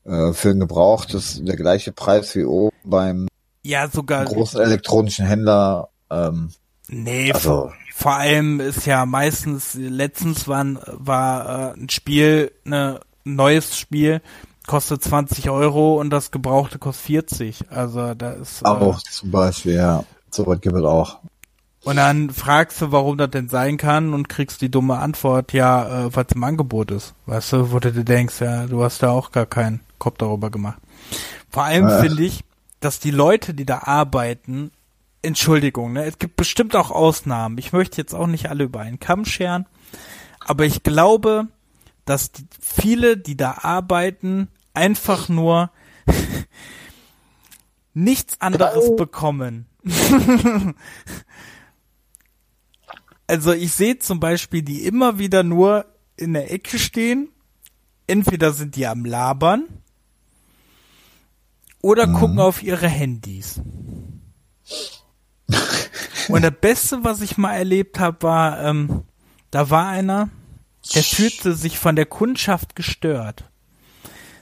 Äh, für ein Gebrauchtes der gleiche Preis wie oben beim Ja, sogar. großen elektronischen Händler. Ähm, Nee, Also- vor, allem ist ja meistens, letztens war, ein- war äh, ein Spiel, ne, neues Spiel, kostet 20 Euro und das Gebrauchte kostet 40. Also da ist. Äh, auch zum Beispiel, ja. So was gibt es auch. und dann fragst du, warum das denn sein kann und kriegst die dumme Antwort, ja, äh, was im Angebot ist. Weißt du, wo du dir denkst, ja, du hast da auch gar keinen Kopf darüber gemacht. Vor allem Ja. finde ich, dass die Leute, die da arbeiten, Entschuldigung, ne, es gibt bestimmt auch Ausnahmen. Ich möchte jetzt auch nicht alle über einen Kamm scheren, aber ich glaube, dass die, viele, die da arbeiten, einfach nur nichts anderes bekommen. also ich sehe zum Beispiel, die immer wieder nur in der Ecke stehen. Entweder sind die am Labern oder gucken auf ihre Handys. Und das Beste, was ich mal erlebt habe, war, ähm, da war einer, der fühlte sich von der Kundschaft gestört.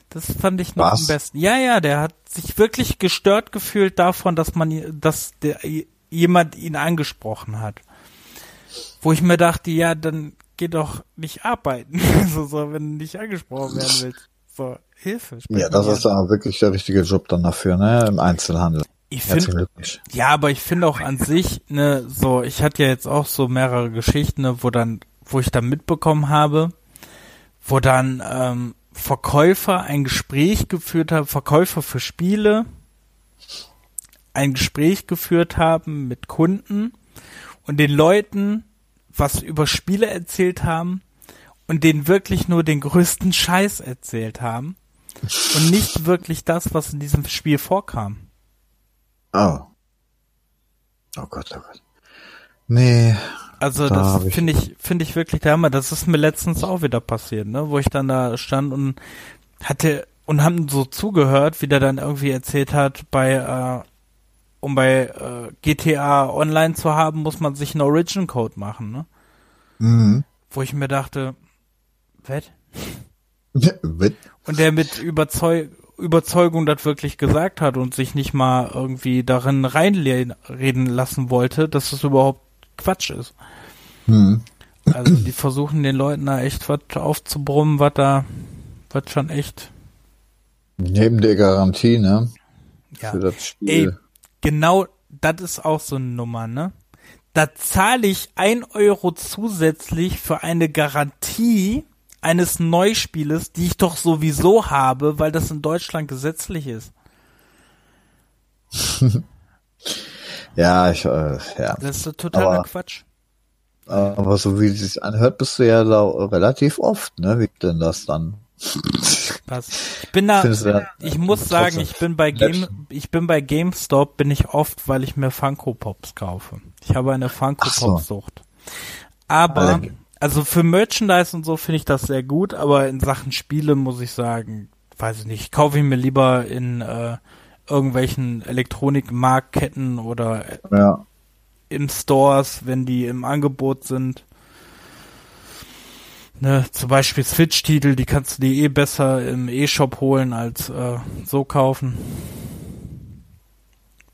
Das fand ich noch Was? am besten. Ja, ja, der hat sich wirklich gestört gefühlt davon, dass man, dass der, jemand ihn angesprochen hat. Wo ich mir dachte, ja, dann geh doch nicht arbeiten, so, so, wenn du nicht angesprochen werden willst. So, Hilfe. Ja, das ist dann wirklich der richtige Job dann dafür, ne? Im Einzelhandel. Ich finde, ja, aber ich finde auch an sich, ne, so, ich hatte ja jetzt auch so mehrere Geschichten, ne, wo dann, wo ich dann mitbekommen habe, wo dann ähm, Verkäufer ein Gespräch geführt haben, Verkäufer für Spiele, ein Gespräch geführt haben mit Kunden und den Leuten was über Spiele erzählt haben und denen wirklich nur den größten Scheiß erzählt haben und nicht wirklich das, was in diesem Spiel vorkam. Oh. Oh Gott, oh Gott. Nee. Also Da das finde ich finde ich wirklich der Hammer. Das ist mir letztens auch wieder passiert, ne, wo ich dann da stand und hatte und haben so zugehört, wie der dann irgendwie erzählt hat, bei äh, um bei äh, GTA Online zu haben, muss man sich einen Origin Code machen, ne? Mhm. Wo ich mir dachte? Wit- Und der mit Überzeug Überzeugung das wirklich gesagt hat und sich nicht mal irgendwie darin reinreden lassen wollte, dass es überhaupt Quatsch ist. Mhm. Also die versuchen den Leuten da echt was aufzubrummen, was da, was schon echt, Neben der Garantie, ne? ja. Für das Spiel. Ey, genau, das ist auch so eine Nummer, ne? Da zahle ich ein Euro zusätzlich für eine Garantie eines Neuspieles, die ich doch sowieso habe, weil das in Deutschland gesetzlich ist. Ja, ich, äh, ja. Das ist totaler Aber- Quatsch. Aber so wie es sich anhört, bist du ja da relativ oft, ne? Wie denn das dann? Was? Ich bin da, ja ich muss sagen, ich bin bei Game, ich bin bei GameStop, bin ich oft, weil ich mir Funko Pops kaufe. Ich habe eine Funko Ach so. Pop Sucht. Aber, also für Merchandise und so finde ich das sehr gut, aber in Sachen Spiele muss ich sagen, weiß ich nicht, kaufe ich mir lieber in äh, irgendwelchen Elektronikmarktketten oder Ja. in Stores, wenn die im Angebot sind. Ne, zum Beispiel Switch-Titel, die kannst du dir eh besser im E-Shop holen als äh, so kaufen.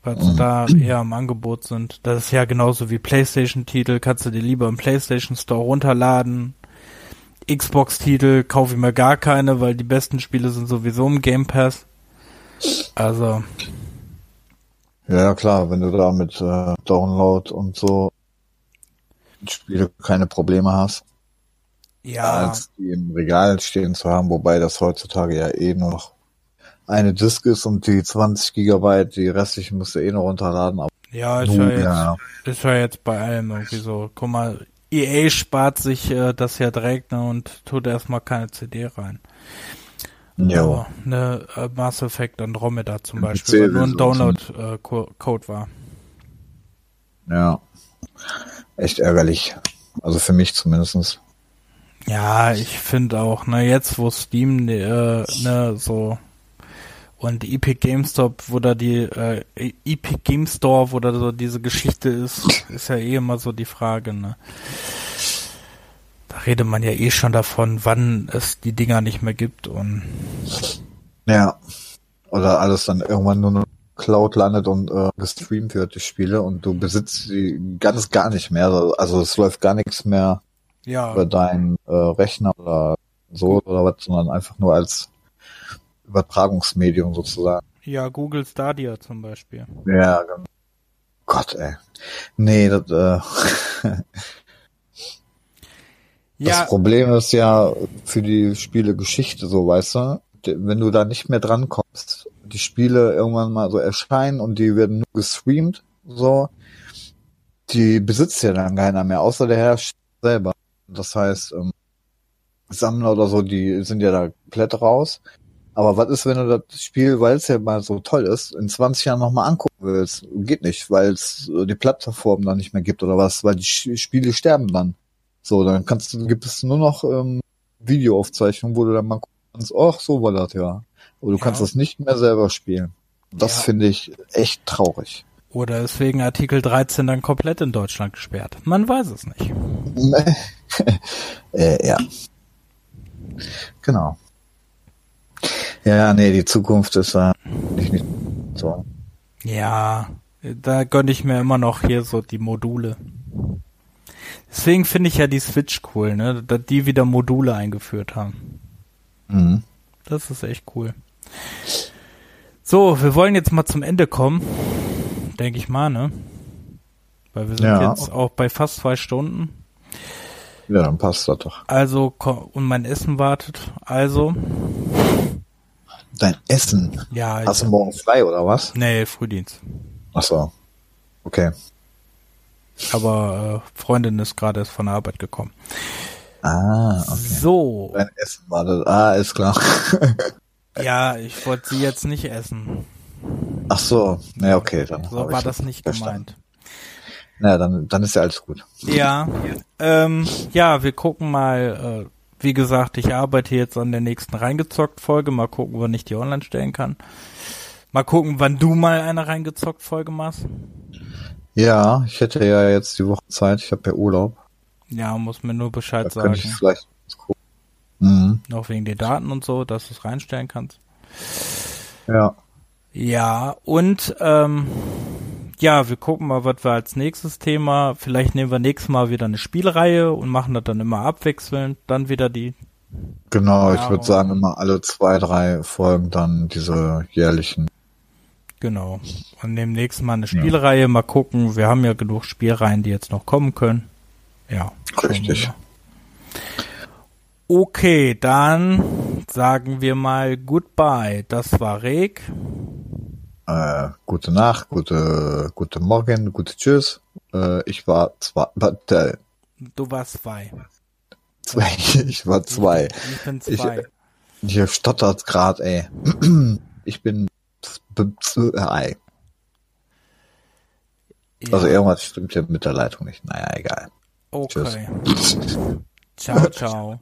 Weil sie da eher im Angebot sind. Das ist ja genauso wie Playstation-Titel, kannst du dir lieber im Playstation Store runterladen. Xbox-Titel kaufe ich mir gar keine, weil die besten Spiele sind sowieso im Game Pass. Also, Ja, klar, wenn du da mit äh, Download und so Spiele keine Probleme hast, ja. als die im Regal stehen zu haben, wobei das heutzutage ja eh nur noch eine Disk ist und die 20 Gigabyte, die restlichen musst du eh noch runterladen. Aber Ja, ist ja jetzt, ja, ist ja jetzt bei allem irgendwie so. Guck mal, EA spart sich äh, das ja direkt ne, und tut erstmal keine CD rein. Jo. Aber, ne, äh, Mass Effect Andromeda zum Beispiel, weil nur ein Download-Code war. ja, echt ärgerlich. Also für mich zumindestens. Ja, ich finde auch, ne, jetzt wo Steam äh, ne, so und Epic GameStop, wo da die äh, Epic Game Store, wo da so diese Geschichte ist, ist ja eh immer so die Frage, ne. Redet man ja eh schon davon, wann es die Dinger nicht mehr gibt und Ja. Oder alles dann irgendwann nur noch Cloud landet und äh, gestreamt wird, die Spiele, und du besitzt sie ganz gar nicht mehr. Also es läuft gar nichts mehr Ja, über deinen äh, Rechner oder so oder was, sondern einfach nur als Übertragungsmedium sozusagen. ja, Google Stadia zum Beispiel. Ja, genau. Gott, ey. Nee, das, äh, Ja, das Problem ist ja für die Spiele Geschichte so, weißt du? Wenn du da nicht mehr dran kommst, die Spiele irgendwann mal so erscheinen und die werden nur gestreamt, so, die besitzt ja dann keiner mehr, außer der Herrscher selber. Das heißt, ähm, Sammler oder so, die sind ja da komplett raus. Aber was ist, wenn du das Spiel, weil es ja mal so toll ist, in 20 Jahren nochmal angucken willst? Geht nicht, weil es äh, die Plattform dann nicht mehr gibt oder was, weil die Spiele sterben dann. So, dann kannst du, gibt es nur noch ähm, Videoaufzeichnungen, wo du dann mal gucken kannst, ach, so war das ja. Aber du Ja. kannst das nicht mehr selber spielen. Das Ja. finde ich echt traurig. oder ist wegen Artikel 13 dann komplett in Deutschland gesperrt. Man weiß es nicht. äh, ja. Genau. Ja, nee, die Zukunft ist äh, nicht, nicht so. Ja, da gönne ich mir immer noch hier so die Module. Deswegen finde ich ja die Switch cool, ne, dass die wieder Module eingeführt haben. Mhm. Das ist echt cool. So, wir wollen jetzt mal zum Ende kommen. Denke ich mal, ne? Weil wir sind Ja. jetzt auch bei fast zwei Stunden. Ja, dann passt das doch. Also, und mein Essen wartet. Also, Dein Essen. ja, Hast du morgen frei oder was? nee, Frühdienst. Ach so. Okay. Aber äh, Freundin ist gerade erst von der Arbeit gekommen. Ah, okay. So, Dein Essen war das. Ah, ist klar. ja, ich wollte sie jetzt nicht essen. Ach so. Ja, okay. Dann So war das nicht verstanden. gemeint. Ja, dann, dann ist ja alles gut. Ja, ähm, ja, wir gucken mal. Äh, wie gesagt, ich arbeite jetzt an der nächsten reingezockt Folge. Mal gucken, wann ich die online stellen kann. Mal gucken, wann du mal eine reingezockt Folge machst. Ja, ich hätte ja jetzt die Woche Zeit. Ich habe ja Urlaub. Ja, muss mir nur Da Bescheid könnte sagen. ich vielleicht gucken. Mhm. Noch wegen den Daten und so, dass du es reinstellen kannst. Ja. Ja, und ähm, ja, wir gucken mal, was wir als nächstes Thema. Vielleicht nehmen wir nächstes Mal wieder eine Spielreihe und machen das dann immer abwechselnd. Dann wieder die. Genau, ich würde sagen immer alle zwei, drei Folgen dann diese jährlichen. Genau. Und nehmen nächstes Mal eine Spielreihe. Mal gucken. Wir haben ja genug Spielreihen, die jetzt noch kommen können. Ja. Richtig. Okay, dann sagen wir mal Goodbye. Das war Reg. Äh, gute Nacht, gute, gute Morgen, gute Tschüss. Äh, ich war zwei, äh, Du warst zwei. zwei, ich war zwei. Ich bin Ich- zwei. Hier stottert grad, ey. Ich bin zwei. Also irgendwas stimmt hier mit der Leitung nicht. Naja, egal. Okay. Ciao, ciao.